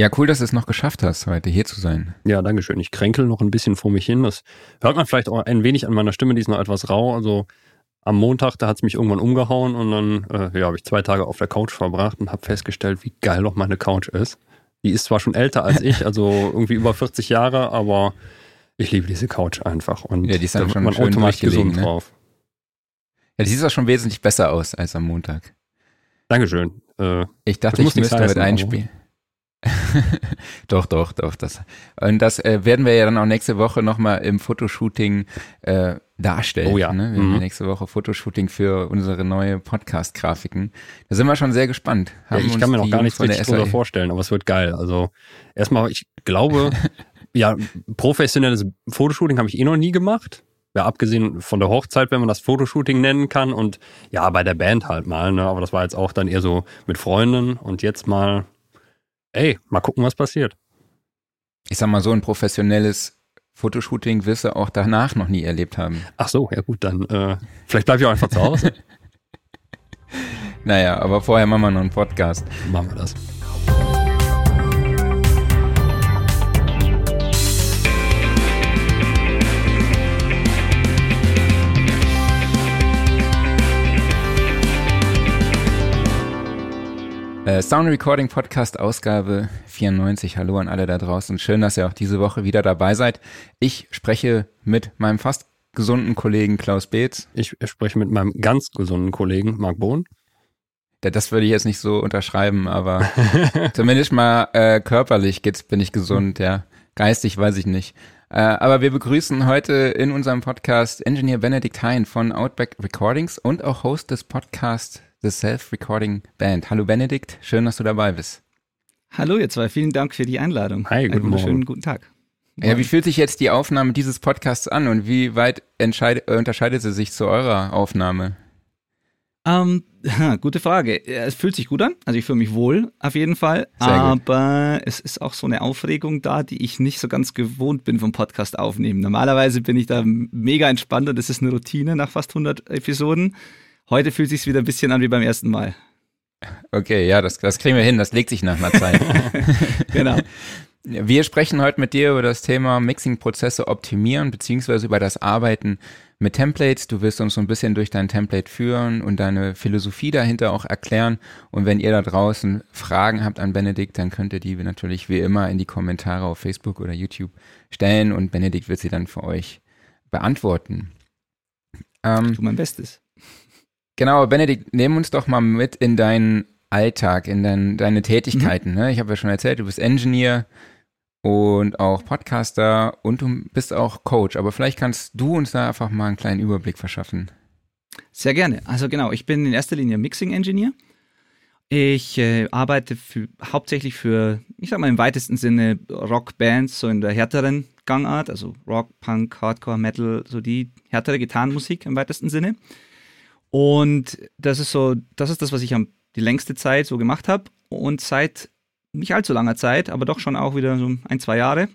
Ja, cool, dass du es noch geschafft hast, heute hier zu sein. Ja, danke schön. Ich kränkel noch ein bisschen vor mich hin. Das hört man vielleicht auch ein wenig an meiner Stimme, die ist noch etwas rau. Also am Montag, da hat es mich irgendwann umgehauen und dann äh, ja, habe ich zwei Tage auf der Couch verbracht und habe festgestellt, wie geil doch meine Couch ist. Die ist zwar schon älter als ich, also irgendwie über 40 Jahre, aber ich liebe diese Couch einfach und ja, die ist da schon man automatisch gesund ne? drauf. Ja, die sieht auch schon wesentlich besser aus als am Montag. Dankeschön. Äh, Ich dachte, ich müsste nichts mit heißen, einspielen. doch, doch, doch. Das. Und das äh, werden wir ja dann auch nächste Woche nochmal im Fotoshooting äh, darstellen. Oh ja. Ne? Wir haben Mhm. ja nächste Woche Fotoshooting für unsere neue Podcast-Grafiken. Da sind wir schon sehr gespannt. ja, Haben ich kann mir noch gar nichts von der richtig drunter SAE vorstellen, aber es wird geil. Also erstmal, ich glaube, ja, professionelles Fotoshooting habe ich eh noch nie gemacht. Ja, abgesehen von der Hochzeit, wenn man das Fotoshooting nennen kann. Und ja, bei der Band halt mal, ne? Aber das war jetzt auch dann eher so mit Freunden und jetzt mal, ey, mal gucken, was passiert. Ich sag mal so, ein professionelles Fotoshooting wirst du auch danach noch nie erlebt haben. Ach so, ja gut, dann äh, vielleicht bleibe ich auch einfach zu Hause. Naja, aber vorher machen wir noch einen Podcast. Machen wir das. Äh, Sound Recording Podcast Ausgabe 94. Hallo an alle da draußen. Schön, dass ihr auch diese Woche wieder dabei seid. Ich spreche mit meinem fast gesunden Kollegen Klaus Beetz. Ich spreche mit meinem ganz gesunden Kollegen Marc Bohn. Das würde ich jetzt nicht so unterschreiben, aber zumindest mal äh, körperlich geht's, bin ich gesund, ja. Geistig weiß ich nicht. Äh, aber wir begrüßen heute in unserem Podcast Engineer Benedikt Hein von Outback Recordings und auch Host des Podcasts The Self-Recording Band. Hallo Benedikt, schön, dass du dabei bist. Hallo ihr zwei, vielen Dank für die Einladung. Hi, guten Einen wunderschönen Morgen. guten Tag. Ja, wie fühlt sich jetzt die Aufnahme dieses Podcasts an und wie weit äh, unterscheidet sie sich zu eurer Aufnahme? Ähm, gute Frage. Es fühlt sich gut an, also ich fühle mich wohl auf jeden Fall, aber es ist auch so eine Aufregung da, die ich nicht so ganz gewohnt bin vom Podcast aufnehmen. Normalerweise bin ich da mega entspannt und es ist eine Routine nach fast 100 Episoden. Heute fühlt sich wieder ein bisschen an wie beim ersten Mal. Okay, ja, das, das kriegen wir hin, das legt sich nach einer Zeit. Genau. Wir sprechen heute mit dir über das Thema Mixing-Prozesse optimieren, beziehungsweise über das Arbeiten mit Templates. Du wirst uns so ein bisschen durch dein Template führen und deine Philosophie dahinter auch erklären. Und wenn ihr da draußen Fragen habt an Benedikt, dann könnt ihr die natürlich wie immer in die Kommentare auf Facebook oder YouTube stellen und Benedikt wird sie dann für euch beantworten. Ähm, Ich tue mein Bestes. Genau, Benedikt, nehmen uns doch mal mit in deinen Alltag, in dein, deine Tätigkeiten. Ne? Ich habe ja schon erzählt, du bist Engineer und auch Podcaster und du bist auch Coach. Aber vielleicht kannst du uns da einfach mal einen kleinen Überblick verschaffen. Sehr gerne. Also genau, ich bin in erster Linie Mixing Engineer. Ich äh, arbeite für, hauptsächlich für, ich sag mal im weitesten Sinne Rockbands, so in der härteren Gangart, also Rock, Punk, Hardcore, Metal, so die härtere Gitarrenmusik im weitesten Sinne. Und das ist so, das ist das, was ich am, die längste Zeit so gemacht habe. Und seit nicht allzu langer Zeit, aber doch schon auch wieder so ein, zwei Jahre,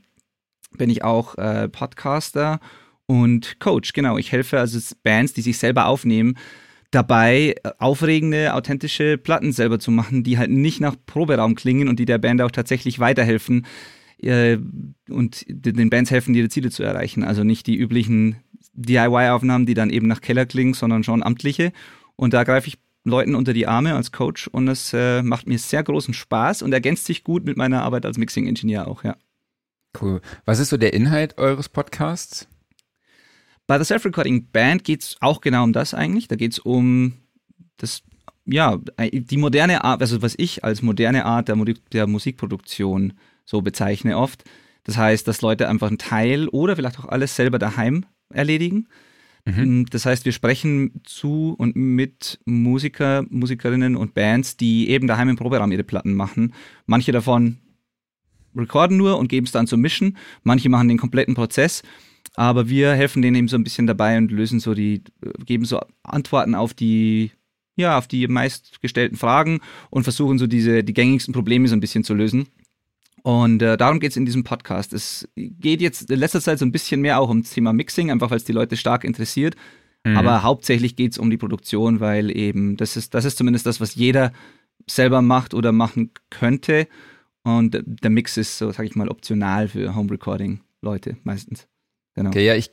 bin ich auch äh, Podcaster und Coach. Genau, ich helfe also Bands, die sich selber aufnehmen, dabei äh, aufregende, authentische Platten selber zu machen, die halt nicht nach Proberaum klingen und die der Band auch tatsächlich weiterhelfen äh, und den Bands helfen, ihre Ziele zu erreichen. Also nicht die üblichen DIY-Aufnahmen, die dann eben nach Keller klingen, sondern schon amtliche. Und da greife ich Leuten unter die Arme als Coach und es äh, macht mir sehr großen Spaß und ergänzt sich gut mit meiner Arbeit als Mixing-Ingenieur auch, ja. Cool. Was ist so der Inhalt eures Podcasts? Bei der Self-Recording Band geht es auch genau um das eigentlich. Da geht es um das, ja, die moderne Art, also was ich als moderne Art der, der Musikproduktion so bezeichne oft. Das heißt, dass Leute einfach einen Teil oder vielleicht auch alles selber daheim erledigen. Mhm. Das heißt, wir sprechen zu und mit Musiker, Musikerinnen und Bands, die eben daheim im Proberaum ihre Platten machen. Manche davon recorden nur und geben es dann zum Mischen. Manche machen den kompletten Prozess. Aber wir helfen denen eben so ein bisschen dabei und lösen so die, geben so Antworten auf die, ja, auf die meistgestellten Fragen und versuchen so diese, die gängigsten Probleme so ein bisschen zu lösen. Und äh, darum geht es in diesem Podcast. Es geht jetzt in letzter Zeit so ein bisschen mehr auch ums Thema Mixing, einfach weil es die Leute stark interessiert. Mhm. Aber hauptsächlich geht es um die Produktion, weil eben das ist, das ist zumindest das, was jeder selber macht oder machen könnte. Und der Mix ist so, sag ich mal, optional für Home Recording Leute meistens. Genau. Okay, ja, ich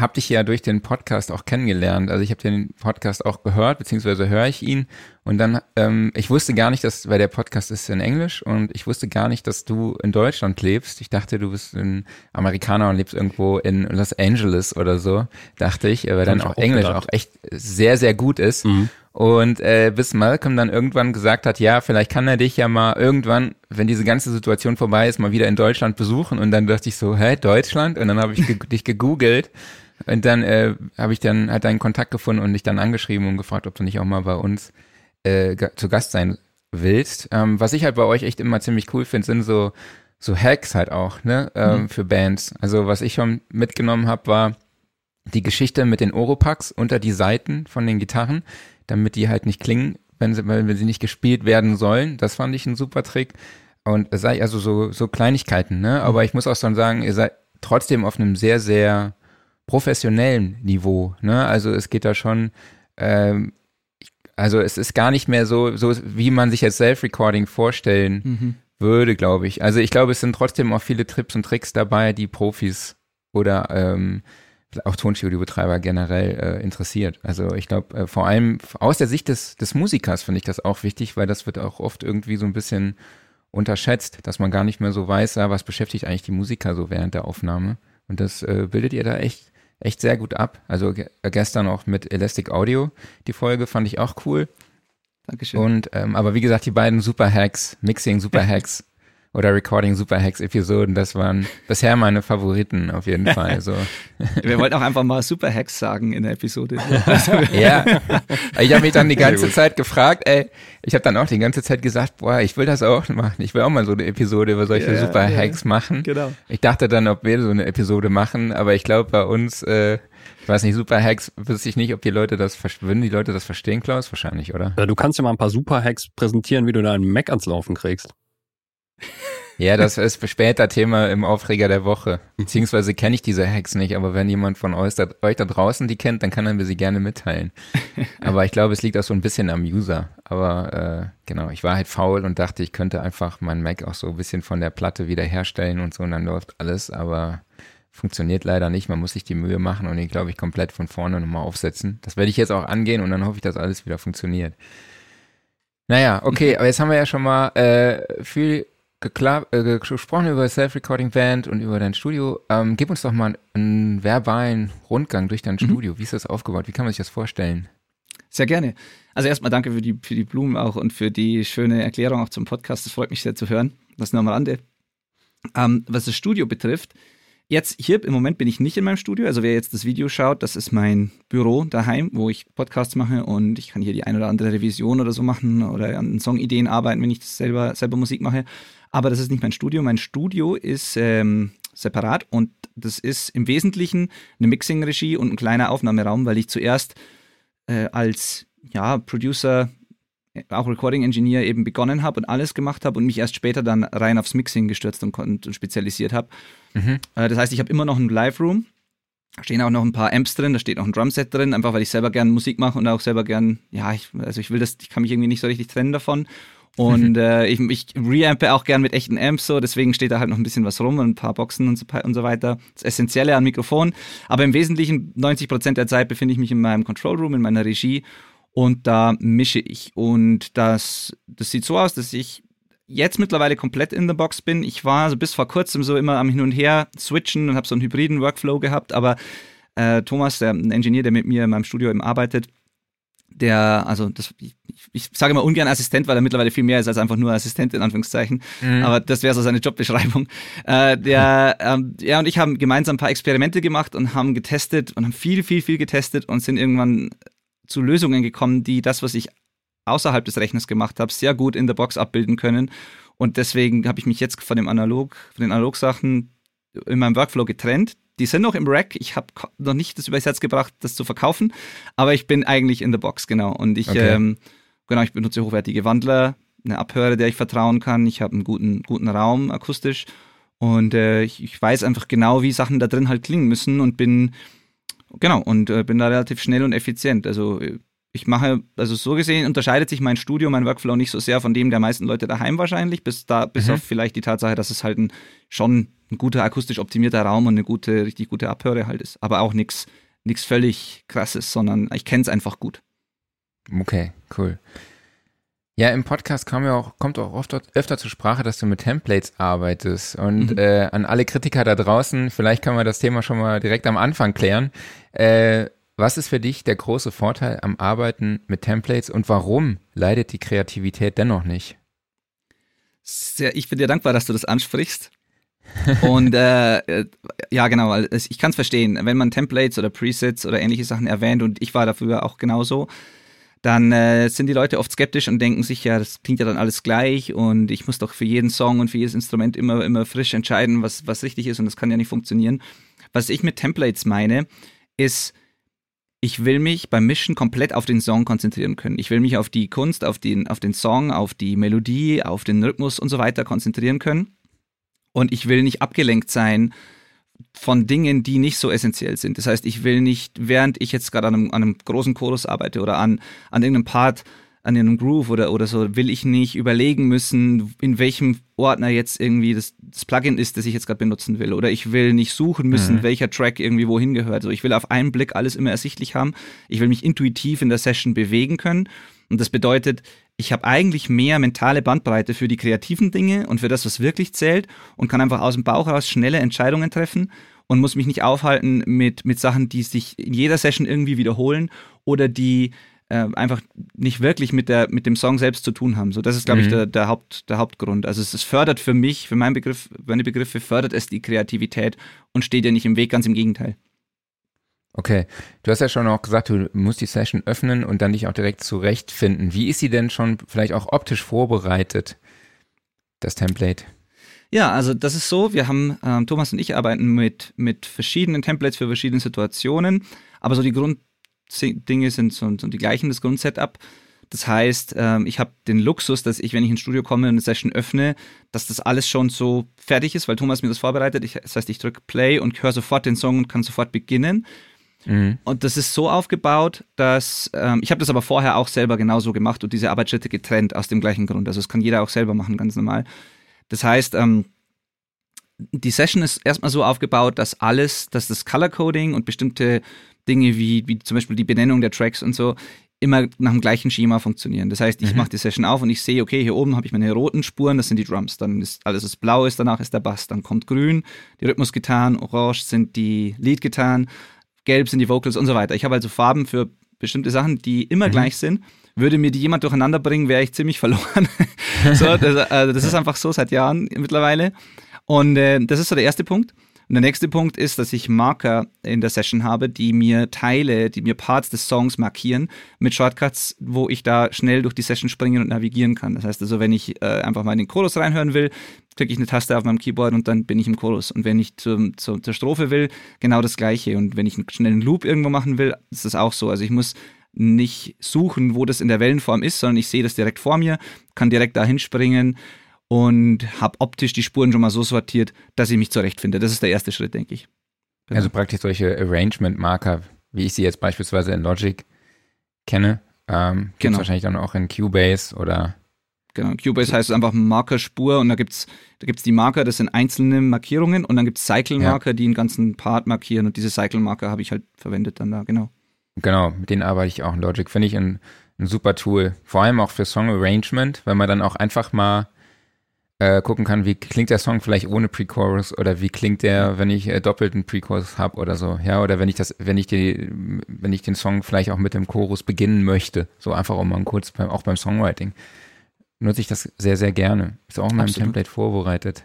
habe dich ja durch den Podcast auch kennengelernt. Also ich habe den Podcast auch gehört, beziehungsweise höre ich ihn. Und dann, ähm, ich wusste gar nicht, dass, weil der Podcast ist in Englisch und ich wusste gar nicht, dass du in Deutschland lebst. Ich dachte, du bist ein Amerikaner und lebst irgendwo in Los Angeles oder so, dachte ich, weil dann auch, auch Englisch gedacht. auch echt sehr, sehr gut ist. Mhm. Und äh, bis Malcolm dann irgendwann gesagt hat, ja, vielleicht kann er dich ja mal irgendwann, wenn diese ganze Situation vorbei ist, mal wieder in Deutschland besuchen. Und dann dachte ich so, hä, Deutschland? Und dann habe ich ge dich gegoogelt und dann äh, habe ich dann halt deinen Kontakt gefunden und dich dann angeschrieben und gefragt, ob du nicht auch mal bei uns äh, zu Gast sein willst. Ähm, was ich halt bei euch echt immer ziemlich cool finde, sind so so Hacks halt auch, ne, ähm, mhm. für Bands. Also was ich schon mitgenommen habe, war die Geschichte mit den Oropax unter die Seiten von den Gitarren, damit die halt nicht klingen, wenn sie, wenn sie nicht gespielt werden sollen. Das fand ich ein super Trick. Und sei also so, so Kleinigkeiten, ne? Aber mhm. ich muss auch schon sagen, ihr seid trotzdem auf einem sehr, sehr professionellen Niveau. Ne? Also es geht da schon, ähm, also es ist gar nicht mehr so, so wie man sich jetzt Self-Recording vorstellen mhm. würde, glaube ich. Also ich glaube, es sind trotzdem auch viele Trips und Tricks dabei, die Profis oder ähm, auch Tonstudio-Betreiber generell äh, interessiert. Also ich glaube, äh, vor allem aus der Sicht des, des Musikers finde ich das auch wichtig, weil das wird auch oft irgendwie so ein bisschen unterschätzt, dass man gar nicht mehr so weiß, ja, was beschäftigt eigentlich die Musiker so während der Aufnahme. Und das äh, bildet ihr da echt echt sehr gut ab. Also ge gestern auch mit Elastic Audio die Folge fand ich auch cool. Dankeschön. Und ähm, aber wie gesagt, die beiden Super Hacks, Mixing Super Hacks oder Recording Super Hacks Episoden, das waren bisher meine Favoriten auf jeden Fall. So. Wir wollten auch einfach mal Super Hacks sagen in der Episode. ja, ich habe mich dann die ganze Zeit gefragt, ey, ich habe dann auch die ganze Zeit gesagt, boah, ich will das auch machen. Ich will auch mal so eine Episode über solche yeah, Super Hacks yeah. machen. Genau. Ich dachte dann, ob wir so eine Episode machen, aber ich glaube bei uns äh, ich weiß nicht, Super Hacks, wüsste ich nicht, ob die Leute das, würden die Leute das verstehen, Klaus? Wahrscheinlich, oder? Ja, du kannst ja mal ein paar Super Hacks präsentieren, wie du deinen Mac ans Laufen kriegst. Ja, das ist später Thema im Aufreger der Woche. Beziehungsweise kenne ich diese Hacks nicht, aber wenn jemand von euch da, euch da draußen die kennt, dann kann er mir sie gerne mitteilen. Aber ich glaube, es liegt auch so ein bisschen am User. Aber äh, genau, ich war halt faul und dachte, ich könnte einfach meinen Mac auch so ein bisschen von der Platte wiederherstellen und so und dann läuft alles, aber funktioniert leider nicht. Man muss sich die Mühe machen und ihn, glaube ich, komplett von vorne nochmal aufsetzen. Das werde ich jetzt auch angehen und dann hoffe ich, dass alles wieder funktioniert. Naja, okay, aber jetzt haben wir ja schon mal äh, viel äh, gesprochen über Self-Recording Band und über dein Studio. Ähm, gib uns doch mal einen verbalen Rundgang durch dein mhm. Studio. Wie ist das aufgebaut? Wie kann man sich das vorstellen? Sehr gerne. Also erstmal danke für die, für die Blumen auch und für die schöne Erklärung auch zum Podcast. Das freut mich sehr zu hören. Das nur am Rande. Ähm, was das Studio betrifft, Jetzt hier im Moment bin ich nicht in meinem Studio. Also wer jetzt das Video schaut, das ist mein Büro daheim, wo ich Podcasts mache und ich kann hier die ein oder andere Revision oder so machen oder an Songideen arbeiten, wenn ich selber, selber Musik mache. Aber das ist nicht mein Studio. Mein Studio ist ähm, separat und das ist im Wesentlichen eine Mixing-Regie und ein kleiner Aufnahmeraum, weil ich zuerst äh, als ja, Producer auch Recording Engineer eben begonnen habe und alles gemacht habe und mich erst später dann rein aufs Mixing gestürzt und, und spezialisiert habe. Mhm. Äh, das heißt, ich habe immer noch einen Live-Room. Da stehen auch noch ein paar Amps drin, da steht noch ein Drumset drin, einfach weil ich selber gern Musik mache und auch selber gern, ja, ich, also ich will das, ich kann mich irgendwie nicht so richtig trennen davon. Und äh, ich, ich reampe auch gern mit echten Amps so, deswegen steht da halt noch ein bisschen was rum und ein paar Boxen und so, und so weiter. Das Essentielle an Mikrofon. Aber im Wesentlichen 90% der Zeit befinde ich mich in meinem Control Room, in meiner Regie und da mische ich. Und das, das sieht so aus, dass ich jetzt mittlerweile komplett in der Box bin. Ich war so bis vor kurzem so immer am Hin und Her switchen und habe so einen hybriden Workflow gehabt, aber äh, Thomas, der ein Ingenieur, der mit mir in meinem Studio eben arbeitet, der, also das, ich, ich sage immer ungern Assistent, weil er mittlerweile viel mehr ist als einfach nur Assistent in Anführungszeichen. Mhm. Aber das wäre so seine Jobbeschreibung. Äh, der, ähm, er und ich haben gemeinsam ein paar Experimente gemacht und haben getestet und haben viel, viel, viel getestet und sind irgendwann zu Lösungen gekommen, die das, was ich außerhalb des Rechners gemacht habe, sehr gut in der Box abbilden können. Und deswegen habe ich mich jetzt von dem Analog, von den Analogsachen in meinem Workflow getrennt. Die sind noch im Rack. Ich habe noch nicht das übers Herz gebracht, das zu verkaufen, aber ich bin eigentlich in der Box, genau. Und ich, okay. ähm, genau, ich benutze hochwertige Wandler, eine Abhöre, der ich vertrauen kann. Ich habe einen guten, guten Raum akustisch und äh, ich, ich weiß einfach genau, wie Sachen da drin halt klingen müssen und bin Genau, und äh, bin da relativ schnell und effizient. Also äh, ich mache, also so gesehen unterscheidet sich mein Studio, mein Workflow nicht so sehr von dem der meisten Leute daheim wahrscheinlich, bis da, bis mhm. auf vielleicht die Tatsache, dass es halt ein, schon ein guter akustisch optimierter Raum und eine gute, richtig gute Abhöre halt ist. Aber auch nichts nichts völlig krasses, sondern ich kenne es einfach gut. Okay, cool. Ja, im Podcast kam ja auch, kommt auch oft öfter zur Sprache, dass du mit Templates arbeitest. Und mhm. äh, an alle Kritiker da draußen, vielleicht kann man das Thema schon mal direkt am Anfang klären. Äh, was ist für dich der große Vorteil am Arbeiten mit Templates und warum leidet die Kreativität dennoch nicht? Sehr, ich bin dir dankbar, dass du das ansprichst. Und äh, äh ja, genau, ich kann es verstehen. Wenn man Templates oder Presets oder ähnliche Sachen erwähnt, und ich war dafür auch genauso, dann äh, sind die Leute oft skeptisch und denken sich, ja, das klingt ja dann alles gleich und ich muss doch für jeden Song und für jedes Instrument immer, immer frisch entscheiden, was, was richtig ist und das kann ja nicht funktionieren. Was ich mit Templates meine, ist, ich will mich beim Mischen komplett auf den Song konzentrieren können. Ich will mich auf die Kunst, auf den, auf den Song, auf die Melodie, auf den Rhythmus und so weiter konzentrieren können. Und ich will nicht abgelenkt sein von Dingen, die nicht so essentiell sind. Das heißt, ich will nicht, während ich jetzt gerade an einem, an einem großen Chorus arbeite oder an, an irgendeinem Part, an einem Groove oder, oder so, will ich nicht überlegen müssen, in welchem Ordner jetzt irgendwie das, das Plugin ist, das ich jetzt gerade benutzen will. Oder ich will nicht suchen müssen, mhm. welcher Track irgendwie wohin gehört. Also ich will auf einen Blick alles immer ersichtlich haben. Ich will mich intuitiv in der Session bewegen können. Und das bedeutet, ich habe eigentlich mehr mentale Bandbreite für die kreativen Dinge und für das, was wirklich zählt und kann einfach aus dem Bauch heraus schnelle Entscheidungen treffen und muss mich nicht aufhalten mit, mit Sachen, die sich in jeder Session irgendwie wiederholen oder die äh, einfach nicht wirklich mit, der, mit dem Song selbst zu tun haben. So, das ist, glaube mhm. ich, der, der, Haupt, der Hauptgrund. Also es, es fördert für mich, für meinen Begriff, meine Begriffe, fördert es die Kreativität und steht ja nicht im Weg, ganz im Gegenteil. Okay, du hast ja schon auch gesagt, du musst die Session öffnen und dann dich auch direkt zurechtfinden. Wie ist sie denn schon vielleicht auch optisch vorbereitet, das Template? Ja, also das ist so, wir haben, ähm, Thomas und ich arbeiten mit, mit verschiedenen Templates für verschiedene Situationen, aber so die Grunddinge sind so, so die gleichen, das Grundsetup. Das heißt, ähm, ich habe den Luxus, dass ich, wenn ich ins Studio komme und eine Session öffne, dass das alles schon so fertig ist, weil Thomas mir das vorbereitet. Ich, das heißt, ich drücke Play und höre sofort den Song und kann sofort beginnen. Mhm. Und das ist so aufgebaut, dass ähm, ich habe das aber vorher auch selber genauso gemacht und diese Arbeitsschritte getrennt aus dem gleichen Grund. Also das kann jeder auch selber machen, ganz normal. Das heißt, ähm, die Session ist erstmal so aufgebaut, dass alles, dass das Color Coding und bestimmte Dinge wie, wie zum Beispiel die Benennung der Tracks und so immer nach dem gleichen Schema funktionieren. Das heißt, ich mhm. mache die Session auf und ich sehe, okay, hier oben habe ich meine roten Spuren, das sind die Drums. Dann ist alles, was blau ist, danach ist der Bass. Dann kommt grün, die Rhythmusgitarren, orange sind die Leadgitarren gelb sind die Vocals und so weiter. Ich habe also Farben für bestimmte Sachen, die immer mhm. gleich sind. Würde mir die jemand durcheinander bringen, wäre ich ziemlich verloren. so, das, also das, ist einfach so seit Jahren mittlerweile. Und äh, das ist so der erste Punkt. Und der nächste Punkt ist, dass ich Marker in der Session habe, die mir Teile, die mir Parts des Songs markieren mit Shortcuts, wo ich da schnell durch die Session springen und navigieren kann. Das heißt also, wenn ich äh, einfach mal in den Chorus reinhören will, klicke ich eine Taste auf meinem Keyboard und dann bin ich im Chorus. Und wenn ich zum, zur, zur Strophe will, genau das gleiche. Und wenn ich einen schnellen Loop irgendwo machen will, ist das auch so. Also ich muss nicht suchen, wo das in der Wellenform ist, sondern ich sehe das direkt vor mir, kann direkt dahin springen und habe optisch die Spuren schon mal so sortiert, dass ich mich zurechtfinde. Das ist der erste Schritt, denke ich. Genau. Also praktisch solche Arrangement-Marker, wie ich sie jetzt beispielsweise in Logic kenne, ähm, gibt genau. wahrscheinlich dann auch in Cubase oder Genau, Cubase heißt einfach Markerspur und da gibt's da gibt's die Marker, das sind einzelne Markierungen und dann gibt's Cycle-Marker, ja. die einen ganzen Part markieren und diese Cycle-Marker habe ich halt verwendet dann da, genau. Genau, mit denen arbeite ich auch in Logic. Finde ich ein, ein super Tool. Vor allem auch für Song Arrangement, weil man dann auch einfach mal äh, gucken kann, wie klingt der Song vielleicht ohne Pre-Chorus oder wie klingt der, wenn ich äh, doppelten Pre-Chorus habe oder so, ja, oder wenn ich das, wenn ich die, wenn ich den Song vielleicht auch mit dem Chorus beginnen möchte, so einfach um mal kurz beim, auch beim Songwriting, nutze ich das sehr, sehr gerne. Ist auch in meinem Absolut. Template vorbereitet.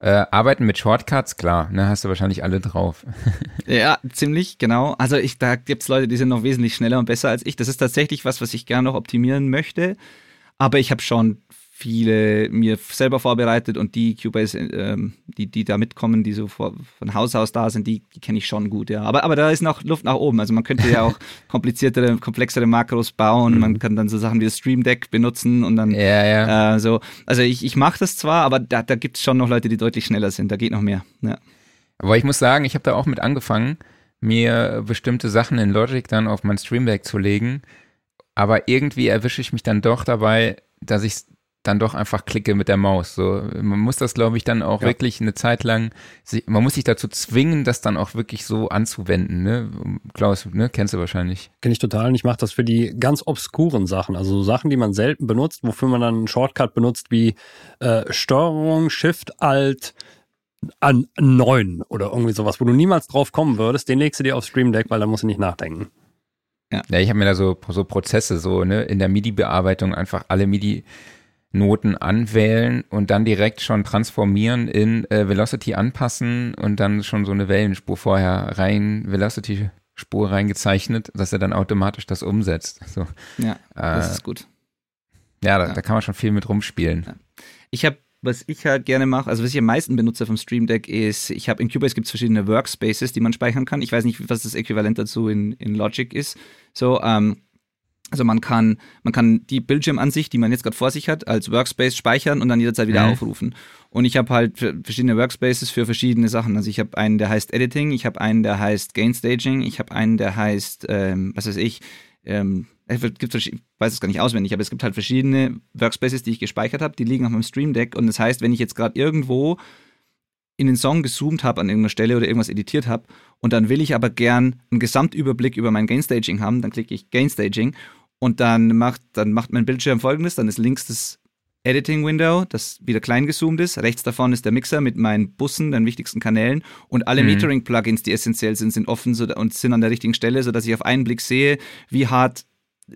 Äh, arbeiten mit Shortcuts, klar, ne, hast du wahrscheinlich alle drauf. ja, ziemlich, genau. Also ich, da gibt's Leute, die sind noch wesentlich schneller und besser als ich. Das ist tatsächlich was, was ich gerne noch optimieren möchte. Aber ich habe schon viele mir selber vorbereitet und die Cubase, ähm, die, die da mitkommen, die so vor, von Haus aus da sind, die, die kenne ich schon gut, ja. Aber, aber da ist noch Luft nach oben. Also man könnte ja auch kompliziertere, komplexere Makros bauen. Man mhm. kann dann so Sachen wie das Stream Deck benutzen und dann ja, ja. Äh, so. Also ich, ich mache das zwar, aber da, da gibt es schon noch Leute, die deutlich schneller sind. Da geht noch mehr. Ja. Aber ich muss sagen, ich habe da auch mit angefangen, mir bestimmte Sachen in Logic dann auf mein Stream Deck zu legen aber irgendwie erwische ich mich dann doch dabei, dass ich dann doch einfach klicke mit der Maus. So, man muss das, glaube ich, dann auch ja. wirklich eine Zeit lang, man muss sich dazu zwingen, das dann auch wirklich so anzuwenden. Ne? Klaus, ne? kennst du wahrscheinlich. Kenn ich total. Und ich mache das für die ganz obskuren Sachen, also so Sachen, die man selten benutzt, wofür man dann einen Shortcut benutzt wie äh, Steuerung, Shift, Alt, an 9 oder irgendwie sowas, wo du niemals drauf kommen würdest, den legst du dir auf Stream Deck, weil da musst du nicht nachdenken. Ja, ja ich habe mir da so, so Prozesse, so ne, in der MIDI-Bearbeitung einfach alle MIDI- Noten anwählen und dann direkt schon transformieren in äh, Velocity anpassen und dann schon so eine Wellenspur vorher rein, Velocity Spur reingezeichnet, dass er dann automatisch das umsetzt. So. Ja, das äh, ist gut. Ja da, ja, da, kann man schon viel mit rumspielen. Ja. Ich habe was ich halt gerne mache, also was ich am meisten benutze vom Stream Deck ist, ich habe in Cubase gibt es verschiedene Workspaces, die man speichern kann. Ich weiß nicht, was das Äquivalent dazu in, in Logic ist. So, ähm, also man kann, man kann die Bildschirmansicht, die man jetzt gerade vor sich hat, als Workspace speichern und dann jederzeit wieder mhm. aufrufen. Und ich habe halt verschiedene Workspaces für verschiedene Sachen. Also ich habe einen, der heißt Editing, ich habe einen, der heißt Gain Staging, ich habe einen, der heißt, ähm, was weiß ich, ähm, es gibt, ich weiß es gar nicht auswendig, aber es gibt halt verschiedene Workspaces, die ich gespeichert habe, die liegen auf meinem Stream Deck. Und das heißt, wenn ich jetzt gerade irgendwo in den Song gezoomt habe an irgendeiner Stelle oder irgendwas editiert habe und dann will ich aber gern einen Gesamtüberblick über mein Gain Staging haben, dann klicke ich Gain Staging und dann macht, dann macht mein Bildschirm folgendes, dann ist links das Editing Window, das wieder klein gezoomt ist. Rechts davon ist der Mixer mit meinen Bussen, den wichtigsten Kanälen. Und alle mhm. Metering-Plugins, die essentiell sind, sind offen so, und sind an der richtigen Stelle, sodass ich auf einen Blick sehe, wie hart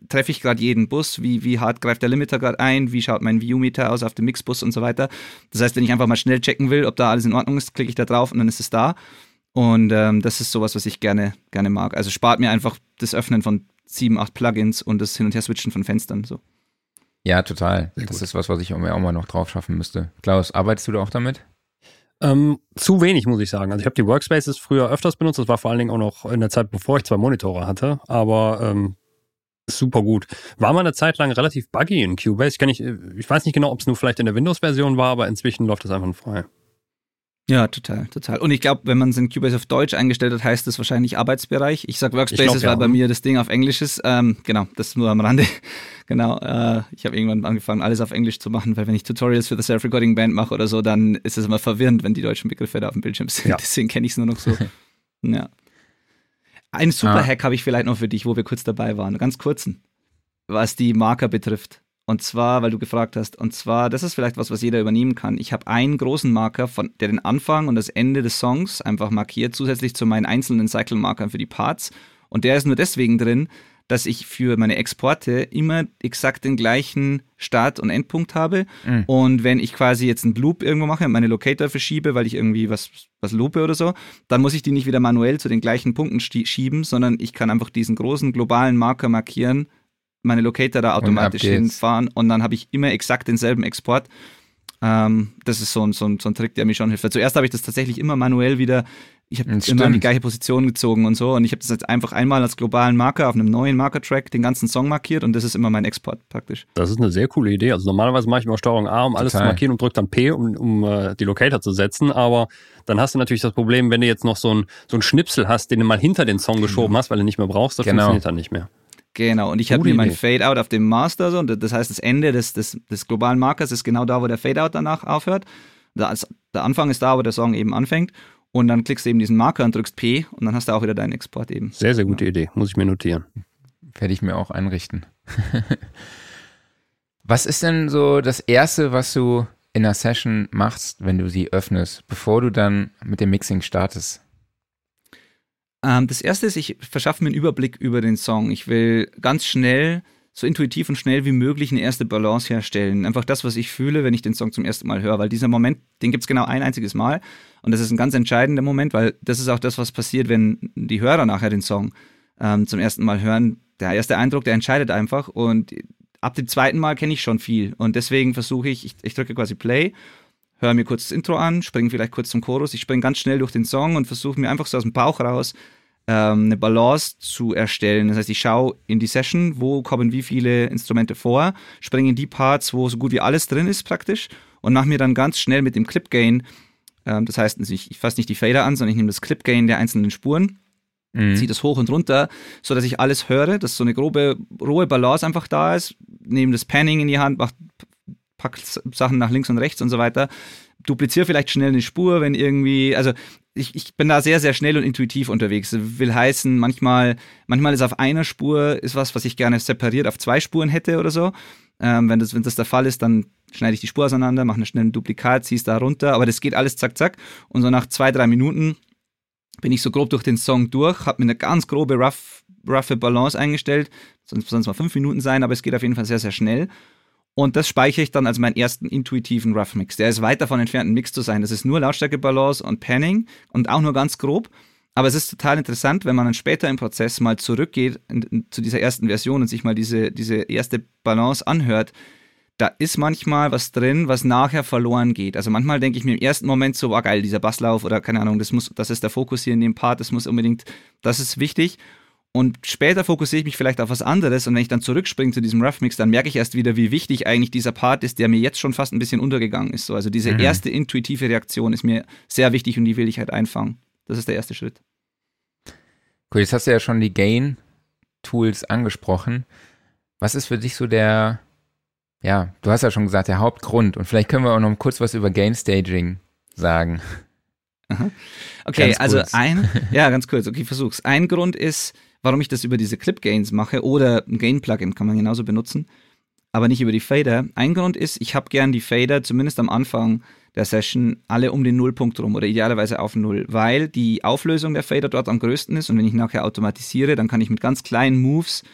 treffe ich gerade jeden Bus, wie, wie hart greift der Limiter gerade ein, wie schaut mein View-Meter aus auf dem Mixbus und so weiter. Das heißt, wenn ich einfach mal schnell checken will, ob da alles in Ordnung ist, klicke ich da drauf und dann ist es da. Und ähm, das ist sowas, was ich gerne, gerne mag. Also spart mir einfach das Öffnen von sieben, acht Plugins und das Hin- und Her-Switchen von Fenstern. So. Ja, total. Sehr das gut. ist was, was ich auch mal noch drauf schaffen müsste. Klaus, arbeitest du da auch damit? Ähm, zu wenig, muss ich sagen. Also ich habe die Workspaces früher öfters benutzt. Das war vor allen Dingen auch noch in der Zeit, bevor ich zwei Monitore hatte. Aber ähm, super gut. War mal eine Zeit lang relativ buggy in Cubase. Ich, kann nicht, ich weiß nicht genau, ob es nur vielleicht in der Windows-Version war, aber inzwischen läuft das einfach frei. Ja, total, total. Und ich glaube, wenn man es in Cubase auf Deutsch eingestellt hat, heißt das wahrscheinlich Arbeitsbereich. Ich sag Workspaces, ich glaub, ja. weil bei mir das Ding auf Englisch ist. Ähm, genau, das nur am Rande. genau, äh, ich habe irgendwann angefangen, alles auf Englisch zu machen, weil wenn ich Tutorials für the Self-Recording Band mache oder so, dann ist es immer verwirrend, wenn die deutschen Begriffe da auf dem Bildschirm sind. Ja. Deswegen kenne ich es nur noch so. ja. Ein super Hack ah. habe ich vielleicht noch für dich, wo wir kurz dabei waren. Ganz kurzen. Was die Marker betrifft. Und zwar, weil du gefragt hast, und zwar, das ist vielleicht was, was jeder übernehmen kann. Ich habe einen großen Marker, von, der den Anfang und das Ende des Songs einfach markiert, zusätzlich zu meinen einzelnen Cycle-Markern für die Parts. Und der ist nur deswegen drin, dass ich für meine Exporte immer exakt den gleichen Start- und Endpunkt habe. Mhm. Und wenn ich quasi jetzt einen Loop irgendwo mache und meine Locator verschiebe, weil ich irgendwie was, was loope oder so, dann muss ich die nicht wieder manuell zu den gleichen Punkten schieben, sondern ich kann einfach diesen großen globalen Marker markieren meine Locator da automatisch und hinfahren und dann habe ich immer exakt denselben Export. Ähm, das ist so ein, so, ein, so ein Trick, der mir schon hilft. Zuerst habe ich das tatsächlich immer manuell wieder, ich habe immer die gleiche Position gezogen und so und ich habe das jetzt einfach einmal als globalen Marker auf einem neuen Marker-Track den ganzen Song markiert und das ist immer mein Export praktisch. Das ist eine sehr coole Idee. Also normalerweise mache ich immer Steuerung A, um alles Total. zu markieren und drücke dann P, um, um uh, die Locator zu setzen, aber dann hast du natürlich das Problem, wenn du jetzt noch so ein, so ein Schnipsel hast, den du mal hinter den Song geschoben genau. hast, weil du nicht mehr brauchst, das genau. funktioniert dann nicht mehr. Genau, und ich habe mir mein Fade-Out auf dem Master, so, und das heißt, das Ende des, des, des globalen Markers ist genau da, wo der Fade-Out danach aufhört. Das, der Anfang ist da, wo der Song eben anfängt. Und dann klickst du eben diesen Marker und drückst P und dann hast du auch wieder deinen Export eben. Sehr, sehr gute ja. Idee. Muss ich mir notieren. Werde ich mir auch einrichten. was ist denn so das Erste, was du in einer Session machst, wenn du sie öffnest, bevor du dann mit dem Mixing startest? Ähm, das erste ist, ich verschaffe mir einen Überblick über den Song. Ich will ganz schnell, so intuitiv und schnell wie möglich eine erste Balance herstellen. Einfach das, was ich fühle, wenn ich den Song zum ersten Mal höre. Weil dieser Moment, den gibt es genau ein einziges Mal. Und das ist ein ganz entscheidender Moment, weil das ist auch das, was passiert, wenn die Hörer nachher den Song ähm, zum ersten Mal hören. Der erste Eindruck, der entscheidet einfach. Und ab dem zweiten Mal kenne ich schon viel. Und deswegen versuche ich, ich, ich drücke quasi Play höre mir kurz das Intro an, springe vielleicht kurz zum Chorus. Ich springe ganz schnell durch den Song und versuche mir einfach so aus dem Bauch raus ähm, eine Balance zu erstellen. Das heißt, ich schaue in die Session, wo kommen wie viele Instrumente vor, springe in die Parts, wo so gut wie alles drin ist praktisch und mache mir dann ganz schnell mit dem Clip Gain, ähm, das heißt, ich, ich fasse nicht die Fader an, sondern ich nehme das Clip Gain der einzelnen Spuren mhm. ziehe das hoch und runter, so dass ich alles höre, dass so eine grobe, rohe Balance einfach da ist, nehme das Panning in die Hand, mach, pack Sachen nach links und rechts und so weiter, dupliziere vielleicht schnell eine Spur, wenn irgendwie, also ich, ich bin da sehr, sehr schnell und intuitiv unterwegs. Will heißen, manchmal, manchmal ist auf einer Spur ist was, was ich gerne separiert auf zwei Spuren hätte oder so. Ähm, wenn, das, wenn das der Fall ist, dann schneide ich die Spur auseinander, mache eine schnelle Duplikat, ziehe es da runter, aber das geht alles zack, zack. Und so nach zwei, drei Minuten bin ich so grob durch den Song durch, habe mir eine ganz grobe, rough, roughe Balance eingestellt. Sonst sollen es mal fünf Minuten sein, aber es geht auf jeden Fall sehr, sehr schnell. Und das speichere ich dann als meinen ersten intuitiven Rough Mix. Der ist weit davon entfernt, ein Mix zu sein. Das ist nur Lautstärke-Balance und Panning und auch nur ganz grob. Aber es ist total interessant, wenn man dann später im Prozess mal zurückgeht in, in, zu dieser ersten Version und sich mal diese, diese erste Balance anhört. Da ist manchmal was drin, was nachher verloren geht. Also manchmal denke ich mir im ersten Moment so, war geil, dieser Basslauf oder keine Ahnung, das muss, das ist der Fokus hier in dem Part, das muss unbedingt, das ist wichtig. Und später fokussiere ich mich vielleicht auf was anderes und wenn ich dann zurückspringe zu diesem Rough Mix, dann merke ich erst wieder, wie wichtig eigentlich dieser Part ist, der mir jetzt schon fast ein bisschen untergegangen ist. So, also diese mhm. erste intuitive Reaktion ist mir sehr wichtig und die will ich halt einfangen. Das ist der erste Schritt. Cool, jetzt hast du ja schon die Gain-Tools angesprochen. Was ist für dich so der, ja, du hast ja schon gesagt, der Hauptgrund und vielleicht können wir auch noch kurz was über Gain-Staging sagen. Okay, also ein, ja, ganz kurz, okay, versuch's. Ein Grund ist, warum ich das über diese Clip Gains mache oder ein Gain Plugin kann man genauso benutzen, aber nicht über die Fader. Ein Grund ist, ich habe gern die Fader zumindest am Anfang der Session alle um den Nullpunkt rum oder idealerweise auf Null, weil die Auflösung der Fader dort am größten ist und wenn ich nachher automatisiere, dann kann ich mit ganz kleinen Moves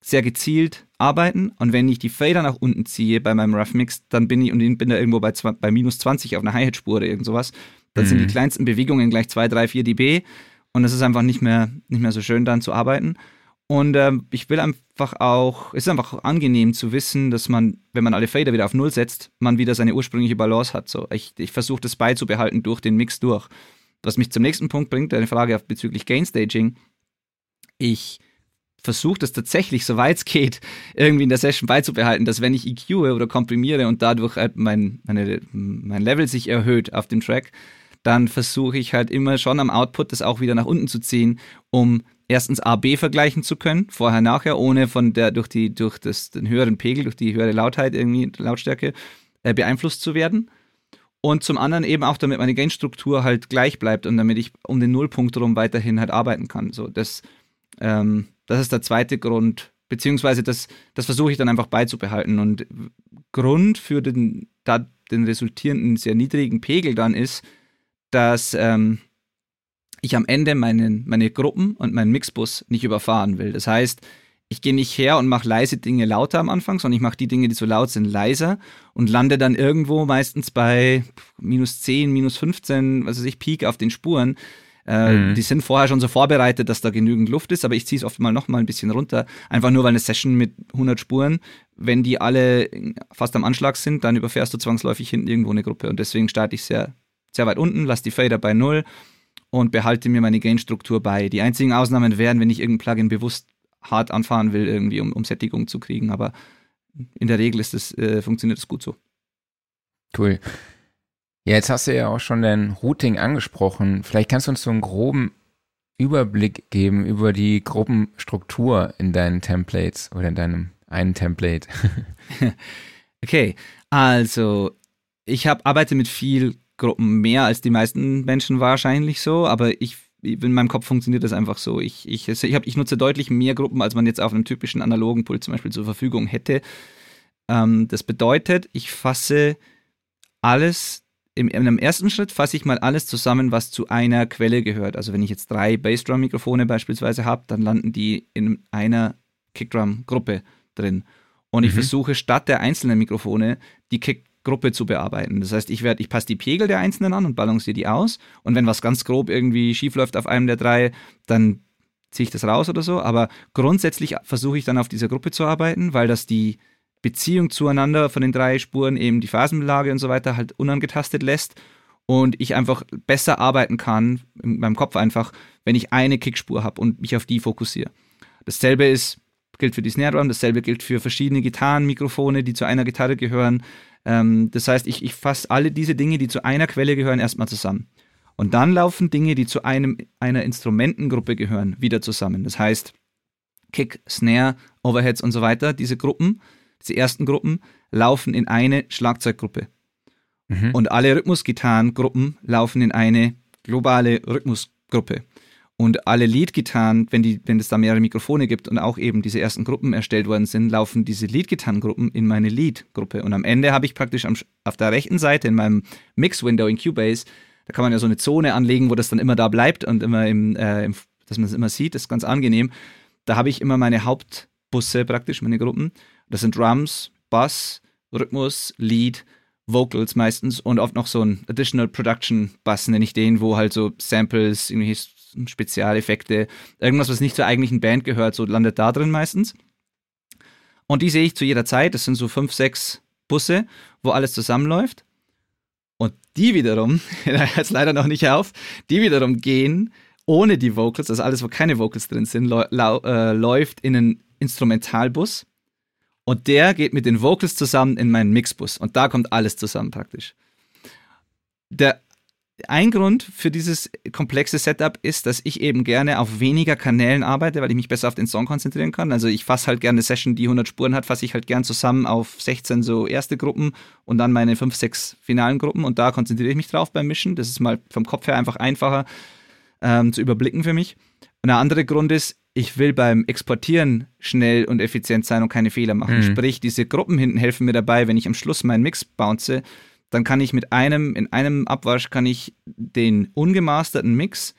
sehr gezielt arbeiten und wenn ich die Fader nach unten ziehe bei meinem Rough Mix, dann bin ich und bin da irgendwo bei, bei minus 20 auf einer Hi-Hat-Spur oder irgend sowas. Dann mhm. sind die mhm. kleinsten Bewegungen gleich 2, 3, 4 dB und es ist einfach nicht mehr, nicht mehr so schön dann zu arbeiten. Und ähm, ich will einfach auch, es ist einfach angenehm zu wissen, dass man, wenn man alle Fader wieder auf Null setzt, man wieder seine ursprüngliche Balance hat. So, ich, ich versuche das beizubehalten durch den Mix durch. Was mich zum nächsten Punkt bringt, eine Frage bezüglich Gain Staging. Ich versuche das tatsächlich, soweit es geht, irgendwie in der Session beizubehalten, dass wenn ich EQe oder komprimiere und dadurch halt mein, meine, mein Level sich erhöht auf dem Track, dann versuche ich halt immer schon am Output das auch wieder nach unten zu ziehen, um erstens A, B vergleichen zu können, vorher, nachher, ohne von der, durch die, durch das, den höheren Pegel, durch die höhere Lautheit irgendwie, Lautstärke, äh, beeinflusst zu werden. Und zum anderen eben auch, damit meine Gainstruktur halt gleich bleibt und damit ich um den Nullpunkt rum weiterhin halt arbeiten kann. So, das, ähm, das ist der zweite Grund, beziehungsweise das, das versuche ich dann einfach beizubehalten. Und Grund für den, da, den resultierenden sehr niedrigen Pegel dann ist, dass ähm, ich am Ende meinen, meine Gruppen und meinen Mixbus nicht überfahren will. Das heißt, ich gehe nicht her und mache leise Dinge lauter am Anfang, sondern ich mache die Dinge, die so laut sind, leiser und lande dann irgendwo meistens bei minus 10, minus 15, was weiß ich, Peak auf den Spuren. Äh, mhm. Die sind vorher schon so vorbereitet, dass da genügend Luft ist, aber ich ziehe es oft mal noch mal ein bisschen runter. Einfach nur, weil eine Session mit 100 Spuren, wenn die alle fast am Anschlag sind, dann überfährst du zwangsläufig hinten irgendwo eine Gruppe und deswegen starte ich sehr sehr weit unten, lasse die Fader bei Null und behalte mir meine Gain-Struktur bei. Die einzigen Ausnahmen wären, wenn ich irgendein Plugin bewusst hart anfahren will, irgendwie, um, um Sättigung zu kriegen. Aber in der Regel ist das, äh, funktioniert das gut so. Cool. Ja, jetzt hast du ja auch schon dein Routing angesprochen. Vielleicht kannst du uns so einen groben Überblick geben über die Gruppenstruktur in deinen Templates oder in deinem einen Template. okay, also ich hab, arbeite mit viel Gruppen mehr als die meisten Menschen wahrscheinlich so, aber ich in meinem Kopf funktioniert das einfach so. Ich, ich, ich, hab, ich nutze deutlich mehr Gruppen, als man jetzt auf einem typischen analogen Pult zum Beispiel zur Verfügung hätte. Ähm, das bedeutet, ich fasse alles, im, in einem ersten Schritt fasse ich mal alles zusammen, was zu einer Quelle gehört. Also wenn ich jetzt drei Bassdrum-Mikrofone beispielsweise habe, dann landen die in einer Kickdrum-Gruppe drin. Und ich mhm. versuche statt der einzelnen Mikrofone die Kick Gruppe zu bearbeiten. Das heißt, ich werde, ich passe die Pegel der einzelnen an und balanciere die aus. Und wenn was ganz grob irgendwie schief läuft auf einem der drei, dann ziehe ich das raus oder so. Aber grundsätzlich versuche ich dann auf dieser Gruppe zu arbeiten, weil das die Beziehung zueinander von den drei Spuren, eben die Phasenlage und so weiter, halt unangetastet lässt. Und ich einfach besser arbeiten kann, in meinem Kopf einfach, wenn ich eine Kickspur habe und mich auf die fokussiere. Dasselbe ist, gilt für die Snare Drum, dasselbe gilt für verschiedene Gitarrenmikrofone, die zu einer Gitarre gehören. Ähm, das heißt, ich, ich fasse alle diese Dinge, die zu einer Quelle gehören, erstmal zusammen. Und dann laufen Dinge, die zu einem, einer Instrumentengruppe gehören, wieder zusammen. Das heißt, Kick, Snare, Overheads und so weiter, diese Gruppen, diese ersten Gruppen, laufen in eine Schlagzeuggruppe. Mhm. Und alle Rhythmusgitarrengruppen laufen in eine globale Rhythmusgruppe. Und alle Leadgitarren, wenn, wenn es da mehrere Mikrofone gibt und auch eben diese ersten Gruppen erstellt worden sind, laufen diese Leadgitarrengruppen in meine Lead-Gruppe. Und am Ende habe ich praktisch am, auf der rechten Seite in meinem Mix-Window in Cubase, da kann man ja so eine Zone anlegen, wo das dann immer da bleibt und immer im, äh, im dass man es immer sieht, das ist ganz angenehm. Da habe ich immer meine Hauptbusse praktisch, meine Gruppen. Das sind Drums, Bass, Rhythmus, Lead, Vocals meistens und oft noch so ein Additional Production Bass, nenne ich den, wo halt so Samples, irgendwelche Spezialeffekte, irgendwas, was nicht zur eigentlichen Band gehört, so landet da drin meistens. Und die sehe ich zu jeder Zeit. Das sind so fünf, sechs Busse, wo alles zusammenläuft. Und die wiederum, da hört es leider noch nicht auf, die wiederum gehen ohne die Vocals, also alles, wo keine Vocals drin sind, äh, läuft in einen Instrumentalbus. Und der geht mit den Vocals zusammen in meinen Mixbus. Und da kommt alles zusammen praktisch. Der ein Grund für dieses komplexe Setup ist, dass ich eben gerne auf weniger Kanälen arbeite, weil ich mich besser auf den Song konzentrieren kann. Also ich fasse halt gerne eine Session, die 100 Spuren hat, fasse ich halt gern zusammen auf 16 so erste Gruppen und dann meine 5, 6 finalen Gruppen und da konzentriere ich mich drauf beim Mischen. Das ist mal vom Kopf her einfach einfacher ähm, zu überblicken für mich. Und der andere Grund ist, ich will beim Exportieren schnell und effizient sein und keine Fehler machen. Mhm. Sprich, diese Gruppen hinten helfen mir dabei, wenn ich am Schluss meinen Mix bounce, dann kann ich mit einem, in einem Abwasch kann ich den ungemasterten Mix,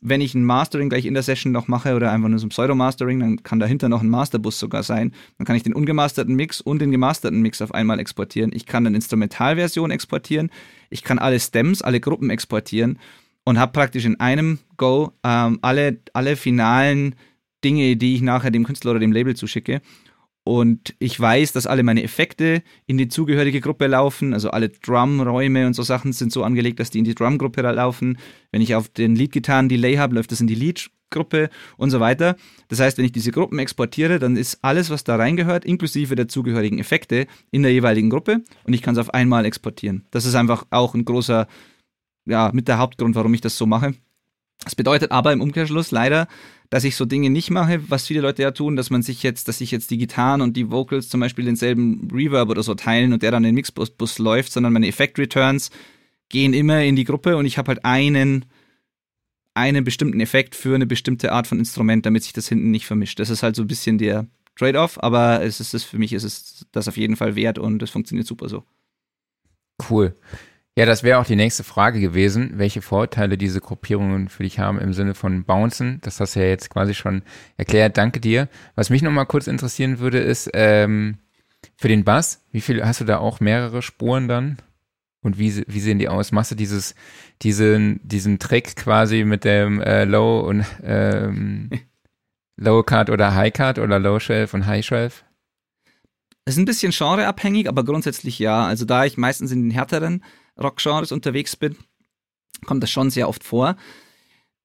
wenn ich ein Mastering gleich in der Session noch mache oder einfach nur so ein Pseudo-Mastering, dann kann dahinter noch ein Masterbus sogar sein. Dann kann ich den ungemasterten Mix und den gemasterten Mix auf einmal exportieren. Ich kann eine Instrumentalversion exportieren. Ich kann alle Stems, alle Gruppen exportieren und habe praktisch in einem Go ähm, alle, alle finalen Dinge, die ich nachher dem Künstler oder dem Label zuschicke. Und ich weiß, dass alle meine Effekte in die zugehörige Gruppe laufen. Also alle Drum-Räume und so Sachen sind so angelegt, dass die in die Drum-Gruppe laufen. Wenn ich auf den Lead-Gitarren-Delay habe, läuft das in die Lead-Gruppe und so weiter. Das heißt, wenn ich diese Gruppen exportiere, dann ist alles, was da reingehört, inklusive der zugehörigen Effekte, in der jeweiligen Gruppe und ich kann es auf einmal exportieren. Das ist einfach auch ein großer, ja, mit der Hauptgrund, warum ich das so mache. Das bedeutet aber im Umkehrschluss leider, dass ich so Dinge nicht mache, was viele Leute ja tun, dass man sich jetzt, dass sich jetzt die Gitarren und die Vocals zum Beispiel denselben Reverb oder so teilen und der dann in den Mixbus Bus läuft, sondern meine Effect Returns gehen immer in die Gruppe und ich habe halt einen, einen bestimmten Effekt für eine bestimmte Art von Instrument, damit sich das hinten nicht vermischt. Das ist halt so ein bisschen der Trade-off, aber es ist es für mich ist es das auf jeden Fall wert und es funktioniert super so. Cool. Ja, das wäre auch die nächste Frage gewesen, welche Vorteile diese Gruppierungen für dich haben im Sinne von Bouncen. Das hast du ja jetzt quasi schon erklärt. Danke dir. Was mich nochmal kurz interessieren würde, ist ähm, für den Bass, wie viel hast du da auch mehrere Spuren dann? Und wie, wie sehen die aus? Machst du dieses, diesen, diesen Trick quasi mit dem äh, Low und ähm, Low Card oder High Card oder Low Shelf und High Shelf? Es ist ein bisschen genreabhängig, aber grundsätzlich ja. Also da ich meistens in den härteren Rockgenres unterwegs bin, kommt das schon sehr oft vor.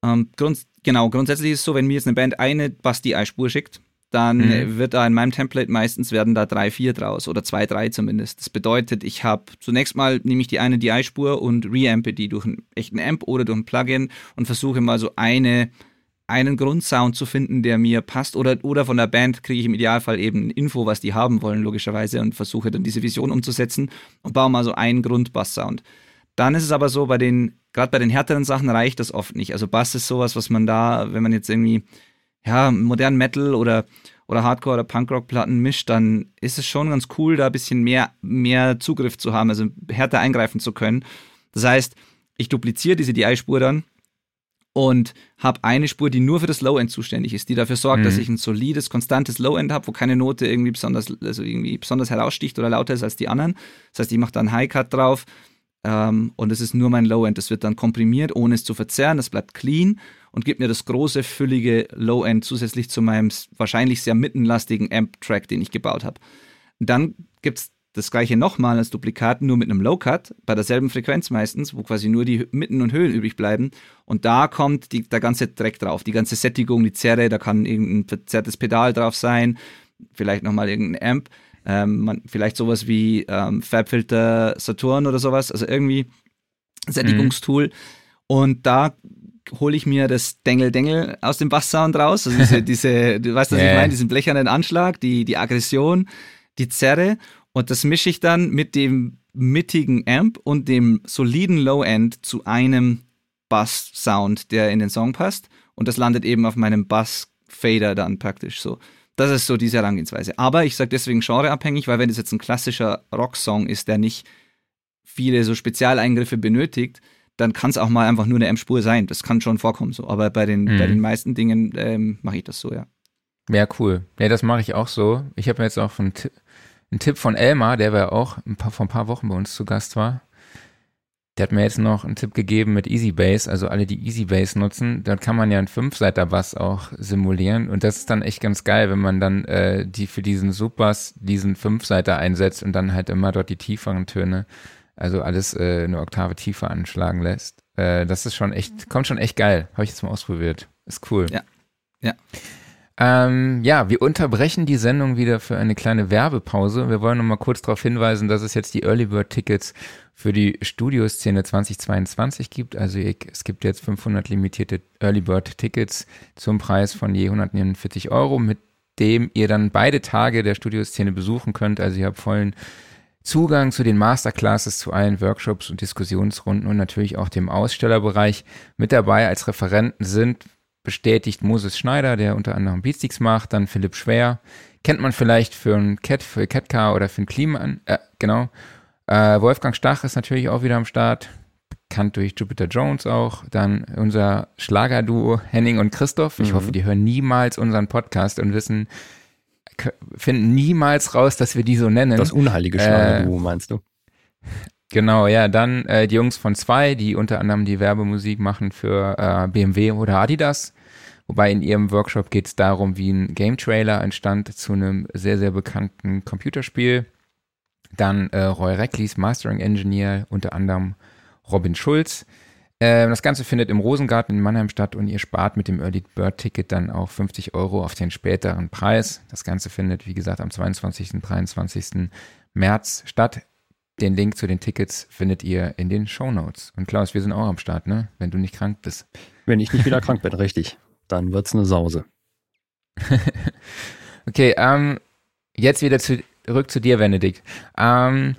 Ähm, grund, genau, grundsätzlich ist es so, wenn mir jetzt eine Band eine Basti-Ei-Spur schickt, dann mhm. wird da in meinem Template meistens werden da drei, vier draus oder zwei, drei zumindest. Das bedeutet, ich habe zunächst mal nehme ich die eine DI-Spur und reampe die durch einen echten Amp oder durch ein Plugin und versuche mal so eine einen Grundsound zu finden, der mir passt oder, oder von der Band kriege ich im Idealfall eben Info, was die haben wollen, logischerweise und versuche dann diese Vision umzusetzen und baue mal so einen Grundbass-Sound. Dann ist es aber so, bei den, gerade bei den härteren Sachen reicht das oft nicht. Also Bass ist sowas, was man da, wenn man jetzt irgendwie, ja, modernen Metal oder, oder Hardcore oder Punkrock-Platten mischt, dann ist es schon ganz cool, da ein bisschen mehr, mehr Zugriff zu haben, also härter eingreifen zu können. Das heißt, ich dupliziere diese DI-Spur dann und habe eine Spur, die nur für das Low-End zuständig ist, die dafür sorgt, mhm. dass ich ein solides, konstantes Low-End habe, wo keine Note irgendwie besonders, also irgendwie besonders heraussticht oder lauter ist als die anderen. Das heißt, ich mache da einen High-Cut drauf ähm, und es ist nur mein Low-End. Das wird dann komprimiert, ohne es zu verzerren. Das bleibt clean und gibt mir das große, füllige Low-End zusätzlich zu meinem wahrscheinlich sehr mittenlastigen Amp-Track, den ich gebaut habe. Dann gibt es das gleiche nochmal als Duplikat, nur mit einem Low-Cut, bei derselben Frequenz meistens, wo quasi nur die Mitten und Höhen übrig bleiben. Und da kommt die, der ganze Dreck drauf, die ganze Sättigung, die Zerre, da kann irgendein verzerrtes Pedal drauf sein, vielleicht nochmal irgendein Amp, ähm, man, vielleicht sowas wie ähm, Fabfilter Saturn oder sowas, also irgendwie Sättigungstool. Mhm. Und da hole ich mir das Dengel-Dengel aus dem Basssound raus. Also diese, diese du weißt, was yeah. ich meine, diesen blechernen Anschlag, die, die Aggression, die Zerre. Und das mische ich dann mit dem mittigen Amp und dem soliden Low-End zu einem Bass-Sound, der in den Song passt. Und das landet eben auf meinem Bass-Fader dann praktisch so. Das ist so diese Herangehensweise. Aber ich sage deswegen genreabhängig, weil wenn es jetzt ein klassischer Rocksong ist, der nicht viele so Spezialeingriffe benötigt, dann kann es auch mal einfach nur eine M-Spur sein. Das kann schon vorkommen so. Aber bei den, mhm. bei den meisten Dingen ähm, mache ich das so, ja. Ja, cool. Ja, das mache ich auch so. Ich habe mir jetzt auch einen, einen, Tipp von Elmar, der war auch ein paar, vor ein paar Wochen bei uns zu Gast war. Der hat mir jetzt noch einen Tipp gegeben mit EasyBase, also alle, die EasyBase nutzen, dort kann man ja einen Fünfseiter-Bass auch simulieren und das ist dann echt ganz geil, wenn man dann äh, die für diesen Subbass diesen Fünfseiter einsetzt und dann halt immer dort die tieferen Töne also alles äh, eine Oktave tiefer anschlagen lässt. Äh, das ist schon echt, kommt schon echt geil. Habe ich jetzt mal ausprobiert. Ist cool. Ja. Ja. Ähm, ja, wir unterbrechen die Sendung wieder für eine kleine Werbepause. Wir wollen noch mal kurz darauf hinweisen, dass es jetzt die Early Bird Tickets für die Studioszene 2022 gibt. Also es gibt jetzt 500 limitierte Early Bird Tickets zum Preis von je 149 Euro, mit dem ihr dann beide Tage der Studioszene besuchen könnt. Also ihr habt vollen Zugang zu den Masterclasses, zu allen Workshops und Diskussionsrunden und natürlich auch dem Ausstellerbereich. Mit dabei als Referenten sind bestätigt Moses Schneider, der unter anderem Beatsticks macht, dann Philipp Schwer, kennt man vielleicht für ein Cat, für Catcar oder für ein Klima, äh, genau. Äh, Wolfgang Stach ist natürlich auch wieder am Start, bekannt durch Jupiter Jones auch. Dann unser Schlagerduo Henning und Christoph. Ich mhm. hoffe, die hören niemals unseren Podcast und wissen, finden niemals raus, dass wir die so nennen. Das unheilige Schlagerduo, äh, meinst du? Genau, ja, dann äh, die Jungs von zwei, die unter anderem die Werbemusik machen für äh, BMW oder Adidas. Wobei in ihrem Workshop geht es darum, wie ein Game Trailer entstand zu einem sehr, sehr bekannten Computerspiel. Dann äh, Roy Recklis, Mastering Engineer, unter anderem Robin Schulz. Ähm, das Ganze findet im Rosengarten in Mannheim statt und ihr spart mit dem Early Bird Ticket dann auch 50 Euro auf den späteren Preis. Das Ganze findet, wie gesagt, am 22. und 23. März statt. Den Link zu den Tickets findet ihr in den Show Notes. Und Klaus, wir sind auch am Start, ne? Wenn du nicht krank bist. Wenn ich nicht wieder krank bin, richtig. Dann wird's eine Sause. okay, ähm, jetzt wieder zurück zu dir, Benedikt. Ähm,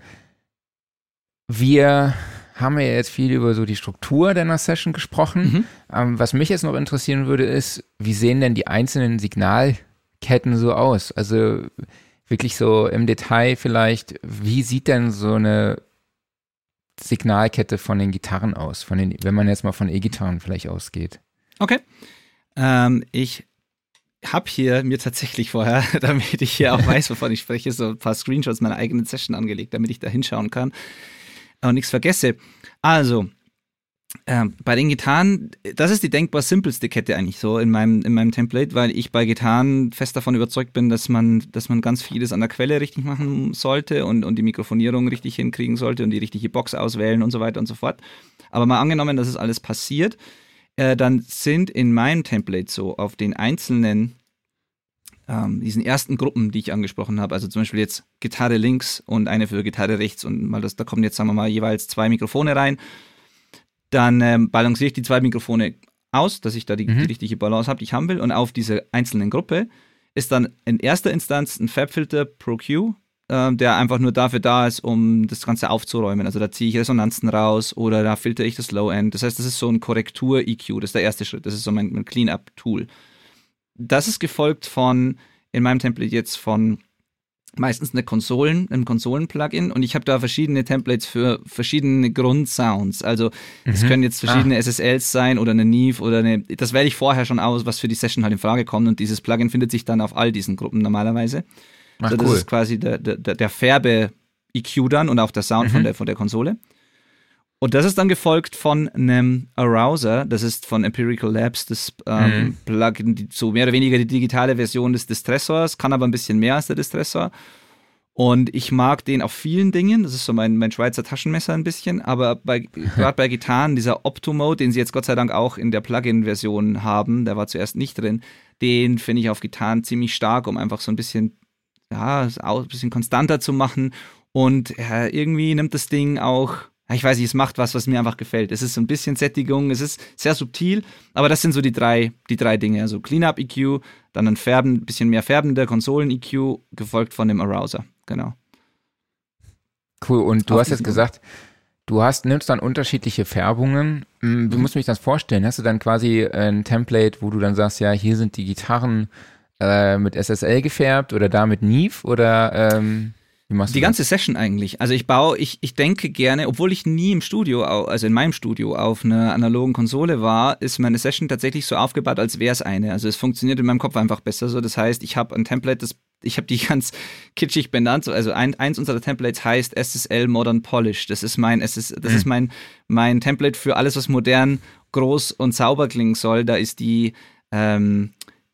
wir haben wir jetzt viel über so die Struktur deiner Session gesprochen. Mhm. Ähm, was mich jetzt noch interessieren würde, ist, wie sehen denn die einzelnen Signalketten so aus? Also wirklich so im Detail vielleicht, wie sieht denn so eine Signalkette von den Gitarren aus, von den, wenn man jetzt mal von E-Gitarren vielleicht ausgeht? Okay. Ähm, ich habe hier mir tatsächlich vorher, damit ich hier auch weiß, wovon ich spreche, so ein paar Screenshots meiner eigenen Session angelegt, damit ich da hinschauen kann und nichts vergesse. Also, äh, bei den Gitarren, das ist die denkbar simpelste Kette eigentlich so in meinem, in meinem Template, weil ich bei Gitarren fest davon überzeugt bin, dass man, dass man ganz vieles an der Quelle richtig machen sollte und, und die Mikrofonierung richtig hinkriegen sollte und die richtige Box auswählen und so weiter und so fort. Aber mal angenommen, dass es alles passiert, äh, dann sind in meinem Template so auf den einzelnen ähm, diesen ersten Gruppen, die ich angesprochen habe, also zum Beispiel jetzt Gitarre links und eine für Gitarre rechts und mal das, da kommen jetzt, sagen wir mal, jeweils zwei Mikrofone rein. Dann ähm, balanciere ich die zwei Mikrofone aus, dass ich da die, mhm. die richtige Balance habe, die ich haben will. Und auf dieser einzelnen Gruppe ist dann in erster Instanz ein Fabfilter Pro Q, äh, der einfach nur dafür da ist, um das Ganze aufzuräumen. Also da ziehe ich Resonanzen raus oder da filtere ich das Low End. Das heißt, das ist so ein Korrektur-EQ, das ist der erste Schritt. Das ist so mein, mein Clean-Up-Tool das ist gefolgt von, in meinem Template jetzt von meistens eine Konsolen, einem Konsolen-Plugin und ich habe da verschiedene Templates für verschiedene Grundsounds. Also es mhm. können jetzt verschiedene ah. SSLs sein oder eine Neve oder eine, das wähle ich vorher schon aus, was für die Session halt in Frage kommt und dieses Plugin findet sich dann auf all diesen Gruppen normalerweise. Ach, also das cool. ist quasi der, der, der Färbe-EQ dann und auch der Sound mhm. von, der, von der Konsole. Und das ist dann gefolgt von einem Arouser, das ist von Empirical Labs, das ähm, mhm. Plugin, so mehr oder weniger die digitale Version des Distressors, kann aber ein bisschen mehr als der Distressor. Und ich mag den auf vielen Dingen, das ist so mein, mein Schweizer Taschenmesser ein bisschen, aber gerade bei Gitarren, dieser Opto-Mode, den sie jetzt Gott sei Dank auch in der Plugin-Version haben, der war zuerst nicht drin, den finde ich auf Gitarren ziemlich stark, um einfach so ein bisschen, ja, ein bisschen konstanter zu machen. Und ja, irgendwie nimmt das Ding auch ich weiß nicht, es macht was, was mir einfach gefällt. Es ist so ein bisschen Sättigung, es ist sehr subtil, aber das sind so die drei, die drei Dinge. Also Cleanup EQ, dann ein Färben, bisschen mehr färbender Konsolen EQ, gefolgt von dem Arouser. Genau. Cool. Und du Auf hast jetzt gesagt, du hast, nimmst dann unterschiedliche Färbungen. Hm, wie mhm. musst du mich das vorstellen? Hast du dann quasi ein Template, wo du dann sagst, ja, hier sind die Gitarren äh, mit SSL gefärbt oder da mit Neve oder ähm die ganze das? Session eigentlich. Also ich baue, ich, ich denke gerne, obwohl ich nie im Studio, also in meinem Studio auf einer analogen Konsole war, ist meine Session tatsächlich so aufgebaut, als wäre es eine. Also es funktioniert in meinem Kopf einfach besser so. Das heißt, ich habe ein Template, das ich habe die ganz kitschig benannt. Also ein, eins unserer Templates heißt SSL Modern Polish. Das ist mein, SS, das mhm. ist mein, mein Template für alles, was modern, groß und sauber klingen soll. Da ist die ähm,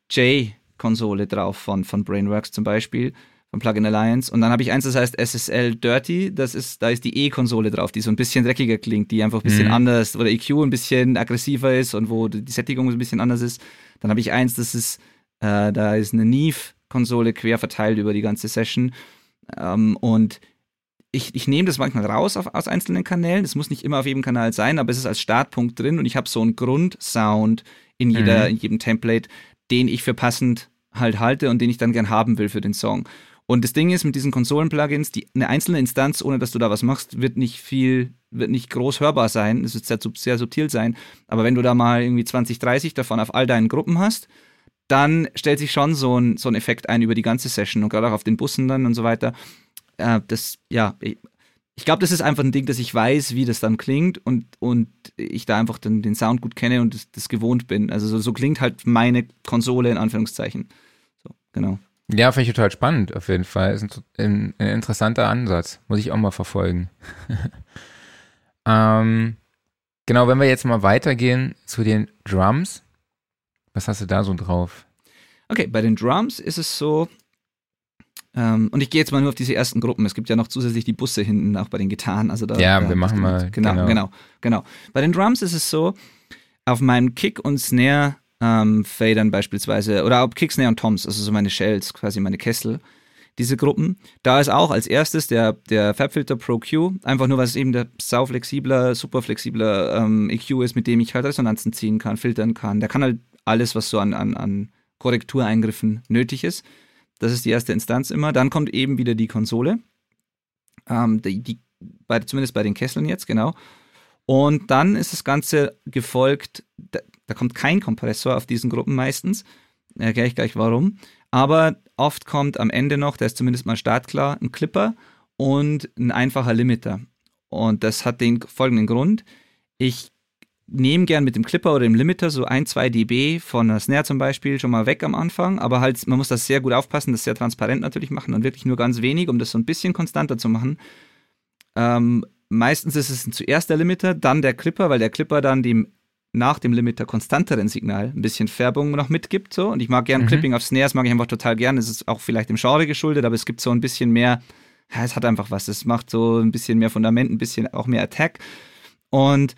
J-Konsole drauf von, von Brainworks zum Beispiel von Plugin Alliance. Und dann habe ich eins, das heißt SSL Dirty. Das ist, da ist die E-Konsole drauf, die so ein bisschen dreckiger klingt, die einfach ein bisschen mhm. anders, wo der EQ ein bisschen aggressiver ist und wo die Sättigung ein bisschen anders ist. Dann habe ich eins, das ist, äh, da ist eine Neve-Konsole quer verteilt über die ganze Session. Ähm, und ich, ich nehme das manchmal raus auf, aus einzelnen Kanälen. Das muss nicht immer auf jedem Kanal sein, aber es ist als Startpunkt drin und ich habe so einen Grundsound in, jeder, mhm. in jedem Template, den ich für passend halt halte und den ich dann gern haben will für den Song. Und das Ding ist mit diesen Konsolen-Plugins, die, eine einzelne Instanz, ohne dass du da was machst, wird nicht viel, wird nicht groß hörbar sein. Es wird sehr, sehr subtil sein. Aber wenn du da mal irgendwie 20, 30 davon auf all deinen Gruppen hast, dann stellt sich schon so ein, so ein Effekt ein über die ganze Session und gerade auch auf den Bussen dann und so weiter. Äh, das, ja, ich, ich glaube, das ist einfach ein Ding, dass ich weiß, wie das dann klingt und, und ich da einfach den, den Sound gut kenne und das, das gewohnt bin. Also so, so klingt halt meine Konsole in Anführungszeichen. So, genau. Ja, finde ich total spannend, auf jeden Fall. Ist ein, ein, ein interessanter Ansatz. Muss ich auch mal verfolgen. ähm, genau, wenn wir jetzt mal weitergehen zu den Drums. Was hast du da so drauf? Okay, bei den Drums ist es so, ähm, und ich gehe jetzt mal nur auf diese ersten Gruppen. Es gibt ja noch zusätzlich die Busse hinten, auch bei den Gitarren. Also da, ja, da wir machen mal. Genau, genau, genau, genau. Bei den Drums ist es so, auf meinem Kick und Snare ähm, Fadern beispielsweise, oder auch Kicksnare und Toms, also so meine Shells, quasi meine Kessel, diese Gruppen. Da ist auch als erstes der, der Fabfilter Pro Q, einfach nur, weil es eben der sauflexibler, super flexibler ähm, EQ ist, mit dem ich halt Resonanzen ziehen kann, filtern kann. Der kann halt alles, was so an, an, an Korrektureingriffen nötig ist. Das ist die erste Instanz immer. Dann kommt eben wieder die Konsole. Ähm, die, die bei, zumindest bei den Kesseln jetzt, genau. Und dann ist das Ganze gefolgt, da, kommt kein Kompressor auf diesen Gruppen meistens. Erkläre ich gleich warum. Aber oft kommt am Ende noch, der ist zumindest mal startklar, ein Clipper und ein einfacher Limiter. Und das hat den folgenden Grund. Ich nehme gern mit dem Clipper oder dem Limiter so ein, zwei dB von der Snare zum Beispiel schon mal weg am Anfang, aber halt, man muss das sehr gut aufpassen, das sehr transparent natürlich machen und wirklich nur ganz wenig, um das so ein bisschen konstanter zu machen. Ähm, meistens ist es zuerst der Limiter, dann der Clipper, weil der Clipper dann dem nach dem Limiter konstanteren Signal ein bisschen Färbung noch mitgibt. So. Und ich mag gerne mhm. Clipping auf Snares, mag ich einfach total gern. Es ist auch vielleicht dem Genre geschuldet, aber es gibt so ein bisschen mehr, ja, es hat einfach was. Es macht so ein bisschen mehr Fundament, ein bisschen auch mehr Attack. Und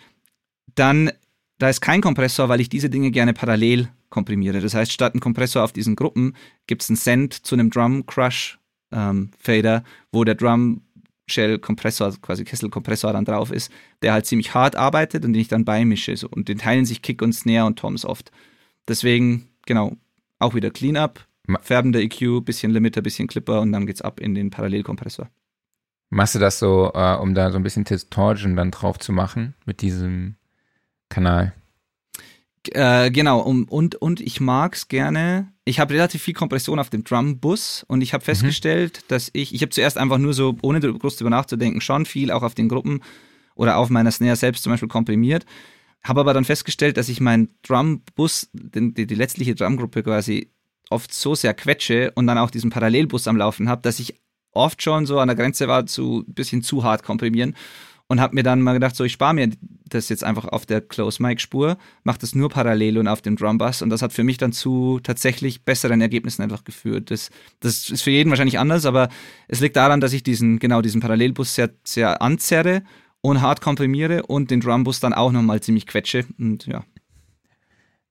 dann, da ist kein Kompressor, weil ich diese Dinge gerne parallel komprimiere. Das heißt, statt ein Kompressor auf diesen Gruppen gibt es einen Send zu einem Drum Crush ähm, Fader, wo der Drum Shell-Kompressor, quasi Kessel-Kompressor dann drauf ist, der halt ziemlich hart arbeitet und den ich dann beimische. So. Und den teilen sich Kick und Snare und Toms oft. Deswegen, genau, auch wieder Cleanup, färbender EQ, bisschen Limiter, bisschen Clipper und dann geht's ab in den Parallelkompressor. Machst du das so, äh, um da so ein bisschen Distortion dann drauf zu machen mit diesem Kanal? Äh, genau, um, und, und ich mag es gerne. Ich habe relativ viel Kompression auf dem Drum-Bus und ich habe mhm. festgestellt, mhm. dass ich, ich habe zuerst einfach nur so, ohne groß drüber nachzudenken, schon viel auch auf den Gruppen oder auf meiner Snare selbst zum Beispiel komprimiert. Habe aber dann festgestellt, dass ich meinen Drum-Bus, die, die letztliche Drumgruppe quasi oft so sehr quetsche und dann auch diesen Parallelbus am Laufen habe, dass ich oft schon so an der Grenze war zu ein bisschen zu hart komprimieren und habe mir dann mal gedacht, so ich spare mir das jetzt einfach auf der Close Mic Spur, mache das nur parallel und auf dem Drum Bass und das hat für mich dann zu tatsächlich besseren Ergebnissen einfach geführt. Das, das ist für jeden wahrscheinlich anders, aber es liegt daran, dass ich diesen genau diesen Parallelbus sehr sehr anzerre und hart komprimiere und den Drum Bus dann auch nochmal ziemlich quetsche und ja.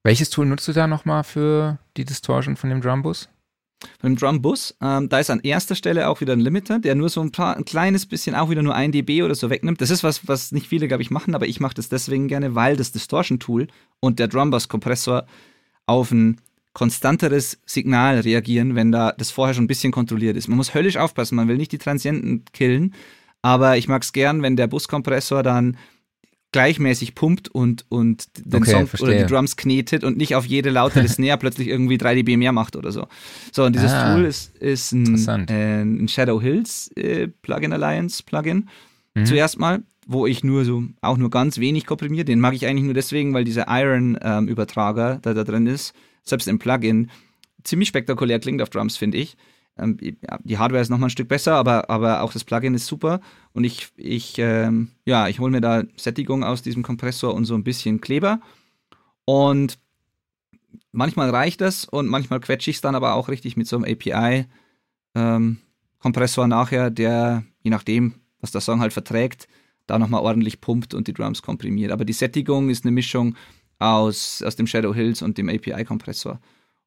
Welches Tool nutzt du da nochmal für die Distortion von dem Drum Dem Drum-Bus, ähm, da ist an erster Stelle auch wieder ein Limiter, der nur so ein, paar, ein kleines bisschen auch wieder nur ein dB oder so wegnimmt. Das ist was, was nicht viele, glaube ich, machen, aber ich mache das deswegen gerne, weil das Distortion-Tool und der Drum-Bus-Kompressor auf ein konstanteres Signal reagieren, wenn da das vorher schon ein bisschen kontrolliert ist. Man muss höllisch aufpassen, man will nicht die Transienten killen, aber ich mag es gern, wenn der Buskompressor dann gleichmäßig pumpt und, und den Okay, Song verstehe. oder die Drums knetet und nicht auf jede lautere Snare plötzlich irgendwie 3 dB mehr macht oder so. So, und dieses Ah, Tool ist, ist ein, äh, ein Shadow Hills äh, Plugin Alliance Plugin. Mhm. Zuerst mal, wo ich nur so, auch nur ganz wenig komprimiere. Den mag ich eigentlich nur deswegen, weil dieser Iron-Übertrager, der da drin ist, selbst im Plugin, ziemlich spektakulär klingt auf Drums, finde ich. Ähm, die Hardware ist nochmal ein Stück besser, aber, aber auch das Plugin ist super. Und ich, ich, ähm, ja, ich hole mir da Sättigung aus diesem Kompressor und so ein bisschen Kleber. Und manchmal reicht das und manchmal quetsche ich es dann aber auch richtig mit so einem API-Kompressor nachher, der, je nachdem, was der Song halt verträgt, da nochmal ordentlich pumpt und die Drums komprimiert. Aber die Sättigung ist eine Mischung aus, aus dem Shadow Hills und dem API-Kompressor.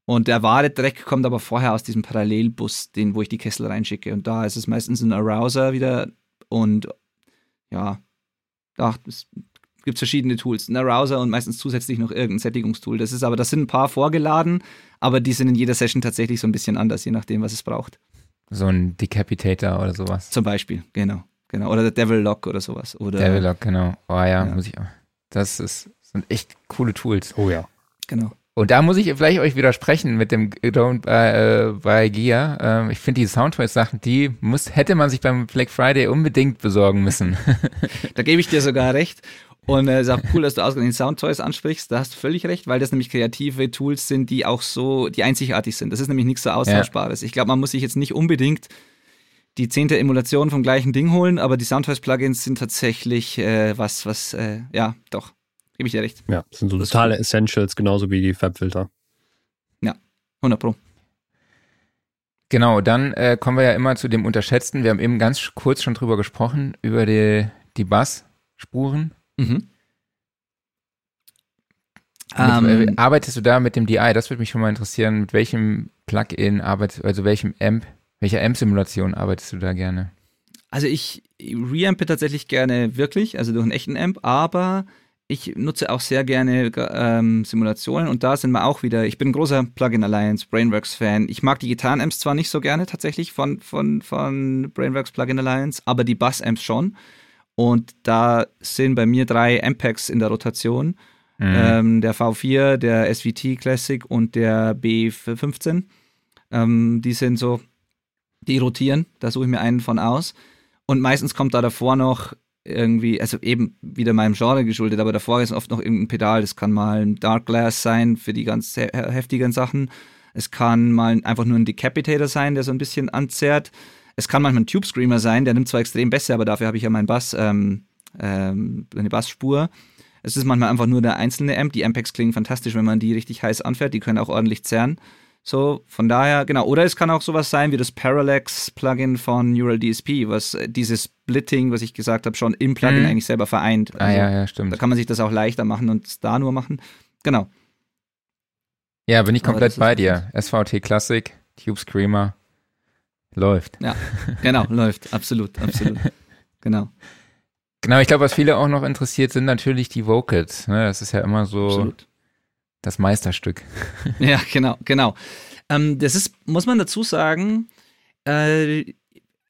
Und der wahre Dreck kommt aber vorher aus diesem Parallelbus, den, wo ich die Kessel reinschicke. Und da ist es meistens ein Arouser wieder und ja, ach, es gibt verschiedene Tools. Ein Arouser und meistens zusätzlich noch irgendein Sättigungstool. Das ist aber, das sind ein paar vorgeladen, aber die sind in jeder Session tatsächlich so ein bisschen anders, je nachdem, was es braucht. So ein Decapitator oder sowas. Zum Beispiel, genau. genau. Oder der Devil Lock oder sowas. Oder, Develock, genau. Oh ja, Ja. muss ich auch. Das ist, sind echt coole Tools. Oh ja. Genau. Und da muss ich vielleicht euch widersprechen mit dem Don't äh, Buy Gear. Ähm, ich finde die Soundtrack-Sachen, die muss, hätte man sich beim Black Friday unbedingt besorgen müssen. Da gebe ich dir sogar recht. Und es ist auch cool, dass du ausgerechnet Soundtoys ansprichst. Da hast du völlig recht, weil das nämlich kreative Tools sind, die auch so, die einzigartig sind. Das ist nämlich nichts so Austauschbares. Ich glaube, man muss sich jetzt nicht unbedingt die zehnte Emulation vom gleichen Ding holen, aber die Soundtoys-Plugins sind tatsächlich äh, was, was, äh, ja, doch, gebe ich dir recht. Ja, das sind so Das totale Essentials, genauso wie die Fabfilter. 100 Pro. genau, dann äh, kommen wir ja immer zu dem Unterschätzten. Wir haben eben ganz kurz schon drüber gesprochen, über die, die Bass-Spuren. Mhm. Mit, äh, Ähm, arbeitest du da mit dem DI? Das würde mich schon mal interessieren. Mit welchem Plugin arbeitest also welchem Amp, welcher Amp-Simulation arbeitest du da gerne? Also ich reampe tatsächlich gerne wirklich, also durch einen echten Amp, aber ich nutze auch sehr gerne ähm, Simulationen und da sind wir auch wieder, ich bin ein großer Plugin Alliance, Brainworks-Fan. Ich mag die Gitarren-Amps zwar nicht so gerne tatsächlich von, von, von Brainworks Plugin Alliance, aber die Bass-Amps schon. Und da sind bei mir drei Ampacks in der Rotation. Mhm. Ähm, der V4, der SVT Classic und der B15. Ähm, die sind so, die rotieren, da suche ich mir einen von aus. Und meistens kommt da davor noch irgendwie, also eben wieder meinem Genre geschuldet, aber davor ist oft noch irgendein Pedal. Das kann mal ein Dark Glass sein für die ganz he heftigen Sachen. Es kann mal einfach nur ein Decapitator sein, der so ein bisschen anzerrt. Es kann manchmal ein Tube Screamer sein, der nimmt zwar extrem besser, aber dafür habe ich ja meinen Bass, ähm, ähm, eine Bassspur. Es ist manchmal einfach nur der einzelne Amp. Die Ampex klingen fantastisch, wenn man die richtig heiß anfährt. Die können auch ordentlich zerren. So, von daher, genau. Oder es kann auch sowas sein wie das Parallax-Plugin von Neural DSP, was äh, dieses Splitting, was ich gesagt habe, schon im Plugin Mhm. eigentlich selber vereint. ah Also, ja, ja, Da stimmt. kann man sich das auch leichter machen und es da nur machen. Genau. Ja, bin ich komplett bei dir. SVT Classic, Tube Screamer, läuft. Genau, läuft. Absolut, absolut. Genau. Genau, ich glaube, was viele auch noch interessiert, sind natürlich die Vocals. Ne? Das ist ja immer so Absolut. Das Meisterstück. Ja, genau, genau. Ähm, das ist, muss man dazu sagen, äh,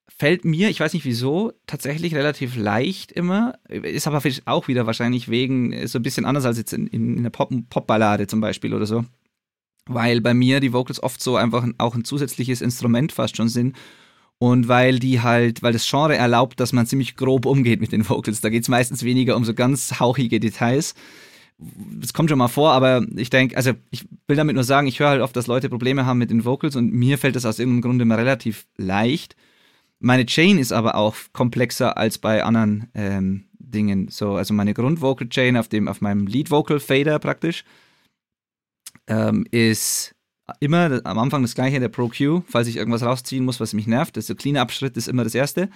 fällt mir, ich weiß nicht wieso, tatsächlich relativ leicht immer. Ist aber auch wieder wahrscheinlich wegen äh, so ein bisschen anders als jetzt in, in, in einer Pop- Popballade zum Beispiel oder so. Weil bei mir die Vocals oft so einfach auch ein zusätzliches Instrument fast schon sind. Und weil die halt, weil das Genre erlaubt, dass man ziemlich grob umgeht mit den Vocals. Da geht es meistens weniger um so ganz hauchige Details. Das kommt schon mal vor, aber ich denke, also ich will damit nur sagen, ich höre halt oft, dass Leute Probleme haben mit den Vocals und mir fällt das aus irgendeinem Grunde immer relativ leicht. Meine Chain ist aber auch komplexer als bei anderen ähm, Dingen. So, also meine Grundvocal Chain auf dem, auf meinem Lead Vocal Fader praktisch ähm, ist immer am Anfang das gleiche, der Pro Q, falls ich irgendwas rausziehen muss, was mich nervt. Der Clean-Up-Schritt ist immer das erste.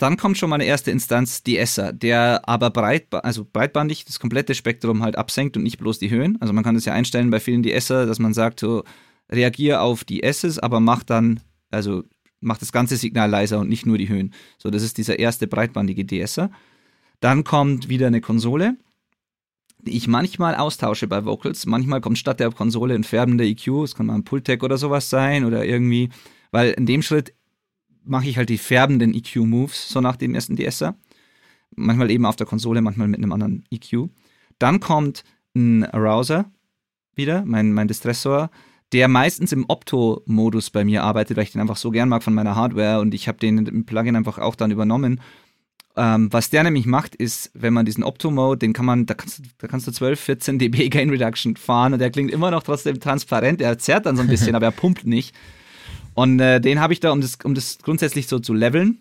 Dann kommt schon mal eine erste Instanz, die Esser, der aber breit, also breitbandig das komplette Spektrum halt absenkt und nicht bloß die Höhen. Also man kann das ja einstellen bei vielen die Esser, dass man sagt, so, reagiere auf die S's, aber mach dann, also macht das ganze Signal leiser und nicht nur die Höhen. So, das ist dieser erste breitbandige DSer. Dann kommt wieder eine Konsole, die ich manchmal austausche bei Vocals. Manchmal kommt statt der Konsole ein färbender EQ, es kann mal ein Pultec oder sowas sein oder irgendwie, weil in dem Schritt mache ich halt die färbenden EQ-Moves, so nach dem ersten DSer. Manchmal eben auf der Konsole, manchmal mit einem anderen EQ. Dann kommt ein Arouser wieder, mein, mein Distressor, der meistens im Opto-Modus bei mir arbeitet, weil ich den einfach so gern mag von meiner Hardware und ich habe den im Plugin einfach auch dann übernommen. Ähm, was der nämlich macht, ist, wenn man diesen Opto-Mode, den kann man, da kannst, du, da kannst du 12, 14 dB Gain Reduction fahren und der klingt immer noch trotzdem transparent. Er zerrt dann so ein bisschen, aber er pumpt nicht. Und äh, den habe ich da, um das, um das grundsätzlich so zu leveln.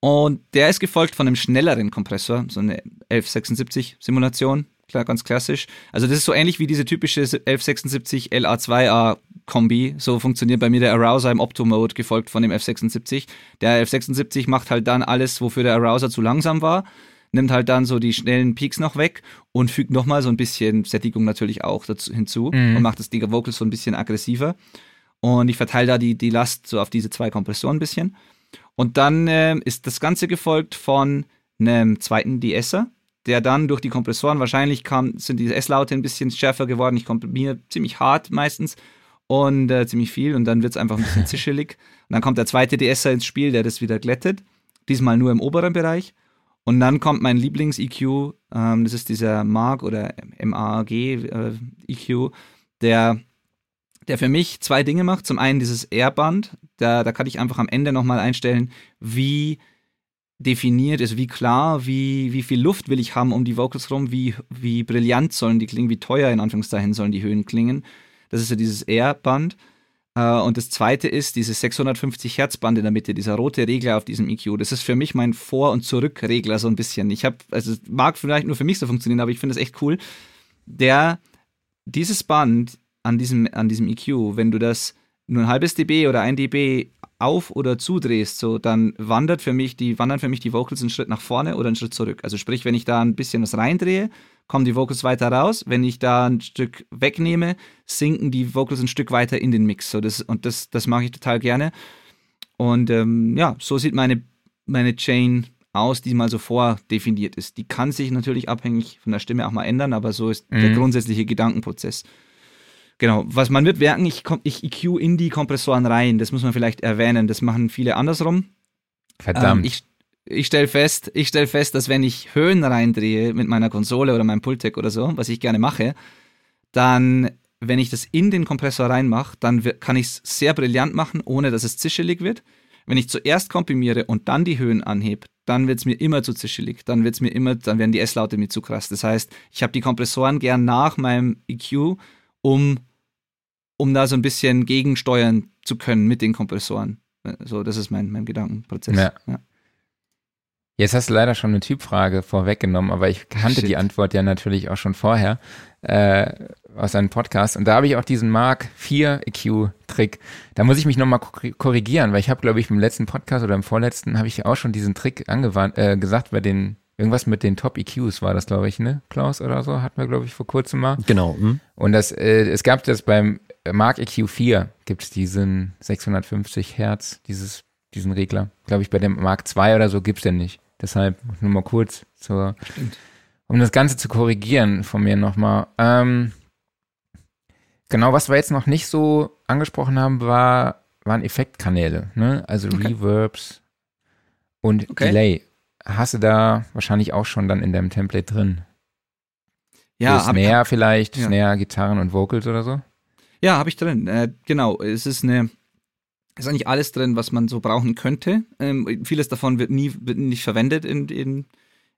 Und der ist gefolgt von einem schnelleren Kompressor, so eine 1176 Simulation klar, ganz klassisch. Also das ist so ähnlich wie diese typische 1176 LA2A Kombi. So funktioniert bei mir der Arouser im Opto-Mode, gefolgt von dem F76. Der 1176 macht halt dann alles, wofür der Arouser zu langsam war, nimmt halt dann so die schnellen Peaks noch weg und fügt nochmal so ein bisschen Sättigung natürlich auch dazu hinzu mhm. und macht das die Vocals so ein bisschen aggressiver. Und ich verteile da die, die Last so auf diese zwei Kompressoren ein bisschen. Und dann äh, ist das Ganze gefolgt von einem zweiten DSer, der dann durch die Kompressoren wahrscheinlich kam, sind die S-Laute ein bisschen schärfer geworden. Ich komprimiere ziemlich hart meistens und äh, ziemlich viel und dann wird es einfach ein bisschen zischelig. Und dann kommt der zweite DSer ins Spiel, der das wieder glättet. Diesmal nur im oberen Bereich. Und dann kommt mein Lieblings-EQ, ähm, das ist dieser MAG oder MAG-EQ, äh, der, der für mich zwei Dinge macht. Zum einen dieses Airband, da, da kann ich einfach am Ende nochmal einstellen, wie definiert ist, wie klar, wie, wie viel Luft will ich haben um die Vocals rum, wie, wie brillant sollen die klingen, wie teuer in Anführungszeichen sollen die Höhen klingen. Das ist ja dieses R-Band. Äh, und das zweite ist dieses 650 Hertz Band in der Mitte, dieser rote Regler auf diesem EQ. Das ist für mich mein Vor- und Zurückregler so ein bisschen. Ich habe, also mag vielleicht nur für mich so funktionieren, aber ich finde es echt cool. Der, dieses Band an diesem, an diesem EQ, wenn du das nur ein halbes dB oder ein dB auf- oder zudrehst, so, dann wandert für mich die, wandern für mich die Vocals einen Schritt nach vorne oder einen Schritt zurück. Also sprich, wenn ich da ein bisschen was reindrehe, kommen die Vocals weiter raus. Wenn ich da ein Stück wegnehme, sinken die Vocals ein Stück weiter in den Mix. So, das, und das, das mag ich total gerne. Und ähm, ja, so sieht meine, meine Chain aus, die mal so vordefiniert ist. Die kann sich natürlich abhängig von der Stimme auch mal ändern, aber so ist mhm. der grundsätzliche Gedankenprozess. Genau, was man wird merken, ich, ich EQ in die Kompressoren rein, das muss man vielleicht erwähnen, das machen viele andersrum. Verdammt. Ähm, ich ich stelle fest, ich stell fest, dass wenn ich Höhen reindrehe mit meiner Konsole oder meinem Pultec oder so, was ich gerne mache, dann, wenn ich das in den Kompressor reinmache, dann kann ich es sehr brillant machen, ohne dass es zischelig wird. Wenn ich zuerst komprimiere und dann die Höhen anhebe, dann wird es mir immer zu zischelig. Dann wird's mir immer, dann werden die S-Laute mir zu krass. Das heißt, ich habe die Kompressoren gern nach meinem EQ, um um da so ein bisschen gegensteuern zu können mit den Kompressoren. So, das ist mein, mein Gedankenprozess. Ja. ja. Jetzt hast du leider schon eine Typfrage vorweggenommen, aber ich kannte Shit. die Antwort ja natürlich auch schon vorher äh, aus einem Podcast. Und da habe ich auch diesen Mark 4 EQ-Trick. Da muss ich mich nochmal korrigieren, weil ich habe, glaube ich, im letzten Podcast oder im vorletzten habe ich auch schon diesen Trick angewandt, äh, gesagt bei den Irgendwas mit den Top EQs war das, glaube ich, ne? Klaus oder so, hatten wir, glaube ich, vor kurzem mal. Genau. Hm. Und das, äh, es gab das beim Mark EQ4 gibt es diesen 650 Hertz, dieses, diesen Regler. Glaube ich, bei dem Mark II oder so gibt es den nicht. Deshalb nur mal kurz zur, um das Ganze zu korrigieren von mir nochmal. Ähm, genau, was wir jetzt noch nicht so angesprochen haben, war, waren Effektkanäle, ne? Also okay. Reverbs und okay. Delay hast du da wahrscheinlich auch schon dann in deinem Template drin. Ja, Snare vielleicht, ja. Snare, Gitarren und Vocals oder so? Ja, habe ich drin. Äh, genau, es ist eine ist eigentlich alles drin, was man so brauchen könnte. Ähm, vieles davon wird nie wird nicht verwendet in, in,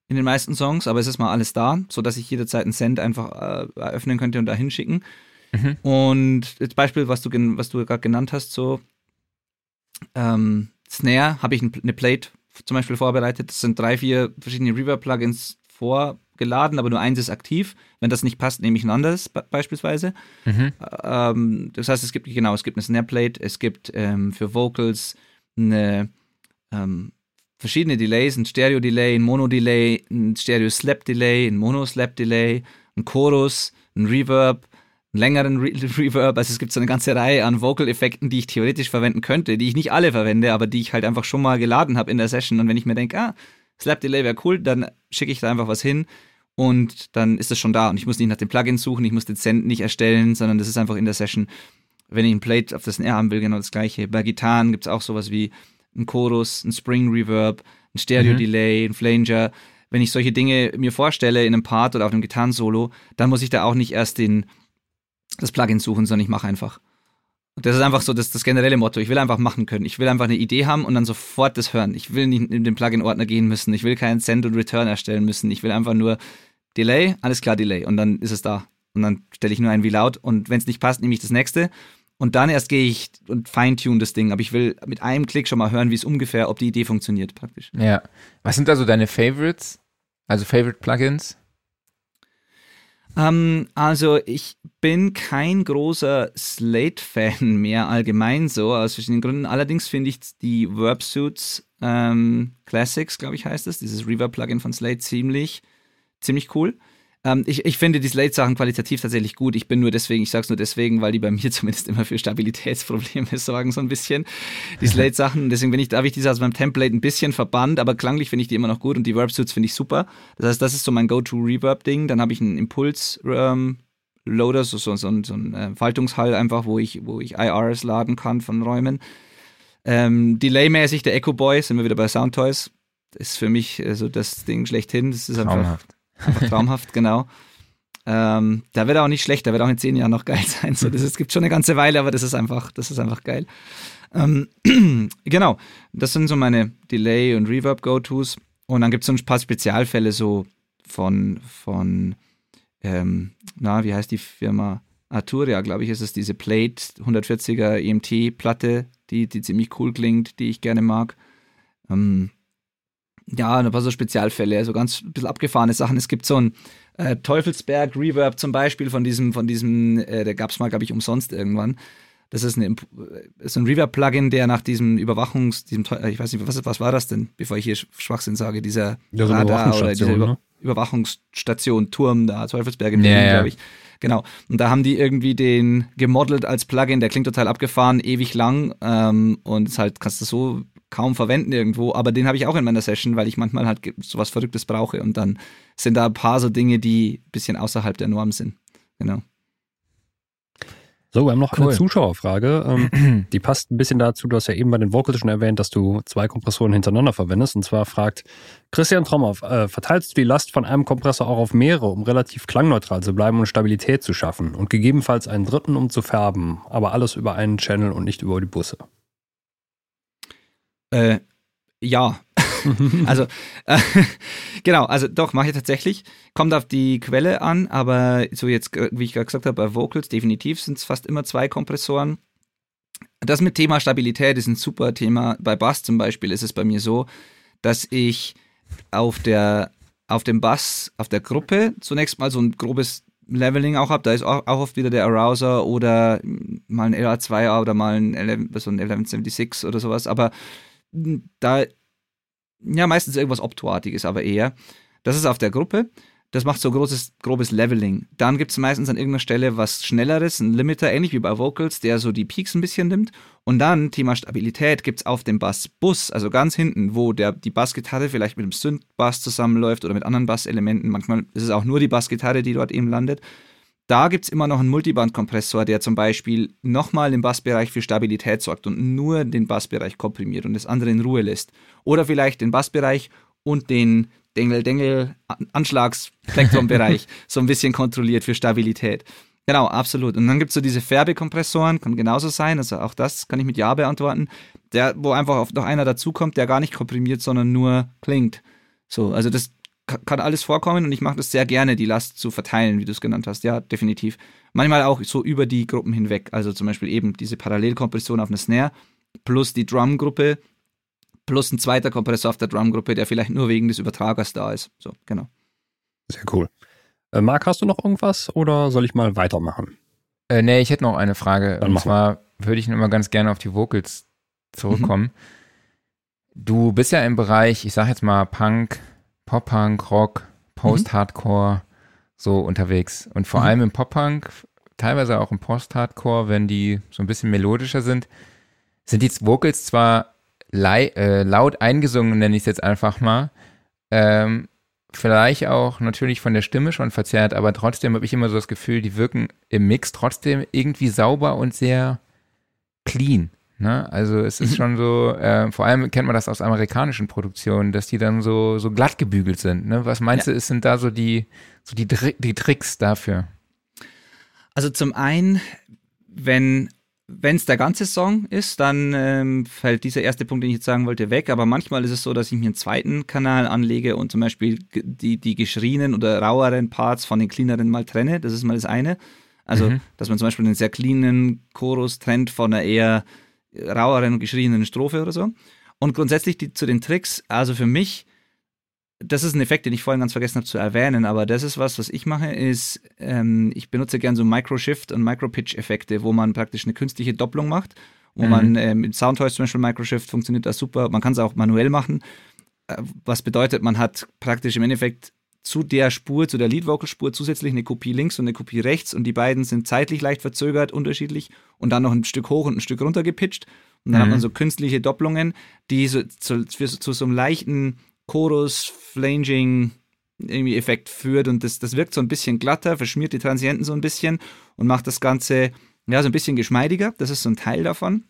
in den meisten Songs, aber es ist mal alles da, sodass ich jederzeit einen Send einfach äh, eröffnen könnte und da hinschicken. Mhm. Und das Beispiel, was du, was du gerade genannt hast, so ähm, Snare, habe ich eine Plate zum Beispiel vorbereitet. Das sind drei, vier verschiedene Reverb-Plugins vorgeladen, aber nur eins ist aktiv. Wenn das nicht passt, nehme ich ein anderes beispielsweise. Mhm. Ähm, das heißt, es gibt genau, es gibt eine Snapplate, es gibt ähm, für Vocals eine ähm, verschiedene Delays, ein Stereo-Delay, ein Mono-Delay, ein Stereo-Slap-Delay, ein Mono-Slap-Delay, ein Chorus, ein Reverb, längeren Re Reverb. Also es gibt so eine ganze Reihe an Vocal-Effekten, die ich theoretisch verwenden könnte, die ich nicht alle verwende, aber die ich halt einfach schon mal geladen habe in der Session. Und wenn ich mir denke, ah, Slap Delay wäre cool, dann schicke ich da einfach was hin und dann ist es schon da. Und ich muss nicht nach dem Plugin suchen, ich muss den Send nicht erstellen, sondern das ist einfach in der Session. Wenn ich ein Plate auf das Snare haben will, genau das gleiche. Bei Gitarren gibt es auch sowas wie ein Chorus, ein Spring Reverb, ein Stereo Delay, ein Flanger. Wenn ich solche Dinge mir vorstelle in einem Part oder auf einem Gitarrensolo, dann muss ich da auch nicht erst den, das Plugin suchen, sondern ich mache einfach. Das ist einfach so das, das generelle Motto. Ich will einfach machen können. Ich will einfach eine Idee haben und dann sofort das hören. Ich will nicht in den Plugin-Ordner gehen müssen. Ich will keinen Send und Return erstellen müssen. Ich will einfach nur Delay, alles klar, Delay. Und dann ist es da. Und dann stelle ich nur ein wie laut. Und wenn es nicht passt, nehme ich das nächste. Und dann erst gehe ich und feintune das Ding. Aber ich will mit einem Klick schon mal hören, wie es ungefähr, ob die Idee funktioniert, praktisch. Ja. Was sind da so deine Favorites? Also Favorite Plugins? Ähm, also ich bin kein großer Slate-Fan mehr allgemein so, aus verschiedenen Gründen. Allerdings finde ich die Verbsuits ähm, Classics, glaube ich heißt es, dieses Reverb-Plugin von Slate ziemlich, ziemlich cool. Ähm, ich, ich finde die Slate-Sachen qualitativ tatsächlich gut. Ich bin nur deswegen, ich sage es nur deswegen, weil die bei mir zumindest immer für Stabilitätsprobleme sorgen, so ein bisschen. Die Slate-Sachen, deswegen bin ich, da habe ich diese aus meinem Template ein bisschen verbannt, aber klanglich finde ich die immer noch gut und die Verb-Suits finde ich super. Das heißt, das ist so mein Go-To-Reverb-Ding. Dann habe ich einen Impuls- ähm, Loader, so, so, so, so ein äh, Faltungshall einfach, wo ich, wo ich IRs laden kann von Räumen. Ähm, Delay-mäßig der Echo Boy, sind wir wieder bei Soundtoys. Ist für mich äh, so das Ding schlechthin. Das ist einfach Traumhaft. Einfach traumhaft, genau. Ähm, da wird auch nicht schlecht, da wird auch in zehn Jahren noch geil sein. So, das ist, gibt schon eine ganze Weile, aber das ist einfach, das ist einfach geil. Ähm, genau, das sind so meine Delay- und Reverb-Go-Tos. Und dann gibt es so ein paar Spezialfälle so von, von ähm, na, wie heißt die Firma? Arturia, glaube ich, ist es diese Plate 140er EMT-Platte, die, die ziemlich cool klingt, die ich gerne mag. Ähm, ja, ein paar so Spezialfälle, so ganz ein bisschen abgefahrene Sachen. Es gibt so ein äh, Teufelsberg Reverb zum Beispiel von diesem, von diesem, äh, der gab es mal, glaube ich, umsonst irgendwann. Das ist, eine, äh, ist ein Reverb-Plugin, der nach diesem Überwachungs, diesem, ich weiß nicht, was, was war das denn, bevor ich hier Schwachsinn sage, dieser Ja, so Radar oder dieser Überwachungsstation, Über ne? Überwachungsstation, Turm da, Teufelsberg in Ja, Berlin, ja. glaube ich. Genau. Und da haben die irgendwie den gemodelt als Plugin, der klingt total abgefahren, ewig lang ähm, und ist halt kannst du so kaum verwenden irgendwo, aber den habe ich auch in meiner Session, weil ich manchmal halt sowas Verrücktes brauche und dann sind da ein paar so Dinge, die ein bisschen außerhalb der Norm sind. Genau. So, wir haben noch Cool. eine Zuschauerfrage. Ähm, die passt ein bisschen dazu. Du hast ja eben bei den Vocals schon erwähnt, dass du zwei Kompressoren hintereinander verwendest. Und zwar fragt Christian Tromhoff, äh, verteilst du die Last von einem Kompressor auch auf mehrere, um relativ klangneutral zu bleiben und Stabilität zu schaffen? Und gegebenenfalls einen dritten, um zu färben. Aber alles über einen Channel und nicht über die Busse. Äh, ja. also, äh, genau, also doch, mache ich tatsächlich. Kommt auf die Quelle an, aber so jetzt, äh, wie ich gerade gesagt habe, bei Vocals definitiv sind es fast immer zwei Kompressoren. Das mit Thema Stabilität ist ein super Thema. Bei Bass zum Beispiel ist es bei mir so, dass ich auf der auf dem Bass, auf der Gruppe zunächst mal so ein grobes Leveling auch habe. Da ist auch, oft wieder der Arouser oder mal ein LA2A oder mal ein, 11, so ein 1176 oder sowas. Aber da, ja, meistens irgendwas Optoartiges, aber eher. Das ist auf der Gruppe. Das macht so großes, grobes Leveling. Dann gibt es meistens an irgendeiner Stelle was Schnelleres, ein Limiter, ähnlich wie bei Vocals, der so die Peaks ein bisschen nimmt. Und dann, Thema Stabilität, gibt es auf dem Bass-Bus, also ganz hinten, wo der, die Bassgitarre vielleicht mit dem Synth-Bass zusammenläuft oder mit anderen Basselementen. Manchmal ist es auch nur die Bassgitarre, die dort eben landet. Da gibt es immer noch einen Multiband-Kompressor, der zum Beispiel nochmal im Bassbereich für Stabilität sorgt und nur den Bassbereich komprimiert und das andere in Ruhe lässt. Oder vielleicht den Bassbereich und den Dengel-Dengel-Anschlagsspektrumbereich so ein bisschen kontrolliert für Stabilität. Genau, absolut. Und dann gibt es so diese Färbekompressoren, kann genauso sein, also auch das kann ich mit Ja beantworten, der, wo einfach noch einer dazukommt, der gar nicht komprimiert, sondern nur klingt. So, also das kann alles vorkommen und ich mache das sehr gerne, die Last zu verteilen, wie du es genannt hast. Ja, definitiv. Manchmal auch so über die Gruppen hinweg. Also zum Beispiel eben diese Parallelkompression auf eine Snare plus die Drumgruppe plus ein zweiter Kompressor auf der Drumgruppe, der vielleicht nur wegen des Übertragers da ist. So, genau. Sehr cool. Äh, Marc, hast du noch irgendwas oder soll ich mal weitermachen? Äh, nee, ich hätte noch eine Frage. Dann und zwar würde ich immer ganz gerne auf die Vocals zurückkommen. Du bist ja im Bereich, ich sag jetzt mal Punk, Pop-Punk, Rock, Post-Hardcore so unterwegs. Und vor Mhm. allem im Pop-Punk teilweise auch im Post-Hardcore, wenn die so ein bisschen melodischer sind, sind die Vocals zwar äh, laut eingesungen, nenne ich es jetzt einfach mal, ähm, vielleicht auch natürlich von der Stimme schon verzerrt, aber trotzdem habe ich immer so das Gefühl, die wirken im Mix trotzdem irgendwie sauber und sehr clean. Ne? Also es ist schon so, äh, vor allem kennt man das aus amerikanischen Produktionen, dass die dann so, so glatt gebügelt sind. Ne? Was meinst ja. du, sind da so die, so die, die Tricks dafür? Also zum einen, wenn wenn es der ganze Song ist, dann ähm, fällt dieser erste Punkt, den ich jetzt sagen wollte, weg. Aber manchmal ist es so, dass ich mir einen zweiten Kanal anlege und zum Beispiel die, die geschrienen oder raueren Parts von den cleaneren mal trenne. Das ist mal das eine. Also, mhm. dass man zum Beispiel einen sehr cleanen Chorus trennt von einer eher raueren und geschrienen Strophe oder so. Und grundsätzlich die, zu den Tricks, also für mich das ist ein Effekt, den ich vorhin ganz vergessen habe zu erwähnen, aber das ist was, was ich mache, ist, ähm, ich benutze gern so Micro-Shift und Micro-Pitch-Effekte, wo man praktisch eine künstliche Doppelung macht, wo mhm. man äh, mit Soundtoys zum Beispiel Micro-Shift funktioniert das super, man kann es auch manuell machen, äh, was bedeutet, man hat praktisch im Endeffekt zu der Spur, zu der Lead-Vocal-Spur zusätzlich eine Kopie links und eine Kopie rechts und die beiden sind zeitlich leicht verzögert, unterschiedlich und dann noch ein Stück hoch und ein Stück runter gepitcht und dann mhm. hat man so künstliche Doppelungen, die so, zu, zu, zu so einem leichten Chorus, Flanging, irgendwie Effekt führt und das, das wirkt so ein bisschen glatter, verschmiert die Transienten so ein bisschen und macht das Ganze ja so ein bisschen geschmeidiger. Das ist so ein Teil davon.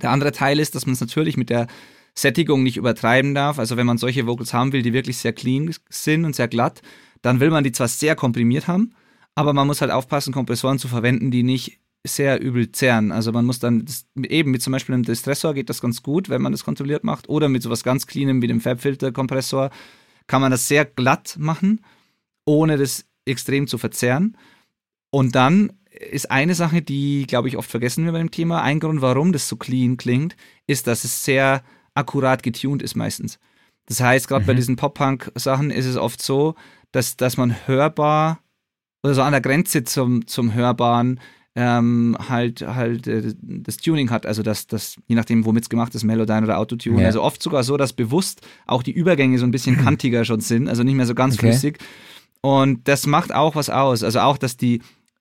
Der andere Teil ist, dass man es natürlich mit der Sättigung nicht übertreiben darf. Also wenn man solche Vocals haben will, die wirklich sehr clean sind und sehr glatt, dann will man die zwar sehr komprimiert haben, aber man muss halt aufpassen, Kompressoren zu verwenden, die nicht sehr übel zerren. Also man muss dann eben mit zum Beispiel einem Distressor geht das ganz gut, wenn man das kontrolliert macht, oder mit sowas ganz cleanem wie dem Fabfilter-Kompressor kann man das sehr glatt machen, ohne das extrem zu verzerren. Und dann ist eine Sache, die, glaube ich, oft vergessen wir bei dem Thema. Ein Grund, warum das so clean klingt, ist, dass es sehr akkurat getuned ist meistens. Das heißt, gerade mhm. bei diesen Pop-Punk-Sachen ist es oft so, dass, dass man hörbar oder so an der Grenze zum, zum Hörbaren ähm, halt halt äh, das Tuning hat, also das, das, je nachdem, womit es gemacht ist, Melodyne oder Autotune. Ja. Also oft sogar so, dass bewusst auch die Übergänge so ein bisschen kantiger schon sind, also nicht mehr so ganz okay. flüssig. Und das macht auch was aus. Also auch, dass die,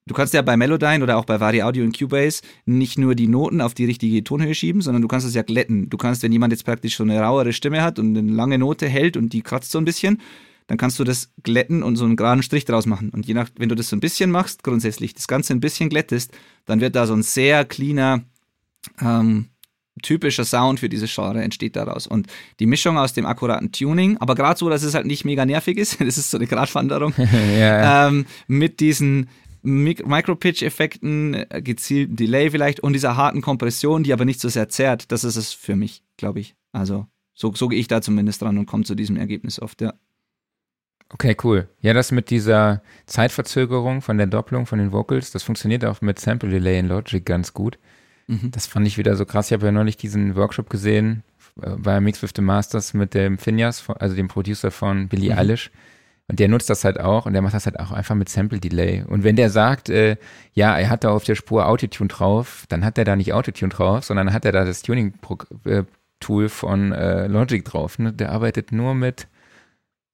du kannst ja bei Melodyne oder auch bei Vari Audio und Cubase nicht nur die Noten auf die richtige Tonhöhe schieben, sondern du kannst es ja glätten. Du kannst, wenn jemand jetzt praktisch so eine rauere Stimme hat und eine lange Note hält und die kratzt so ein bisschen, dann kannst du das glätten und so einen geraden Strich draus machen. Und je nach, wenn du das so ein bisschen machst, grundsätzlich das Ganze ein bisschen glättest, dann wird da so ein sehr cleaner, ähm, typischer Sound für dieses Genre entsteht daraus. Und die Mischung aus dem akkuraten Tuning, aber gerade so, dass es halt nicht mega nervig ist, das ist so eine Gratwanderung, ja. ähm, mit diesen Micro-Pitch-Effekten, äh, gezielten Delay vielleicht und dieser harten Kompression, die aber nicht so sehr zerrt, das ist es für mich, glaube ich. Also so, so gehe ich da zumindest dran und komme zu diesem Ergebnis oft, ja. Okay, cool. Ja, das mit dieser Zeitverzögerung von der Doppelung von den Vocals, das funktioniert auch mit Sample Delay in Logic ganz gut. Mhm. Das fand ich wieder so krass. Ich habe ja neulich diesen Workshop gesehen äh, bei Mix with the Masters mit dem Phineas, also dem Producer von Billie mhm. Eilish. Und der nutzt das halt auch und der macht das halt auch einfach mit Sample Delay. Und wenn der sagt, äh, ja, er hat da auf der Spur Autotune drauf, dann hat er da nicht Autotune drauf, sondern hat er da das Tuning-Tool äh, von äh, Logic drauf. Ne? Der arbeitet nur mit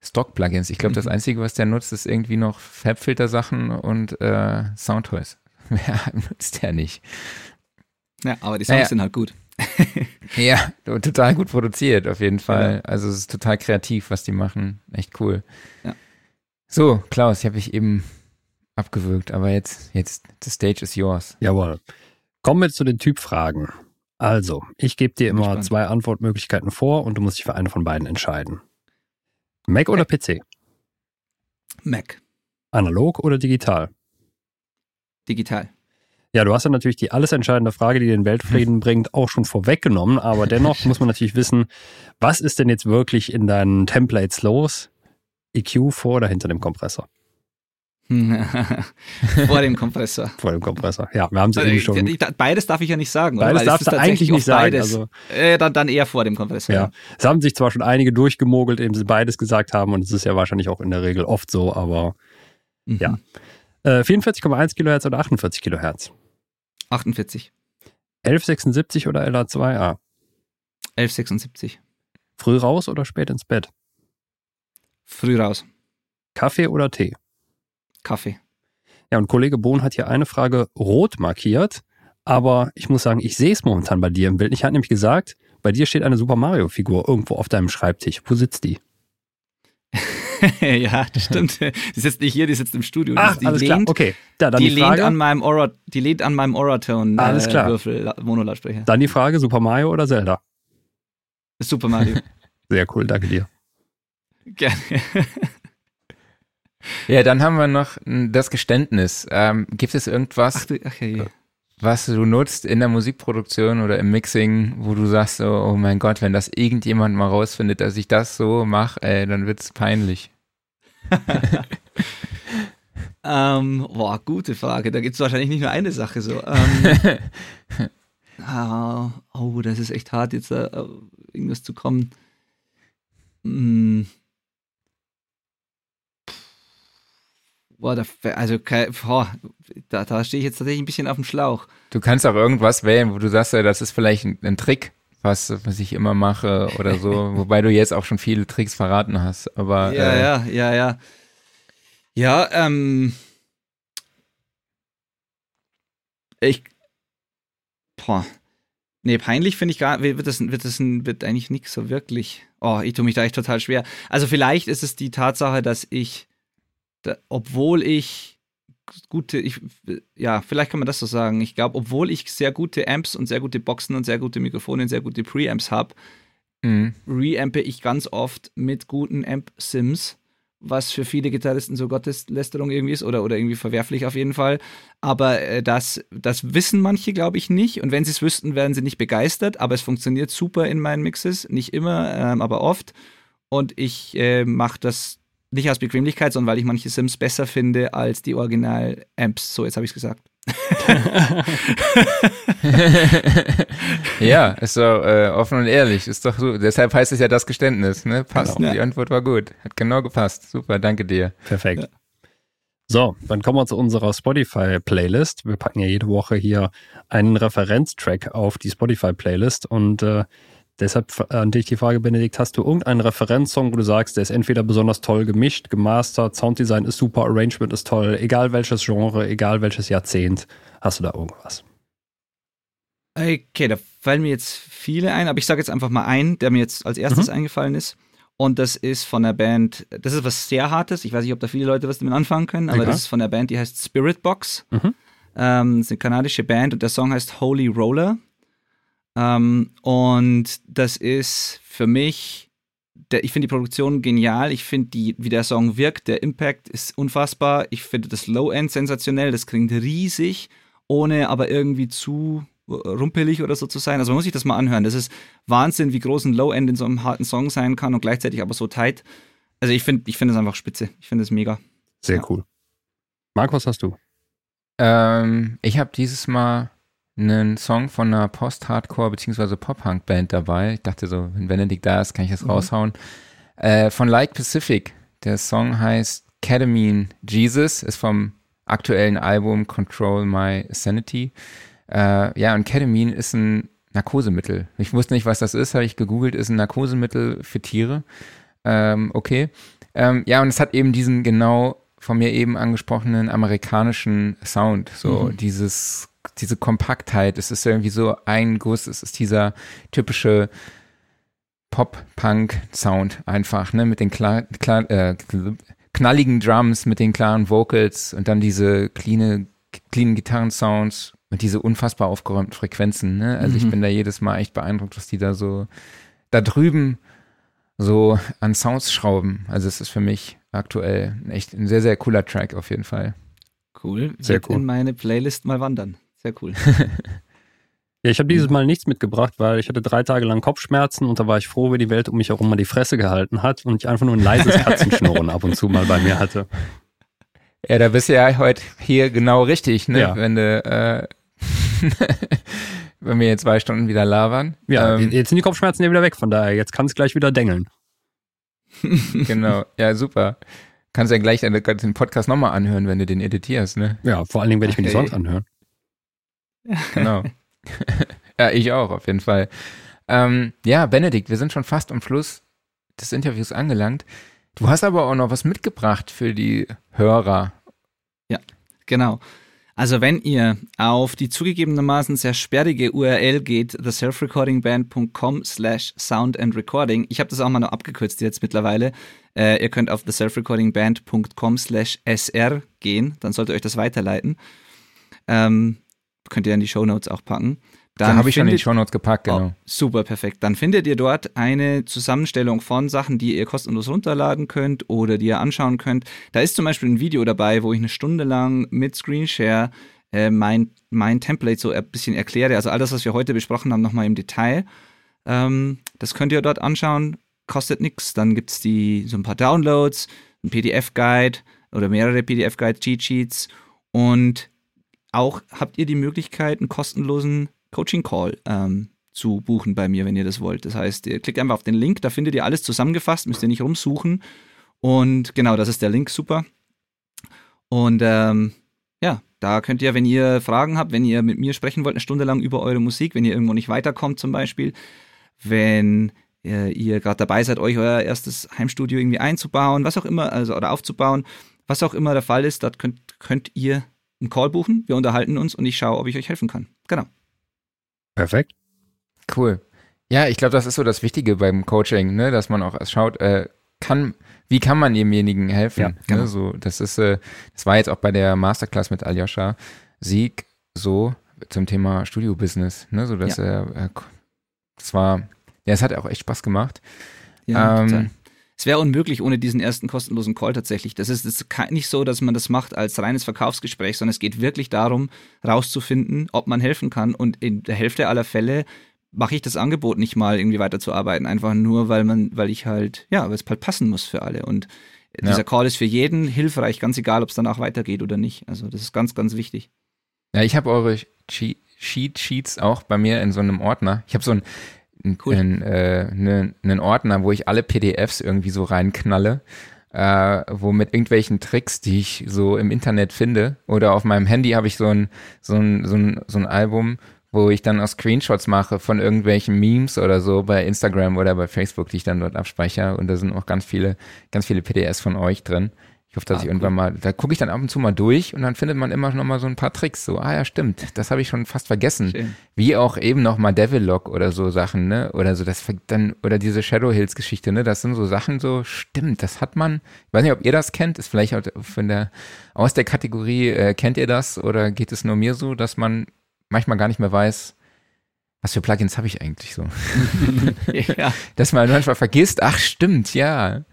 Stock-Plugins. Ich glaube, mhm. das Einzige, was der nutzt, ist irgendwie noch Fabfilter-Sachen und äh, Soundtoys. Mehr nutzt der nicht. Ja, aber die Songs naja. sind halt gut. ja, total gut produziert, auf jeden Fall. Ja. Also es ist total kreativ, was die machen. Echt cool. Ja. So, Klaus, ich habe ich eben abgewürgt, aber jetzt, jetzt, the stage is yours. Jawohl. Kommen wir zu den Typfragen. Also, ich gebe dir immer zwei Antwortmöglichkeiten vor und du musst dich für eine von beiden entscheiden. Mac oder PC? Mac. Analog oder digital? Digital. Ja, du hast ja natürlich die alles entscheidende Frage, die den Weltfrieden bringt, auch schon vorweggenommen. Aber dennoch muss man natürlich wissen, was ist denn jetzt wirklich in deinen Templates los? EQ vor oder hinter dem Kompressor? Vor dem Kompressor. Vor dem Kompressor. Ja, wir haben es also, eben schon. Beides darf ich ja nicht sagen. Beides oder? darfst du eigentlich nicht sagen. Beides, also, äh, dann, dann eher vor dem Kompressor. Ja. Es haben sich zwar schon einige durchgemogelt, eben sie beides gesagt haben und es ist ja wahrscheinlich auch in der Regel oft so, aber mhm. ja. Äh, 44,1 Kilohertz oder 48 Kilohertz? 48. 1176 oder LA2A? 1176. Früh raus oder spät ins Bett? Früh raus. Kaffee oder Tee? Kaffee. Ja, und Kollege Bohn hat hier eine Frage rot markiert, aber ich muss sagen, ich sehe es momentan bei dir im Bild. Ich hatte nämlich gesagt, bei dir steht eine Super Mario-Figur irgendwo auf deinem Schreibtisch. Wo sitzt die? ja, das stimmt. Die sitzt nicht hier, die sitzt im Studio. Ach, die alles lehnt, klar. Okay, da, dann die, die, lehnt Frage. an meinem Aura, die lehnt an meinem Oratone Alles äh, klar. Würfel Monolautsprecher. Dann die Frage, Super Mario oder Zelda? Super Mario. Sehr cool, danke dir. Gerne. Ja, dann haben wir noch das Geständnis. Ähm, gibt es irgendwas, Ach, du, ach ja, was du nutzt in der Musikproduktion oder im Mixing, wo du sagst, so, oh mein Gott, wenn das irgendjemand mal rausfindet, dass ich das so mache, ey, dann wird's peinlich. Ähm, boah, gute Frage. Da gibt es wahrscheinlich nicht nur eine Sache so. Ähm, ah, oh, das ist echt hart, jetzt da äh, irgendwas zu kommen. Hm. Boah, da, also boah, da, da stehe ich jetzt tatsächlich ein bisschen auf dem Schlauch. Du kannst auch irgendwas wählen, wo du sagst, das ist vielleicht ein, ein Trick, was, was ich immer mache oder so, wobei du jetzt auch schon viele Tricks verraten hast. Aber ja, äh, ja, ja, ja. Ja, ähm. Ich. Boah. Nee, peinlich finde ich gar wird das, wird das wird eigentlich nichts so wirklich. Oh, ich tue mich da echt total schwer. Also vielleicht ist es die Tatsache, dass ich, da, obwohl ich gute, ich, ja, vielleicht kann man das so sagen. Ich glaube, obwohl ich sehr gute Amps und sehr gute Boxen und sehr gute Mikrofone und sehr gute Preamps habe, mh. reampe ich ganz oft mit guten Amp-Sims, was für viele Gitarristen so Gotteslästerung irgendwie ist oder, oder irgendwie verwerflich auf jeden Fall. Aber äh, das, das wissen manche, glaube ich, nicht. Und wenn sie es wüssten, wären sie nicht begeistert. Aber es funktioniert super in meinen Mixes. Nicht immer, ähm, aber oft. Und ich äh, mache das nicht aus Bequemlichkeit, sondern weil ich manche Sims besser finde als die Original-Amps. So, jetzt habe ich es gesagt. ja, ist doch äh, offen und ehrlich, ist doch so. Deshalb heißt es ja das Geständnis, ne? Passt. Genau. Die Antwort war gut. Hat genau gepasst. Super, danke dir. Perfekt. Ja. So, dann kommen wir zu unserer Spotify-Playlist. Wir packen ja jede Woche hier einen Referenztrack auf die Spotify-Playlist und äh, deshalb an dich die Frage, Benedikt, hast du irgendeinen Referenzsong, wo du sagst, der ist entweder besonders toll gemischt, gemastert, Sounddesign ist super, Arrangement ist toll, egal welches Genre, egal welches Jahrzehnt, hast du da irgendwas? Okay, da fallen mir jetzt viele ein, aber ich sage jetzt einfach mal einen, der mir jetzt als erstes Mhm. eingefallen ist. Und das ist von der Band, das ist was sehr Hartes. Ich weiß nicht, ob da viele Leute was damit anfangen können, aber Okay. das ist von der Band, die heißt Spirit Box. Mhm. Ähm, das ist eine kanadische Band und der Song heißt Holy Roller. Ähm, und das ist für mich, der, ich finde die Produktion genial. Ich finde, die, wie der Song wirkt, der Impact ist unfassbar. Ich finde das Low-End sensationell. Das klingt riesig, ohne aber irgendwie zu rumpelig oder so zu sein. Also man muss sich das mal anhören. Das ist Wahnsinn, wie groß ein Low-End in so einem harten Song sein kann und gleichzeitig aber so tight. Also ich finde ich finde es einfach spitze. Ich finde es mega. Sehr Ja. cool. Marc, was hast du? Ähm, ich habe dieses Mal einen Song von einer Post-Hardcore- bzw. Pop-Punk-Band dabei. Ich dachte so, wenn Benedikt da ist, kann ich das Mhm. raushauen. Äh, von Like Pacific. Der Song heißt Ketamine Jesus, ist vom aktuellen Album Control My Sanity. Äh, ja, und Ketamine ist ein Narkosemittel. Ich wusste nicht, was das ist, habe ich gegoogelt, ist ein Narkosemittel für Tiere. Ähm, okay. Ähm, ja, und es hat eben diesen genau von mir eben angesprochenen amerikanischen Sound. So Mhm. dieses, diese Kompaktheit. Es ist irgendwie so ein Guss. Es ist dieser typische Pop-Punk-Sound einfach, ne? Mit den klar, klar, äh, knalligen Drums, mit den klaren Vocals und dann diese clean, clean Gitarrensounds und diese unfassbar aufgeräumten Frequenzen, ne? Also ich Mhm. bin da jedes Mal echt beeindruckt, was die da so da drüben so an Sounds schrauben. Also es ist für mich aktuell echt ein sehr, sehr cooler Track auf jeden Fall. Cool. Sehr Wird cool. in meine Playlist mal wandern. Sehr cool. Ja, ich habe dieses Mal nichts mitgebracht, weil ich hatte drei Tage lang Kopfschmerzen und da war ich froh, wie die Welt um mich herum mal die Fresse gehalten hat und ich einfach nur ein leises Katzenschnurren ab und zu mal bei mir hatte. Ja, da bist du ja heute hier genau richtig, ne? Ja. Wenn du, äh, wenn wir jetzt zwei Stunden wieder labern. Ja, Ähm, jetzt sind die Kopfschmerzen ja wieder weg, von daher, jetzt kann es gleich wieder dengeln. genau. Ja, super. Kannst ja gleich den Podcast nochmal anhören, wenn du den editierst, ne? Ja, vor allen Dingen werde ich mir die. Songs anhören. Genau. ja, ich auch, auf jeden Fall. Ähm, ja, Benedikt, wir sind schon fast am Schluss des Interviews angelangt. Du hast aber auch noch was mitgebracht für die Hörer. Genau. Also wenn ihr auf die zugegebenermaßen sehr sperrige URL geht, theselfrecordingband.com slash sound and recording. Ich habe das auch mal noch abgekürzt jetzt mittlerweile. Äh, ihr könnt auf theselfrecordingband.com slash sr gehen, dann sollte euch das weiterleiten. Ähm, könnt ihr in die Show Notes auch packen. Dann da habe ich schon in die Show Notes gepackt, genau. Oh, super, perfekt. Dann findet ihr dort eine Zusammenstellung von Sachen, die ihr kostenlos runterladen könnt oder die ihr anschauen könnt. Da ist zum Beispiel ein Video dabei, wo ich eine Stunde lang mit Screenshare äh, mein, mein Template so ein bisschen erkläre. Also alles, was wir heute besprochen haben, nochmal im Detail. Ähm, das könnt ihr dort anschauen, kostet nichts. Dann gibt's die so ein paar Downloads, ein PDF-Guide oder mehrere PDF-Guide, Cheat Sheets und auch habt ihr die Möglichkeit, einen kostenlosen Coaching-Call ähm, zu buchen bei mir, wenn ihr das wollt. Das heißt, ihr klickt einfach auf den Link, da findet ihr alles zusammengefasst, müsst ihr nicht rumsuchen. Und genau, das ist der Link, super. Und ähm, ja, da könnt ihr, wenn ihr Fragen habt, wenn ihr mit mir sprechen wollt, eine Stunde lang über eure Musik, wenn ihr irgendwo nicht weiterkommt zum Beispiel, wenn äh, ihr gerade dabei seid, euch euer erstes Heimstudio irgendwie einzubauen, was auch immer, also oder aufzubauen, was auch immer der Fall ist, dort könnt, könnt ihr einen Call buchen, wir unterhalten uns und ich schaue, ob ich euch helfen kann. Genau. Perfekt. Cool. Ja, ich glaube, das ist so das Wichtige beim Coaching, ne, dass man auch schaut, äh, kann, wie kann man demjenigen helfen? Ja, ne, genau. ne, so, das ist, äh, das war jetzt auch bei der Masterclass mit Aljoscha Sieg so zum Thema Studio-Business, ne, so dass ja. er, äh, das war, ja, es hat auch echt Spaß gemacht. Ja, ähm, es wäre unmöglich ohne diesen ersten kostenlosen Call tatsächlich. Das ist, das ist nicht so, dass man das macht als reines Verkaufsgespräch, sondern es geht wirklich darum, rauszufinden, ob man helfen kann. Und in der Hälfte aller Fälle mache ich das Angebot nicht mal irgendwie weiterzuarbeiten, einfach nur, weil man, weil ich halt, ja, weil es halt passen muss für alle. Und ja. dieser Call ist für jeden hilfreich, ganz egal, ob es danach weitergeht oder nicht. Also das ist ganz, ganz wichtig. Ja, ich habe eure Cheat Sheets auch bei mir in so einem Ordner. Ich habe so ein cool. einen, äh, einen, einen Ordner, wo ich alle PDFs irgendwie so reinknalle, äh, wo mit irgendwelchen Tricks, die ich so im Internet finde, oder auf meinem Handy habe ich so ein, so ein, so ein, so ein Album, wo ich dann auch Screenshots mache von irgendwelchen Memes oder so bei Instagram oder bei Facebook, die ich dann dort abspeichere. Und da sind auch ganz viele, ganz viele PDFs von euch drin. Ich hoffe, dass ah, ich irgendwann mal, da gucke ich dann ab und zu mal durch und dann findet man immer noch mal so ein paar Tricks. So, ah ja, stimmt, das habe ich schon fast vergessen. Schön. Wie auch eben noch mal Devil Lock oder so Sachen, ne? Oder so, das dann, oder diese Shadow Hills Geschichte, ne? Das sind so Sachen, so, stimmt, das hat man. Ich weiß nicht, ob ihr das kennt, ist vielleicht auch von der, aus der Kategorie, äh, kennt ihr das oder geht es nur mir so, dass man manchmal gar nicht mehr weiß, was für Plugins habe ich eigentlich so? ja. Dass man manchmal vergisst, ach stimmt, ja.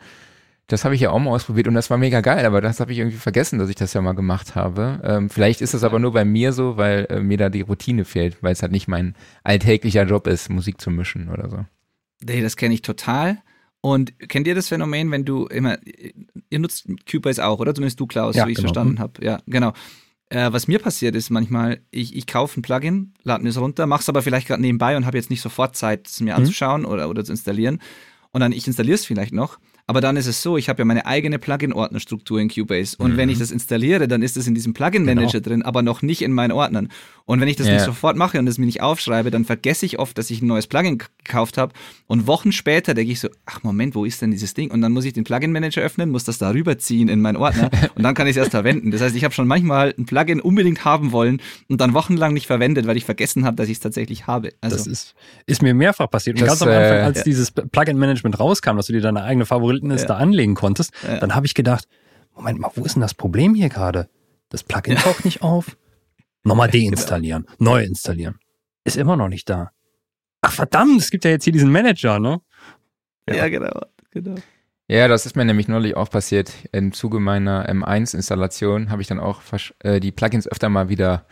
Das habe ich ja auch mal ausprobiert und das war mega geil, aber das habe ich irgendwie vergessen, dass ich das ja mal gemacht habe. Ähm, vielleicht ist das aber nur bei mir so, weil äh, mir da die Routine fehlt, weil es halt nicht mein alltäglicher Job ist, Musik zu mischen oder so. Nee, das kenne ich total. Und kennt ihr das Phänomen, wenn du immer, ihr nutzt Cubase auch, oder? Zumindest du, Klaus, ja, so wie ich es genau. verstanden habe. Ja, genau. Äh, was mir passiert ist manchmal, ich, ich kaufe ein Plugin, lade mir es runter, mache es aber vielleicht gerade nebenbei und habe jetzt nicht sofort Zeit, es mir mhm. anzuschauen oder, oder zu installieren. Und dann ich installiere es vielleicht noch aber dann ist es so, ich habe ja meine eigene Plugin-Ordnerstruktur in Cubase. Und mhm. wenn ich das installiere, dann ist es in diesem Plugin-Manager genau. drin, aber noch nicht in meinen Ordnern. Und wenn ich das ja. nicht sofort mache und es mir nicht aufschreibe, dann vergesse ich oft, dass ich ein neues Plugin gekauft habe. Und Wochen später denke ich so, ach Moment, wo ist denn dieses Ding? Und dann muss ich den Plugin-Manager öffnen, muss das da rüberziehen in meinen Ordner und dann kann ich es erst verwenden. Das heißt, ich habe schon manchmal ein Plugin unbedingt haben wollen und dann wochenlang nicht verwendet, weil ich vergessen habe, dass ich es tatsächlich habe. Also, das ist, ist mir mehrfach passiert. Und das, ganz am Anfang, als äh, dieses Plugin-Management rauskam, dass du dir deine eigene Favoritenliste ja. anlegen konntest, ja. dann habe ich gedacht, Moment mal, wo ist denn das Problem hier gerade? Das Plugin taucht nicht auf. Nochmal deinstallieren, genau. neu installieren. Ist immer noch nicht da. Ach verdammt, es gibt ja jetzt hier diesen Manager, ne? Ja, ja genau, genau. Ja, das ist mir nämlich neulich auch passiert. Im Zuge meiner M1-Installation habe ich dann auch äh, die Plugins öfter mal wieder,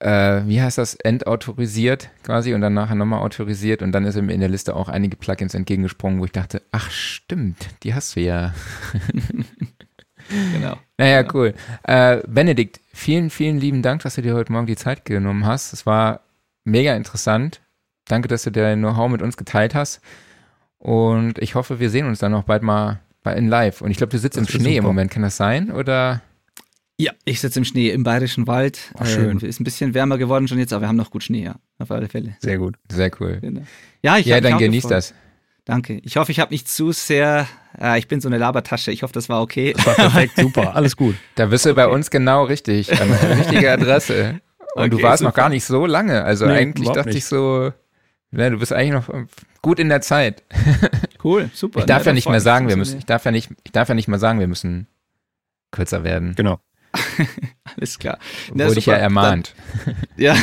äh, wie heißt das, entautorisiert quasi und dann nachher nochmal autorisiert und dann ist mir in der Liste auch einige Plugins entgegengesprungen, wo ich dachte, ach stimmt, die hast du ja. genau. Naja, genau. cool. Äh, Benedikt, vielen, vielen lieben Dank, dass du dir heute Morgen die Zeit genommen hast. Es war mega interessant. Danke, dass du dein Know-how mit uns geteilt hast. Und ich hoffe, wir sehen uns dann noch bald mal in live. Und ich glaube, du sitzt das im Schnee super. im Moment. Kann das sein? Oder? Ja, ich sitze im Schnee im Bayerischen Wald. Ach, schön. Äh, ist ein bisschen wärmer geworden schon jetzt, aber wir haben noch gut Schnee, ja. Auf alle Fälle. Sehr gut. Sehr cool. Genau. Ja, ich, ja dann genießt das. Danke. Ich hoffe, ich habe nicht zu sehr. Äh, ich bin so eine Labertasche. Ich hoffe, das war okay. Das war perfekt, super, alles gut. Da bist du okay. bei uns genau richtig, an der richtigen Adresse. Und okay, du warst super. noch gar nicht so lange. Also nee, eigentlich dachte nicht. ich so, ja, du bist eigentlich noch gut in der Zeit. Cool, super. Ich darf ne, ja nicht mehr sagen, wir müssen, ich darf ja nicht, ich darf ja nicht mehr sagen, wir müssen kürzer werden. Genau. Alles klar. Na, Wurde ich ja ermahnt. Dann, ja,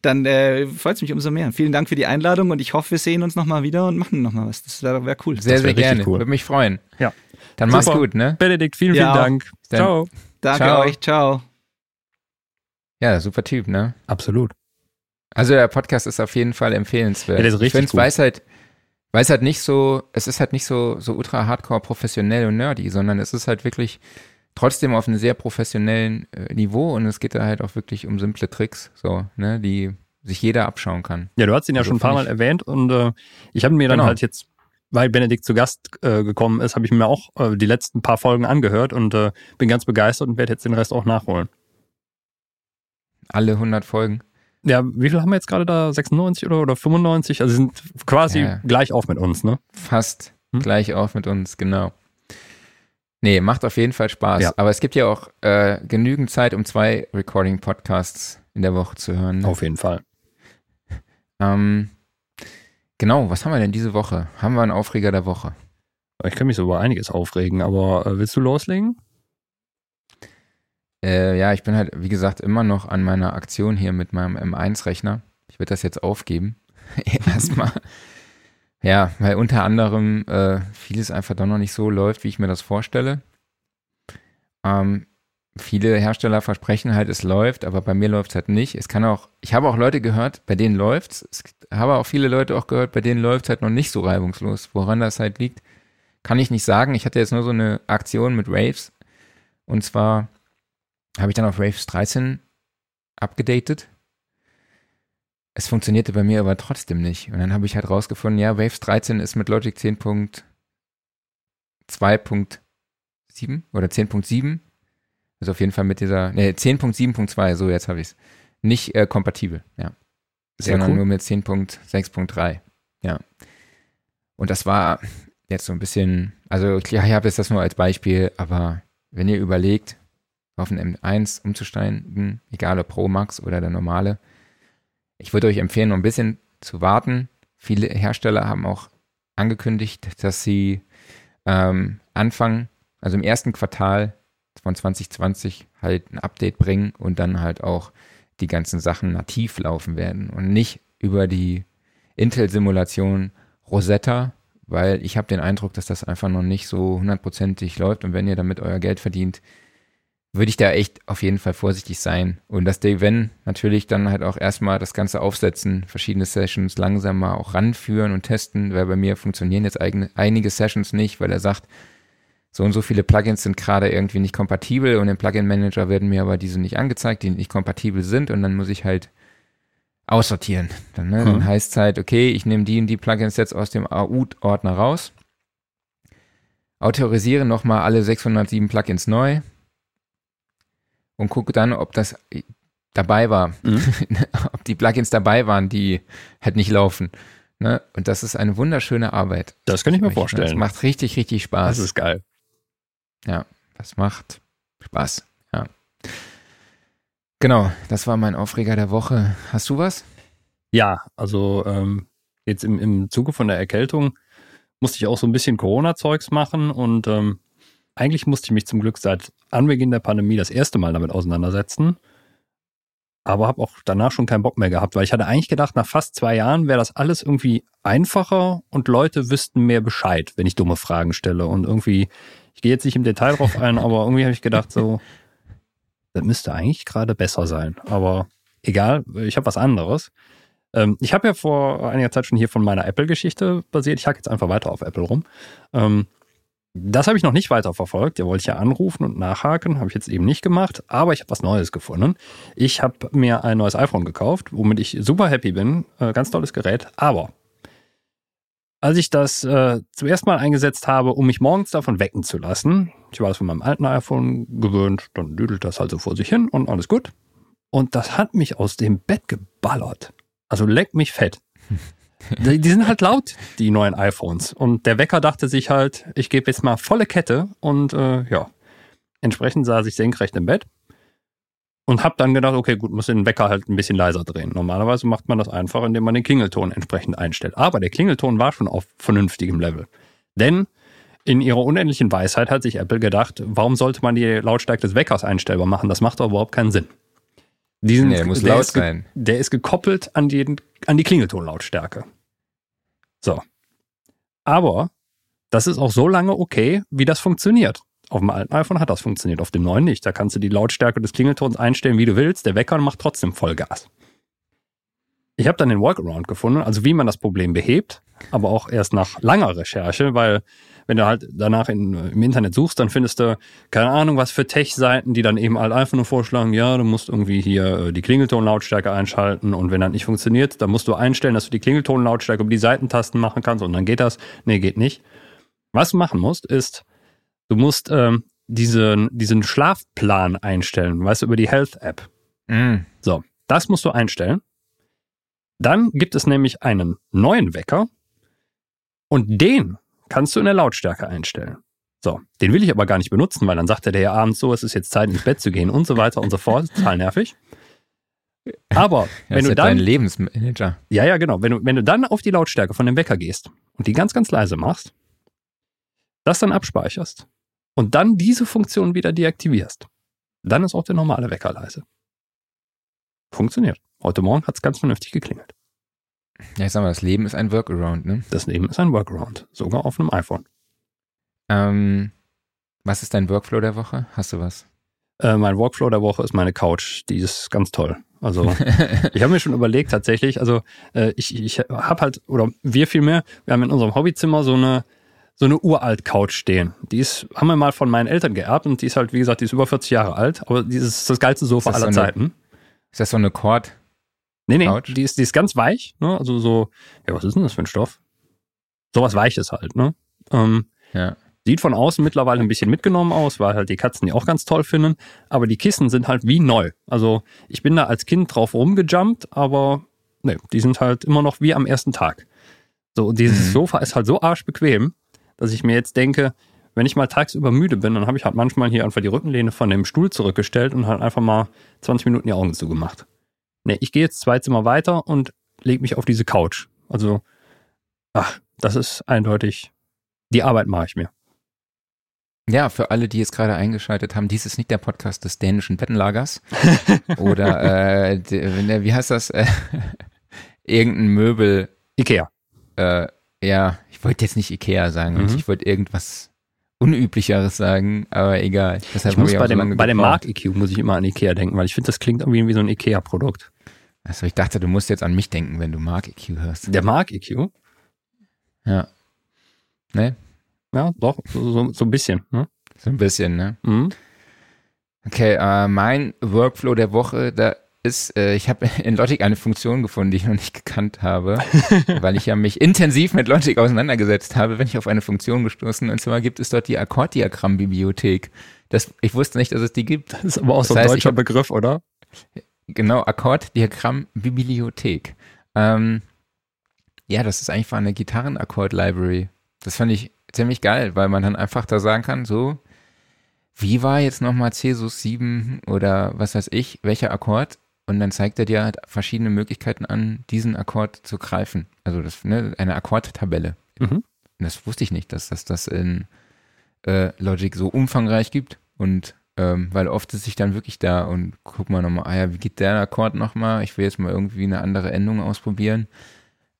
dann äh, freut es mich umso mehr. Vielen Dank für die Einladung und ich hoffe, wir sehen uns nochmal wieder und machen nochmal was. Das wäre wär cool. Sehr, sehr gerne. Cool. Würde mich freuen. Ja. Dann Super. mach's gut, ne? Benedikt, vielen, vielen ja. Dank. Dann, Ciao. Danke Ciao. euch. Ciao. Ja, super Typ, ne? Absolut. Also der Podcast ist auf jeden Fall empfehlenswert. Ja, der ist richtig ich finde, es halt, weiß halt nicht so, es ist halt nicht so, so ultra hardcore professionell und nerdy, sondern es ist halt wirklich trotzdem auf einem sehr professionellen äh, Niveau und es geht da halt auch wirklich um simple Tricks, so, ne, die sich jeder abschauen kann. Ja, du hast ihn ja also schon ein paar Mal erwähnt und äh, ich habe mir dann genau. halt jetzt, weil Benedikt zu Gast äh, gekommen ist, habe ich mir auch äh, die letzten paar Folgen angehört und äh, bin ganz begeistert und werde jetzt den Rest auch nachholen. Alle 100 Folgen? Ja, wie viel haben wir jetzt gerade da? 96 oder, oder 95? Also sind quasi ja. gleich auf mit uns, ne? Fast hm? gleich auf mit uns, genau. Nee, macht auf jeden Fall Spaß. Ja. Aber es gibt ja auch äh, genügend Zeit, um zwei Recording-Podcasts in der Woche zu hören. Ne? Auf jeden Fall. Ähm, genau, was haben wir denn diese Woche? Haben wir einen Aufreger der Woche? Ich kann mich so über einiges aufregen, aber äh, willst du loslegen? Äh, ja, ich bin halt, wie gesagt, immer noch an meiner Aktion hier mit meinem M1-Rechner. Ich werde das jetzt aufgeben. Erstmal. Ja, weil unter anderem äh, vieles einfach doch noch nicht so läuft, wie ich mir das vorstelle. Ähm, viele Hersteller versprechen halt, es läuft, aber bei mir läuft es halt nicht. Es kann auch, ich habe auch Leute gehört, bei denen läuft es. Ich habe auch viele Leute auch gehört, bei denen läuft es halt noch nicht so reibungslos. Woran das halt liegt, kann ich nicht sagen. Ich hatte jetzt nur so eine Aktion mit Raves. Und zwar habe ich dann auf Raves 13 abgedatet es funktionierte bei mir aber trotzdem nicht. Und dann habe ich halt rausgefunden, ja, Waves 13 ist mit Logic 10.2.7 oder 10.7. Also auf jeden Fall mit dieser, ne, 10.7.2, so jetzt habe ich es. Nicht äh, kompatibel, ja. Sehr sondern cool. nur mit 10.6.3. Ja. Und das war jetzt so ein bisschen, also klar, ich habe jetzt das nur als Beispiel, aber wenn ihr überlegt, auf einen M1 umzusteigen, egal ob Pro Max oder der normale, ich würde euch empfehlen, noch ein bisschen zu warten. Viele Hersteller haben auch angekündigt, dass sie ähm, Anfang, also im ersten Quartal von 2020 halt ein Update bringen und dann halt auch die ganzen Sachen nativ laufen werden und nicht über die Intel-Simulation Rosetta, weil ich habe den Eindruck, dass das einfach noch nicht so hundertprozentig läuft und wenn ihr damit euer Geld verdient, würde ich da echt auf jeden Fall vorsichtig sein. Und dass Dave Wenn natürlich dann halt auch erstmal das Ganze aufsetzen, verschiedene Sessions langsam mal auch ranführen und testen, weil bei mir funktionieren jetzt eigene, einige Sessions nicht, weil er sagt, so und so viele Plugins sind gerade irgendwie nicht kompatibel und im Plugin Manager werden mir aber diese nicht angezeigt, die nicht kompatibel sind und dann muss ich halt aussortieren. Dann, ne? dann mhm. heißt es halt, okay, ich nehme die und die Plugins jetzt aus dem AU-Ordner raus, autorisiere nochmal alle 607 Plugins neu, und gucke dann, ob das dabei war, mhm. ob die Plugins dabei waren, die halt nicht laufen. Ne? Und das ist eine wunderschöne Arbeit. Das kann ich mir vorstellen. Das macht richtig, richtig Spaß. Das ist geil. Ja, das macht Spaß. Ja. Genau, das war mein Aufreger der Woche. Hast du was? Ja, also ähm, jetzt im, im Zuge von der Erkältung musste ich auch so ein bisschen Corona-Zeugs machen und ähm, eigentlich musste ich mich zum Glück seit Anbeginn der Pandemie das erste Mal damit auseinandersetzen. Aber habe auch danach schon keinen Bock mehr gehabt, weil ich hatte eigentlich gedacht, nach fast zwei Jahren wäre das alles irgendwie einfacher und Leute wüssten mehr Bescheid, wenn ich dumme Fragen stelle. Und irgendwie, ich gehe jetzt nicht im Detail drauf ein, aber irgendwie habe ich gedacht, so, das müsste eigentlich gerade besser sein. Aber egal, ich habe was anderes. Ähm, ich habe ja vor einiger Zeit schon hier von meiner Apple-Geschichte basiert. Ich hacke jetzt einfach weiter auf Apple rum. Das habe ich noch nicht weiter verfolgt. Da wollte ich ja anrufen und nachhaken. Habe ich jetzt eben nicht gemacht. Aber ich habe was Neues gefunden. Ich habe mir ein neues iPhone gekauft, womit ich super happy bin. Äh, ganz tolles Gerät. Aber als ich das äh, zuerst mal eingesetzt habe, um mich morgens davon wecken zu lassen, ich war das von meinem alten iPhone gewöhnt, dann düdelt das halt so vor sich hin und alles gut. Und das hat mich aus dem Bett geballert. Also leck mich fett. Die, sind halt laut, die neuen iPhones. Und der Wecker dachte sich halt, ich gebe jetzt mal volle Kette und äh, ja, entsprechend saß ich senkrecht im Bett und habe dann gedacht, okay, gut, muss den Wecker halt ein bisschen leiser drehen. Normalerweise macht man das einfach, indem man den Klingelton entsprechend einstellt. Aber der Klingelton war schon auf vernünftigem Level. Denn in ihrer unendlichen Weisheit hat sich Apple gedacht, warum sollte man die Lautstärke des Weckers einstellbar machen? Das macht doch überhaupt keinen Sinn. Diesen, Nee, der muss laut sein. Der ist gekoppelt an die, an die Klingeltonlautstärke. So. Aber das ist auch so lange okay, wie das funktioniert. Auf dem alten iPhone hat das funktioniert, auf dem neuen nicht. Da kannst du die Lautstärke des Klingeltons einstellen, wie du willst. Der Wecker macht trotzdem Vollgas. Ich habe dann den Workaround gefunden, also wie man das Problem behebt, aber auch erst nach langer Recherche, weil wenn du halt danach in, im Internet suchst, dann findest du, keine Ahnung, was für Tech-Seiten, die dann eben halt einfach nur vorschlagen, ja, du musst irgendwie hier äh, die Klingeltonlautstärke einschalten und wenn das nicht funktioniert, dann musst du einstellen, dass du die Klingeltonlautstärke über die Seitentasten machen kannst und dann geht das. Nee, geht nicht. Was du machen musst, ist, du musst ähm, diesen, diesen Schlafplan einstellen, weißt du, über die Health-App. Mm. So, das musst du einstellen. Dann gibt es nämlich einen neuen Wecker und den kannst du in der Lautstärke einstellen. So, den will ich aber gar nicht benutzen, weil dann sagt er dir ja abends so, es ist jetzt Zeit ins Bett zu gehen und so weiter und so fort. Total nervig. Aber Das wenn ist du ja dein dann, Lebensmanager. ja, ja, genau, wenn du, wenn du dann auf die Lautstärke von dem Wecker gehst und die ganz, ganz leise machst, das dann abspeicherst und dann diese Funktion wieder deaktivierst, dann ist auch der normale Wecker leise. Funktioniert. Heute Morgen hat es ganz vernünftig geklingelt. Ja, ich sag mal, das Leben ist ein Workaround, ne? Das Leben ist ein Workaround, sogar auf einem iPhone. Ähm, was ist dein Workflow der Woche? Hast du was? Äh, mein Workflow der Woche ist meine Couch. Die ist ganz toll. Also ich habe mir schon überlegt tatsächlich, also äh, ich, ich habe halt, oder wir vielmehr, wir haben in unserem Hobbyzimmer so eine so eine uralt Couch stehen. Die ist, haben wir mal von meinen Eltern geerbt und die ist halt, wie gesagt, die ist über 40 Jahre alt, aber die ist das geilste Sofa Ist das aller so eine- Zeiten. ist das so eine Cord? Nee, nee, Couch? die ist, die ist ganz weich, ne? Also so, ja, was ist denn das für ein Stoff? Sowas Weiches halt, ne? Ähm, Ja. Sieht von außen mittlerweile ein bisschen mitgenommen aus, weil halt die Katzen die auch ganz toll finden. Aber die Kissen sind halt wie neu. Also ich bin da als Kind drauf rumgejumpt, aber ne, die sind halt immer noch wie am ersten Tag. So, und dieses Mhm. Sofa ist halt so arschbequem, dass ich mir jetzt denke, wenn ich mal tagsüber müde bin, dann habe ich halt manchmal hier einfach die Rückenlehne von dem Stuhl zurückgestellt und halt einfach mal 20 Minuten die Augen zugemacht. Ne, ich gehe jetzt zwei Zimmer weiter und lege mich auf diese Couch. Also, ach, das ist eindeutig, die Arbeit mache ich mir. Ja, für alle, die jetzt gerade eingeschaltet haben, dies ist nicht der Podcast des dänischen Bettenlagers. Oder, äh, de- wie heißt das? Äh, irgendein Möbel, Ikea. äh, ja, ich wollte jetzt nicht Ikea sagen, Mhm. ich wollte irgendwas Unüblicheres sagen, aber egal. Deshalb Ich muss habe bei auch so dem, bei dem. Mark EQ muss ich immer an Ikea denken, weil ich finde, das klingt irgendwie wie so ein Ikea-Produkt. Also ich dachte, du musst jetzt an mich denken, wenn du Mark EQ hörst. Der Mark EQ? Ja. Ne? Ja, doch, so, so, so ein bisschen. Ne? So ein bisschen, ne? Mhm. Okay, äh, mein Workflow der Woche, da ist, äh, ich habe in Logic eine Funktion gefunden, die ich noch nicht gekannt habe, weil ich ja mich intensiv mit Logic auseinandergesetzt habe, wenn ich auf eine Funktion gestoßen. Und zwar gibt es dort die Akkorddiagramm-Bibliothek. Das, ich wusste nicht, dass es die gibt. Das ist aber auch Das so ein heißt, deutscher hab- Begriff, oder? Genau, Akkorddiagramm-Bibliothek. Ähm, ja, das ist einfach eine Gitarrenakkord-Library. Das fand ich ziemlich geil, weil man dann einfach da sagen kann, so, wie war jetzt nochmal Cesus 7 oder was weiß ich, welcher Akkord? Und dann zeigt er dir halt verschiedene Möglichkeiten an, diesen Akkord zu greifen. Also das, ne, eine Akkordtabelle. Mhm. Das wusste ich nicht, dass das das in äh, Logic so umfangreich gibt. Und ähm, weil oft sitze ich dann wirklich da und guck mal nochmal, ah ja, wie geht der Akkord nochmal? Ich will jetzt mal irgendwie eine andere Endung ausprobieren.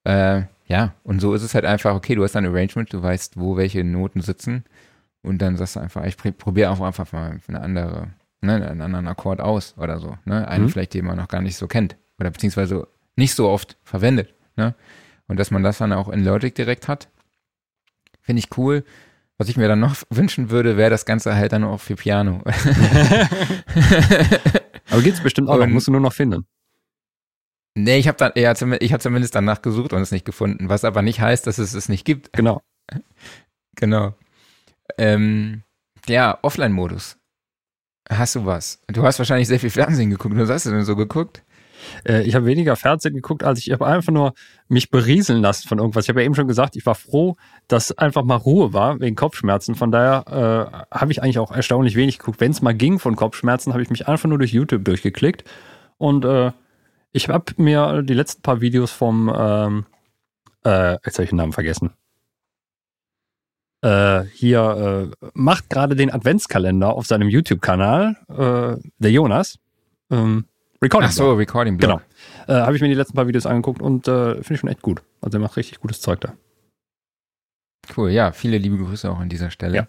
Äh, ja, und so ist es halt einfach, okay, du hast ein Arrangement, du weißt, wo welche Noten sitzen. Und dann sagst du einfach, ich probiere auch einfach mal eine andere, ne, einen anderen Akkord aus oder so. Ne? Einen Mhm. vielleicht, den man noch gar nicht so kennt. Oder beziehungsweise nicht so oft verwendet. Ne? Und dass man das dann auch in Logic direkt hat, finde ich cool. Was ich mir dann noch wünschen würde, wäre das Ganze halt dann auch für Piano. Aber gibt's bestimmt auch noch, musst du nur noch finden. nee, ich habe dann, ja, ich habe zumindest danach gesucht und es nicht gefunden, was aber nicht heißt, dass es es nicht gibt. Genau. Genau. Ähm, ja, Offline-Modus. Hast du was? Du hast wahrscheinlich sehr viel Fernsehen geguckt. Was hast du denn so geguckt? Äh, ich habe weniger Fernsehen geguckt, als ich habe einfach nur mich berieseln lassen von irgendwas. Ich habe ja eben schon gesagt, ich war froh, dass einfach mal Ruhe war wegen Kopfschmerzen. Von daher äh, habe ich eigentlich auch erstaunlich wenig geguckt. Wenn es mal ging von Kopfschmerzen, habe ich mich einfach nur durch YouTube durchgeklickt. Und äh, ich habe mir die letzten paar Videos vom, ähm, äh, jetzt habe ich den Namen vergessen. Äh, hier äh, macht gerade den Adventskalender auf seinem YouTube-Kanal, äh, der Jonas. Ähm, Recording. Ach so, Recording. Blog. Genau. Äh, habe ich mir die letzten paar Videos angeguckt und äh, finde ich schon echt gut. Also er macht richtig gutes Zeug da. Cool, ja, viele liebe Grüße auch an dieser Stelle. Ja,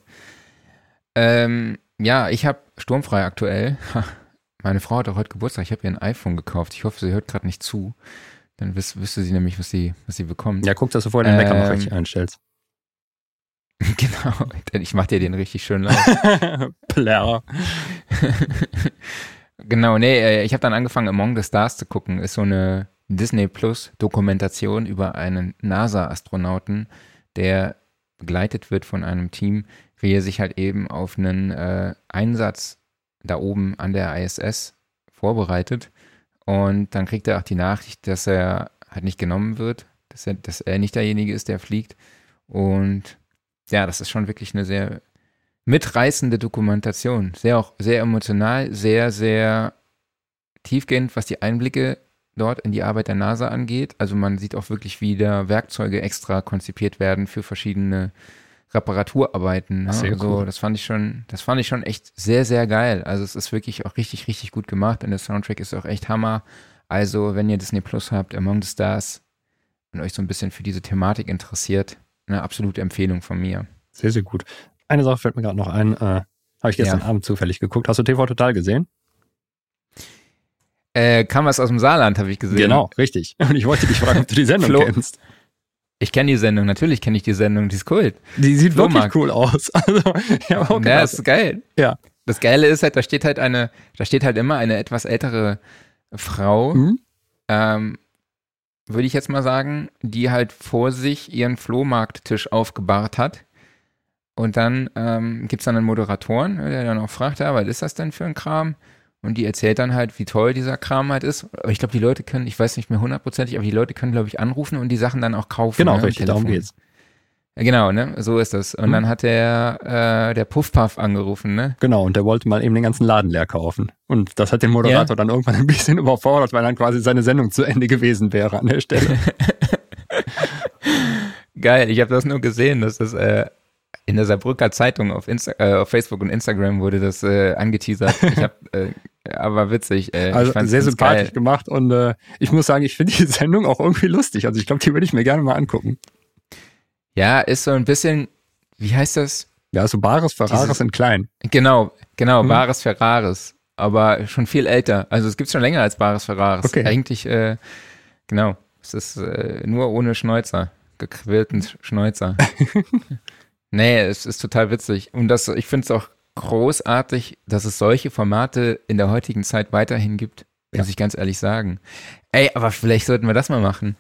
ähm, ja ich habe sturmfrei aktuell. Meine Frau hat auch heute Geburtstag. Ich habe ihr ein iPhone gekauft. Ich hoffe, sie hört gerade nicht zu. Dann wüs wüsste sie nämlich, was sie, was sie bekommt. Ja, guck, dass du vorher den Wecker ähm, noch richtig einstellst. Genau, ich mach dir den richtig schön laut. Plärr. Genau, nee, äh, ich habe dann angefangen, Among the Stars zu gucken. Ist so eine Disney Plus Dokumentation über einen NASA-Astronauten, der begleitet wird von einem Team, wie er sich halt eben auf einen äh, Einsatz da oben an der ISS vorbereitet. Und dann kriegt er auch die Nachricht, dass er halt nicht genommen wird, dass er, dass er nicht derjenige ist, der fliegt. Und ja, das ist schon wirklich eine sehr mitreißende Dokumentation. Sehr auch sehr emotional, sehr, sehr tiefgehend, was die Einblicke dort in die Arbeit der NASA angeht. Also man sieht auch wirklich, wie da Werkzeuge extra konzipiert werden für verschiedene Reparaturarbeiten. Ne? Sehr also, cool. das fand ich schon, das fand ich schon echt sehr, sehr geil. Also es ist wirklich auch richtig, richtig gut gemacht und der Soundtrack ist auch echt Hammer. Also, wenn ihr Disney Plus habt, Among the Stars und euch so ein bisschen für diese Thematik interessiert, eine absolute Empfehlung von mir. Sehr, sehr gut. Eine Sache fällt mir gerade noch ein. Äh, Habe ich gestern ja. Abend zufällig geguckt. Hast du TV Total gesehen? Äh, kam was aus dem Saarland, habe ich gesehen. Genau, richtig. Und ich wollte dich fragen, ob du die Sendung Flo, kennst. Ich kenne die Sendung, natürlich kenne ich die Sendung, die ist cool. Die sieht Flohmarkt. wirklich cool aus. Also, ja, auch ja, ist geil. Ja. Das Geile ist halt, da steht halt eine, da steht halt immer eine etwas ältere Frau mhm. ähm, würde ich jetzt mal sagen, die halt vor sich ihren Flohmarkttisch aufgebahrt hat. Und dann ähm, gibt es dann einen Moderatoren, der dann auch fragt, ja, was ist das denn für ein Kram? Und die erzählt dann halt, wie toll dieser Kram halt ist. Aber ich glaube, die Leute können, ich weiß nicht mehr hundertprozentig, aber die Leute können, glaube ich, anrufen und die Sachen dann auch kaufen. Genau, ne, richtig, darum geht's. Genau, ne? So ist das. Und mhm. dann hat der, äh, der Puffpuff angerufen, ne? Genau, und der wollte mal eben den ganzen Laden leer kaufen. Und das hat den Moderator ja. dann irgendwann ein bisschen überfordert, weil dann quasi seine Sendung zu Ende gewesen wäre an der Stelle. Geil, ich habe das nur gesehen, dass das äh, in der Saarbrücker Zeitung auf, Insta äh, auf Facebook und Instagram wurde das äh, angeteasert. Ich hab, äh, aber witzig. Äh, also sehr sympathisch geil. gemacht und äh, ich muss sagen, ich finde die Sendung auch irgendwie lustig. Also ich glaube, die würde ich mir gerne mal angucken. Ja, ist so ein bisschen, wie heißt das? Ja, so Bares Ferraris in klein. Genau, genau, hm. Bares Ferraris. Aber schon viel älter. Also es gibt schon länger als Bares Ferraris. Okay. Eigentlich, äh, genau. Es ist äh, nur ohne Schnäuzer. Gequillten Schnäuzer. nee, es ist total witzig. Und das, ich finde es auch großartig, dass es solche Formate in der heutigen Zeit weiterhin gibt. Ja. Muss ich ganz ehrlich sagen. Ey, aber vielleicht sollten wir das mal machen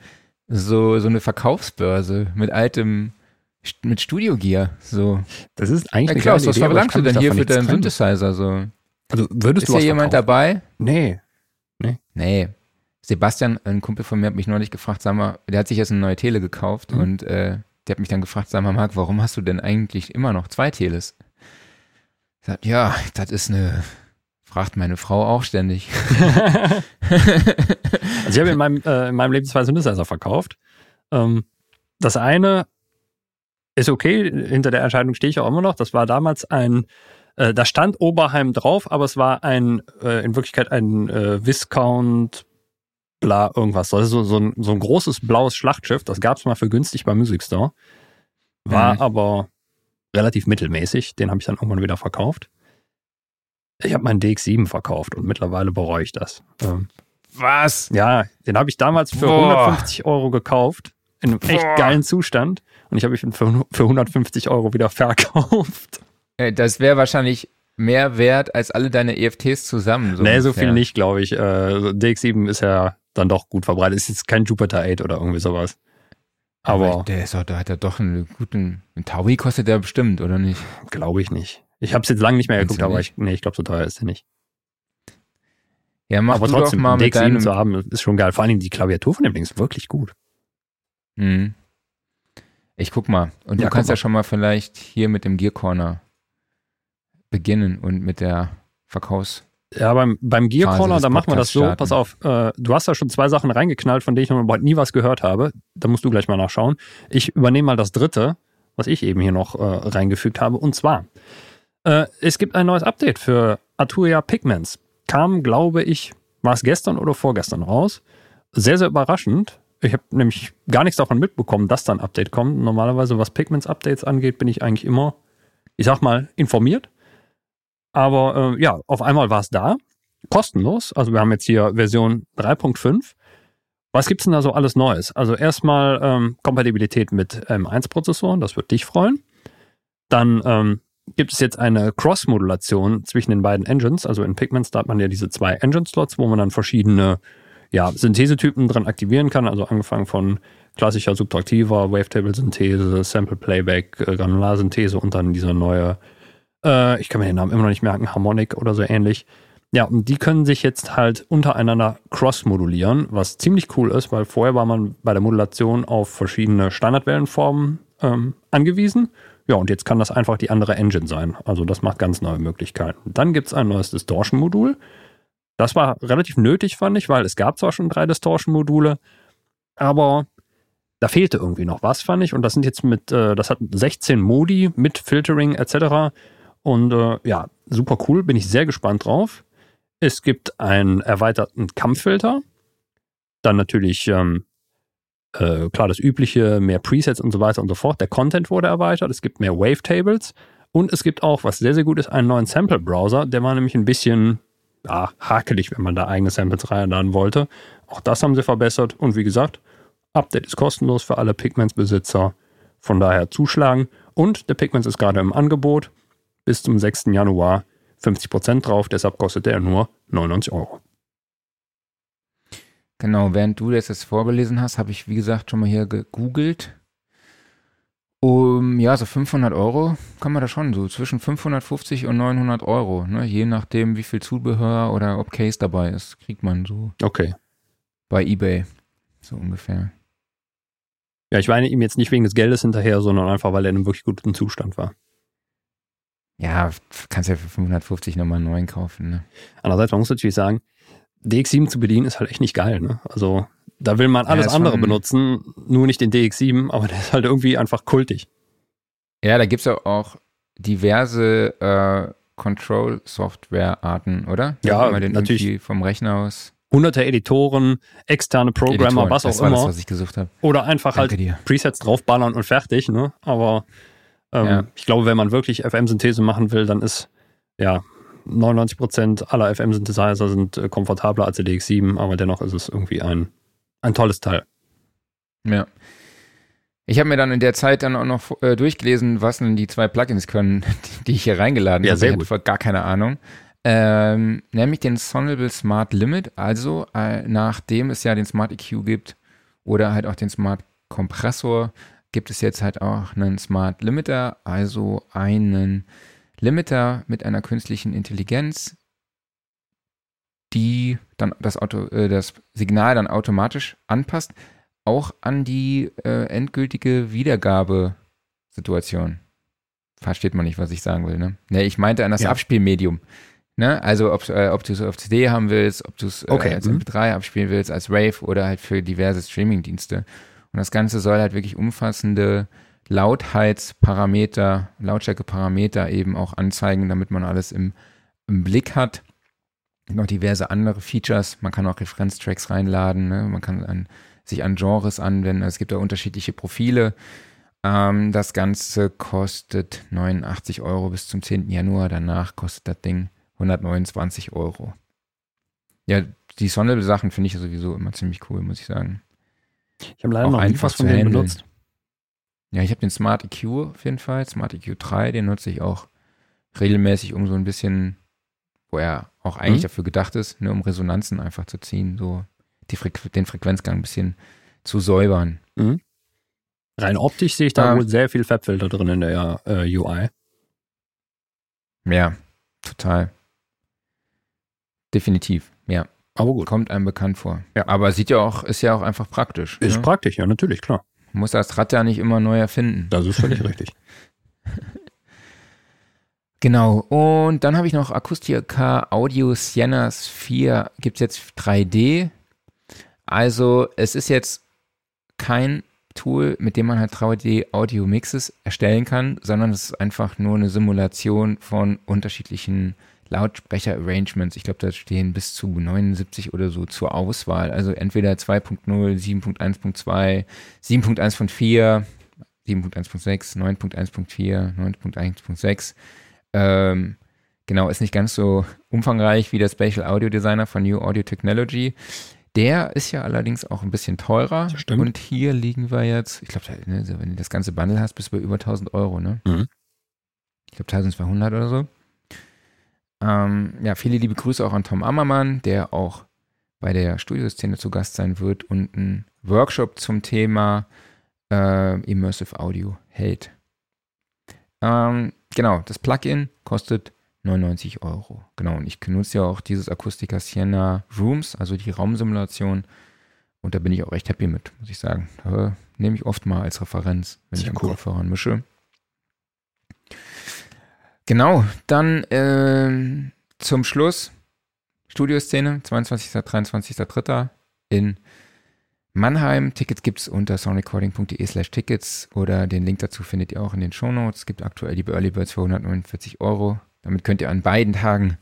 so, so eine Verkaufsbörse mit altem, mit Studio Gear. So. Das ist eigentlich ja, Klaus, was verlangst du denn hier für deinen Synthesizer? So? Also würdest ist du hier jemand verkaufen? dabei? Nee. Nee. Nee. Sebastian, ein Kumpel von mir, hat mich neulich gefragt, sag mal, der hat sich jetzt eine neue Tele gekauft mhm. und äh, der hat mich dann gefragt, sag mal, Marc, warum hast du denn eigentlich immer noch zwei Teles? Ich sag, ja, das ist eine Fragt meine Frau auch ständig. also ich habe in meinem, äh, in meinem Leben zwei Synthesizer verkauft. Ähm, das eine ist okay, hinter der Entscheidung stehe ich auch immer noch. Das war damals ein, äh, da stand Oberheim drauf, aber es war ein, äh, in Wirklichkeit ein äh, Viscount, bla, irgendwas. Das ist so, so, ein, so ein großes blaues Schlachtschiff. Das gab es mal für günstig beim Music Store. War mhm. aber relativ mittelmäßig. Den habe ich dann irgendwann wieder verkauft. Ich habe meinen DX7 verkauft und mittlerweile bereue ich das. Ähm, Was? Ja, den habe ich damals für Boah. 150 Euro gekauft. In einem Boah. echt geilen Zustand. Und ich habe ihn für, für 150 Euro wieder verkauft. Das wäre wahrscheinlich mehr wert als alle deine EFTs zusammen. So nee, so viel nicht, glaube ich. Äh, DX7 ist ja dann doch gut verbreitet. Ist jetzt kein Jupiter 8 oder irgendwie sowas. Aber, Aber der ist auch, da hat er doch einen guten. Ein Taui kostet der bestimmt, oder nicht? Glaube ich nicht. Ich habe es jetzt lange nicht mehr geguckt, aber ich, nee, ich glaube, so teuer ist er nicht. Ja, mach Aber du trotzdem, doch mal mit DX7 deinem, zu haben, ist schon geil. Vor allem die Klaviatur von dem Ding ist wirklich gut. Mhm. Ich guck mal. Und Ja, du kannst ja schon mal vielleicht hier mit dem Gear Corner beginnen und mit der Verkaufs. Ja, beim, beim Gearcaller, des da machen wir das so, Podcasts pass auf, äh, du hast da schon zwei Sachen reingeknallt, von denen ich noch überhaupt nie was gehört habe. Da musst du gleich mal nachschauen. Ich übernehme mal das dritte, was ich eben hier noch äh, reingefügt habe. Und zwar, äh, es gibt ein neues Update für Arturia Pigments. Kam, glaube ich, war es gestern oder vorgestern raus. Sehr, sehr überraschend. Ich habe nämlich gar nichts davon mitbekommen, dass da ein Update kommt. Normalerweise, was Pigments-Updates angeht, bin ich eigentlich immer, ich sag mal, informiert. Aber äh, ja, auf einmal war es da. Kostenlos. Also wir haben jetzt hier Version 3.5. Was gibt's denn da so alles Neues? Also erstmal ähm, Kompatibilität mit M1-Prozessoren, das wird dich freuen. Dann ähm, gibt es jetzt eine Cross-Modulation zwischen den beiden Engines. Also in Pigments, da hat man ja diese zwei Engine-Slots, wo man dann verschiedene ja, Synthesetypen dran aktivieren kann. Also angefangen von klassischer subtraktiver Wavetable-Synthese, Sample-Playback, äh, Granularsynthese und dann dieser neue äh, ich kann mir den Namen immer noch nicht merken, Harmonic oder so ähnlich. Ja, und die können sich jetzt halt untereinander cross-modulieren, was ziemlich cool ist, weil vorher war man bei der Modulation auf verschiedene Standardwellenformen ähm, angewiesen. Ja, und jetzt kann das einfach die andere Engine sein. Also das macht ganz neue Möglichkeiten. Dann gibt es ein neues Distortion-Modul. Das war relativ nötig, fand ich, weil es gab zwar schon drei Distortion-Module, aber da fehlte irgendwie noch was, fand ich. Und das sind jetzt mit, äh, das hat 16 Modi mit Filtering etc. Und äh, ja, super cool, bin ich sehr gespannt drauf. Es gibt einen erweiterten Kampffilter. Dann natürlich, ähm, äh, klar, das übliche, mehr Presets und so weiter und so fort. Der Content wurde erweitert, es gibt mehr Wavetables. Und es gibt auch, was sehr, sehr gut ist, einen neuen Sample-Browser. Der war nämlich ein bisschen ja, hakelig, wenn man da eigene Samples reinladen wollte. Auch das haben sie verbessert. Und wie gesagt, Update ist kostenlos für alle Pigments-Besitzer. Von daher zuschlagen. Und der Pigments ist gerade im Angebot. Bis zum 6. Januar 50% drauf. Deshalb kostet der nur 99 Euro. Genau, während du das jetzt vorgelesen hast, habe ich, wie gesagt, schon mal hier gegoogelt. Um, ja, so 500 Euro kann man da schon, so zwischen 550 und 900 Euro, ne? je nachdem, wie viel Zubehör oder ob Case dabei ist, kriegt man so Okay. bei eBay, so ungefähr. Ja, ich weine ihm jetzt nicht wegen des Geldes hinterher, sondern einfach, weil er in einem wirklich guten Zustand war. Ja, kannst ja für 550 nochmal einen neuen kaufen. Ne? Andererseits, man muss natürlich sagen, DX7 zu bedienen ist halt echt nicht geil. Ne? Also da will man Ja, alles ist andere benutzen, nur nicht den DX7, aber der ist halt irgendwie einfach kultig. Ja, da gibt's ja auch diverse äh, Control-Software-Arten, oder? Ja, man den natürlich. vom Rechner aus. Hunderte Editoren, externe Programmer, Editoren, was auch das immer. das, was ich gesucht habe. Oder einfach Danke halt dir. Presets draufballern und fertig, ne? Aber ähm, Ja. ich glaube, wenn man wirklich FM-Synthese machen will, dann ist ja 99% aller FM-Synthesizer sind äh, komfortabler als der DX7, aber dennoch ist es irgendwie ein, ein tolles Teil. Ja. Ich habe mir dann in der Zeit dann auch noch äh, durchgelesen, was denn die zwei Plugins können, die ich hier reingeladen Ja, habe. sehr ich hatte gut. voll gar keine Ahnung. Ähm, nämlich den Sonable Smart Limit, also äh, nachdem es ja den Smart EQ gibt oder halt auch den Smart Kompressor, gibt es jetzt halt auch einen Smart Limiter, also einen Limiter mit einer künstlichen Intelligenz, die dann das, Auto, äh, das Signal dann automatisch anpasst, auch an die äh, endgültige Wiedergabesituation. Versteht man nicht, was ich sagen will, ne? Ne, ich meinte an das Ja. Abspielmedium. Ne? Also ob, äh, ob du es auf CD haben willst, ob du es äh, Okay, als mhm. MP3 abspielen willst, als Rave oder halt für diverse Streamingdienste. Und das Ganze soll halt wirklich umfassende Lautheitsparameter, Lautstärkeparameter eben auch anzeigen, damit man alles im, im Blick hat. Noch diverse andere Features. Man kann auch Referenztracks reinladen, ne? man kann an, sich an Genres anwenden. Es gibt da unterschiedliche Profile. Ähm, das Ganze kostet 89 Euro bis zum 10. Januar. Danach kostet das Ding 129 Euro. Ja, die Sonable-Sachen finde ich sowieso immer ziemlich cool, muss ich sagen. Ich habe leider Auch noch nie einfach was von denen handeln. benutzt. Ja, ich habe den Smart EQ auf jeden Fall, Smart EQ 3, den nutze ich auch regelmäßig, um so ein bisschen, wo er auch eigentlich Mhm. dafür gedacht ist, ne, um Resonanzen einfach zu ziehen, so Frequ den Frequenzgang ein bisschen zu säubern. Rein optisch sehe ich da Ah. wohl sehr viel Fabfilter drin in der äh, UI. Ja, total. Definitiv, ja. Aber gut. Kommt einem bekannt vor. Ja. Aber sieht ja auch, ist ja auch einfach praktisch. Ist ne? praktisch, ja, natürlich, klar. Muss das Rad ja nicht immer neu erfinden. Das ist völlig richtig. Genau. Und dann habe ich noch Acoustica Audio Siennas 4. Gibt es jetzt 3D. Also es ist jetzt kein Tool, mit dem man halt 3D Audio Mixes erstellen kann, sondern es ist einfach nur eine Simulation von unterschiedlichen Lautsprecher-Arrangements. Ich glaube, da stehen bis zu 79 oder so zur Auswahl. Also entweder 2.0, 7.1.2, 7.1.4, 7.1.6, 9.1.4, 9.1.6. Ähm, genau, ist nicht ganz so umfangreich wie der Spatial Audio Designer von New Audio Technology. Der ist ja allerdings auch ein bisschen teurer. Stimmt. Und hier liegen wir jetzt, ich glaube, ne, wenn du das ganze Bundle hast, bist du bei über 1000 Euro, ne? Mhm. Ich glaube 1200 oder so. Ähm, ja, viele liebe Grüße auch an Tom Ammermann, der auch bei der Studioszene zu Gast sein wird und einen Workshop zum Thema äh, Immersive Audio hält. Ähm, genau, das Plugin kostet 99 Euro. Genau, und ich benutze ja auch dieses Acoustica Sienna Rooms, also die Raumsimulation. Und da bin ich auch recht happy mit, muss ich sagen. Da nehme ich oft mal als Referenz, wenn Sehr ich mit cool. Kopfhörern mische. Genau, dann ähm, zum Schluss Studioszene, 22. 23.3. in Mannheim. Tickets gibt es unter soundrecording.de slash Tickets oder den Link dazu findet ihr auch in den Shownotes. Es gibt aktuell die Early Birds für 149 Euro. Damit könnt ihr an beiden Tagen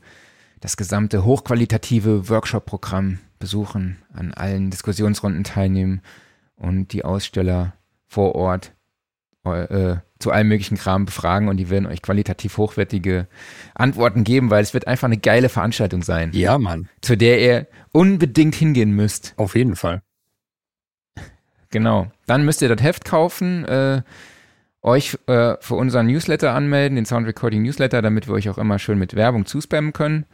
das gesamte hochqualitative Workshop-Programm besuchen, an allen Diskussionsrunden teilnehmen und die Aussteller vor Ort äh, zu allem möglichen Kram befragen und die werden euch qualitativ hochwertige Antworten geben, weil es wird einfach eine geile Veranstaltung sein, Ja, Mann. zu der ihr unbedingt hingehen müsst. Auf jeden Fall. Genau. Dann müsst ihr das Heft kaufen, äh, euch äh, für unseren Newsletter anmelden, den Sound Recording Newsletter, damit wir euch auch immer schön mit Werbung zuspammen können,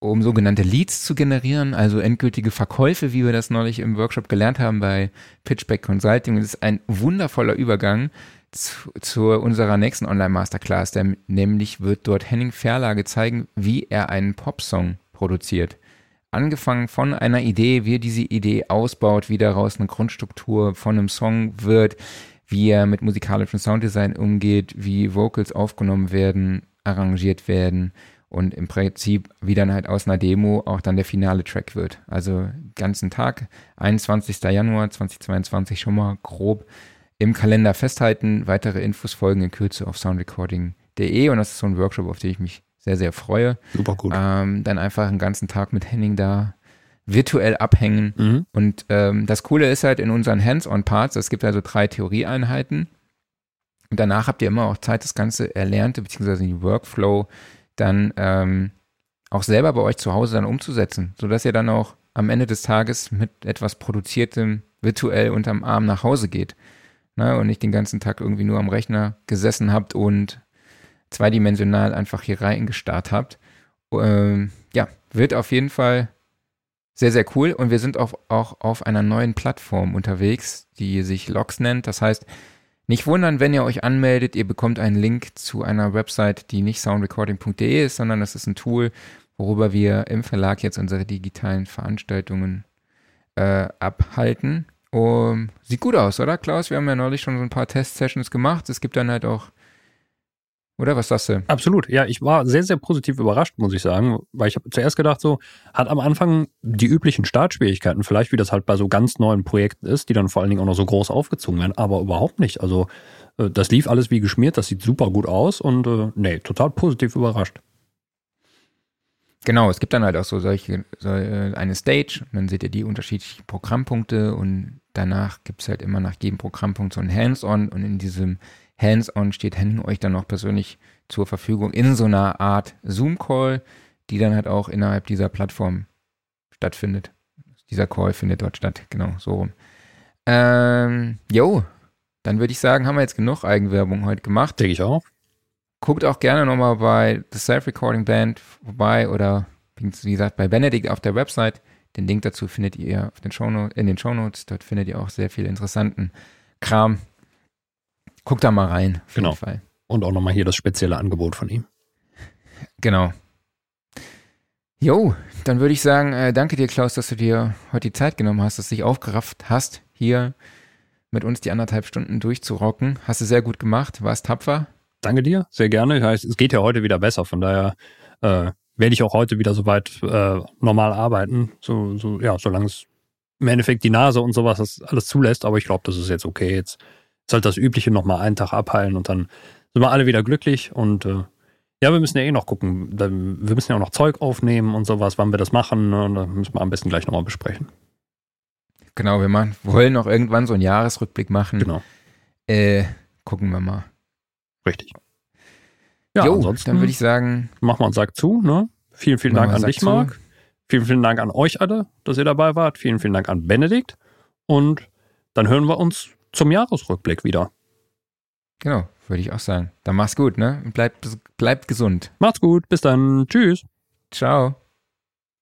um sogenannte Leads zu generieren, also endgültige Verkäufe, wie wir das neulich im Workshop gelernt haben bei Pitchback Consulting. Das ist ein wundervoller Übergang zu, zu unserer nächsten Online-Masterclass, denn nämlich wird dort Henning Verlage zeigen, wie er einen Popsong produziert angefangen von einer Idee, wie er diese Idee ausbaut, wie daraus eine Grundstruktur von einem Song wird, wie er mit musikalischem Sounddesign umgeht, wie Vocals aufgenommen werden, arrangiert werden und im Prinzip wie dann halt aus einer Demo auch dann der finale Track wird. Also ganzen Tag, 21. Januar 2022 schon mal grob im Kalender festhalten. Weitere Infos folgen in Kürze auf soundrecording.de und das ist so ein Workshop, auf den ich mich sehr, sehr freue Super gut. ähm, dann einfach einen ganzen Tag mit Henning da virtuell abhängen. Mhm. Und ähm, das Coole ist halt in unseren Hands-on-Parts, es gibt also drei Theorieeinheiten. Und danach habt ihr immer auch Zeit, das ganze Erlernte beziehungsweise den Workflow dann ähm, auch selber bei euch zu Hause dann umzusetzen, sodass ihr dann auch am Ende des Tages mit etwas Produziertem virtuell unterm Arm nach Hause geht. Ne? Und nicht den ganzen Tag irgendwie nur am Rechner gesessen habt und zweidimensional einfach hier reingestarrt habt. Ähm, ja, wird auf jeden Fall sehr, sehr cool. Und wir sind auf, auch auf einer neuen Plattform unterwegs, die sich Logs nennt. Das heißt, nicht wundern, wenn ihr euch anmeldet, ihr bekommt einen Link zu einer Website, die nicht soundrecording.de ist, sondern das ist ein Tool, worüber wir im Verlag jetzt unsere digitalen Veranstaltungen äh, abhalten. Um, sieht gut aus, oder Klaus? Wir haben ja neulich schon so ein paar Test-Sessions gemacht. Es gibt dann halt auch, oder was sagst du? Absolut. Ja, ich war sehr, sehr positiv überrascht, muss ich sagen, weil ich habe zuerst gedacht, so hat am Anfang die üblichen Startschwierigkeiten, vielleicht wie das halt bei so ganz neuen Projekten ist, die dann vor allen Dingen auch noch so groß aufgezogen werden, aber überhaupt nicht. Also äh, das lief alles wie geschmiert, das sieht super gut aus und äh, nee, total positiv überrascht. Genau, es gibt dann halt auch so solche, so äh, eine Stage und dann seht ihr die unterschiedlichen Programmpunkte und danach gibt es halt immer nach jedem Programmpunkt so ein Hands-on und in diesem Hands-on steht Henning euch dann auch persönlich zur Verfügung in so einer Art Zoom-Call, die dann halt auch innerhalb dieser Plattform stattfindet. Dieser Call findet dort statt, genau, so rum. Ähm, jo, dann würde ich sagen, haben wir jetzt genug Eigenwerbung heute gemacht. Denke ich auch. Guckt auch gerne nochmal bei The Self-Recording Band vorbei oder wie gesagt bei Benedict auf der Website. Den Link dazu findet ihr den Shownotes, in den Shownotes. Dort findet ihr auch sehr viel interessanten Kram. Guckt da mal rein, auf Genau. jeden Fall. Und auch nochmal hier das spezielle Angebot von ihm. Genau. Jo, dann würde ich sagen, äh, danke dir, Klaus, dass du dir heute die Zeit genommen hast, dass du dich aufgerafft hast, hier mit uns die anderthalb Stunden durchzurocken. Hast du sehr gut gemacht, warst tapfer. Danke dir, sehr gerne. Heißt, es geht ja heute wieder besser, von daher äh, werde ich auch heute wieder soweit äh, normal arbeiten, so, so ja, solange es im Endeffekt die Nase und sowas alles zulässt. Aber ich glaube, das ist jetzt okay. Jetzt soll das Übliche nochmal einen Tag abheilen und dann sind wir alle wieder glücklich und äh, ja, wir müssen ja eh noch gucken. Wir müssen ja auch noch Zeug aufnehmen und sowas, wann wir das machen. Ne? Und da müssen wir am besten gleich nochmal besprechen. Genau, wir machen, wollen noch irgendwann so einen Jahresrückblick machen. Genau. Äh, gucken wir mal. Richtig. Ja, jo, ansonsten dann würde ich sagen. Machen wir einen Sack zu. Ne? Vielen, vielen Dank an dich, Marc. Vielen, vielen Dank an euch alle, dass ihr dabei wart. Vielen, vielen Dank an Benedikt. Und dann hören wir uns zum Jahresrückblick wieder. Genau, würde ich auch sagen. Dann mach's gut, ne? Bleibt, bleibt gesund. Macht's gut. Bis dann. Tschüss. Ciao.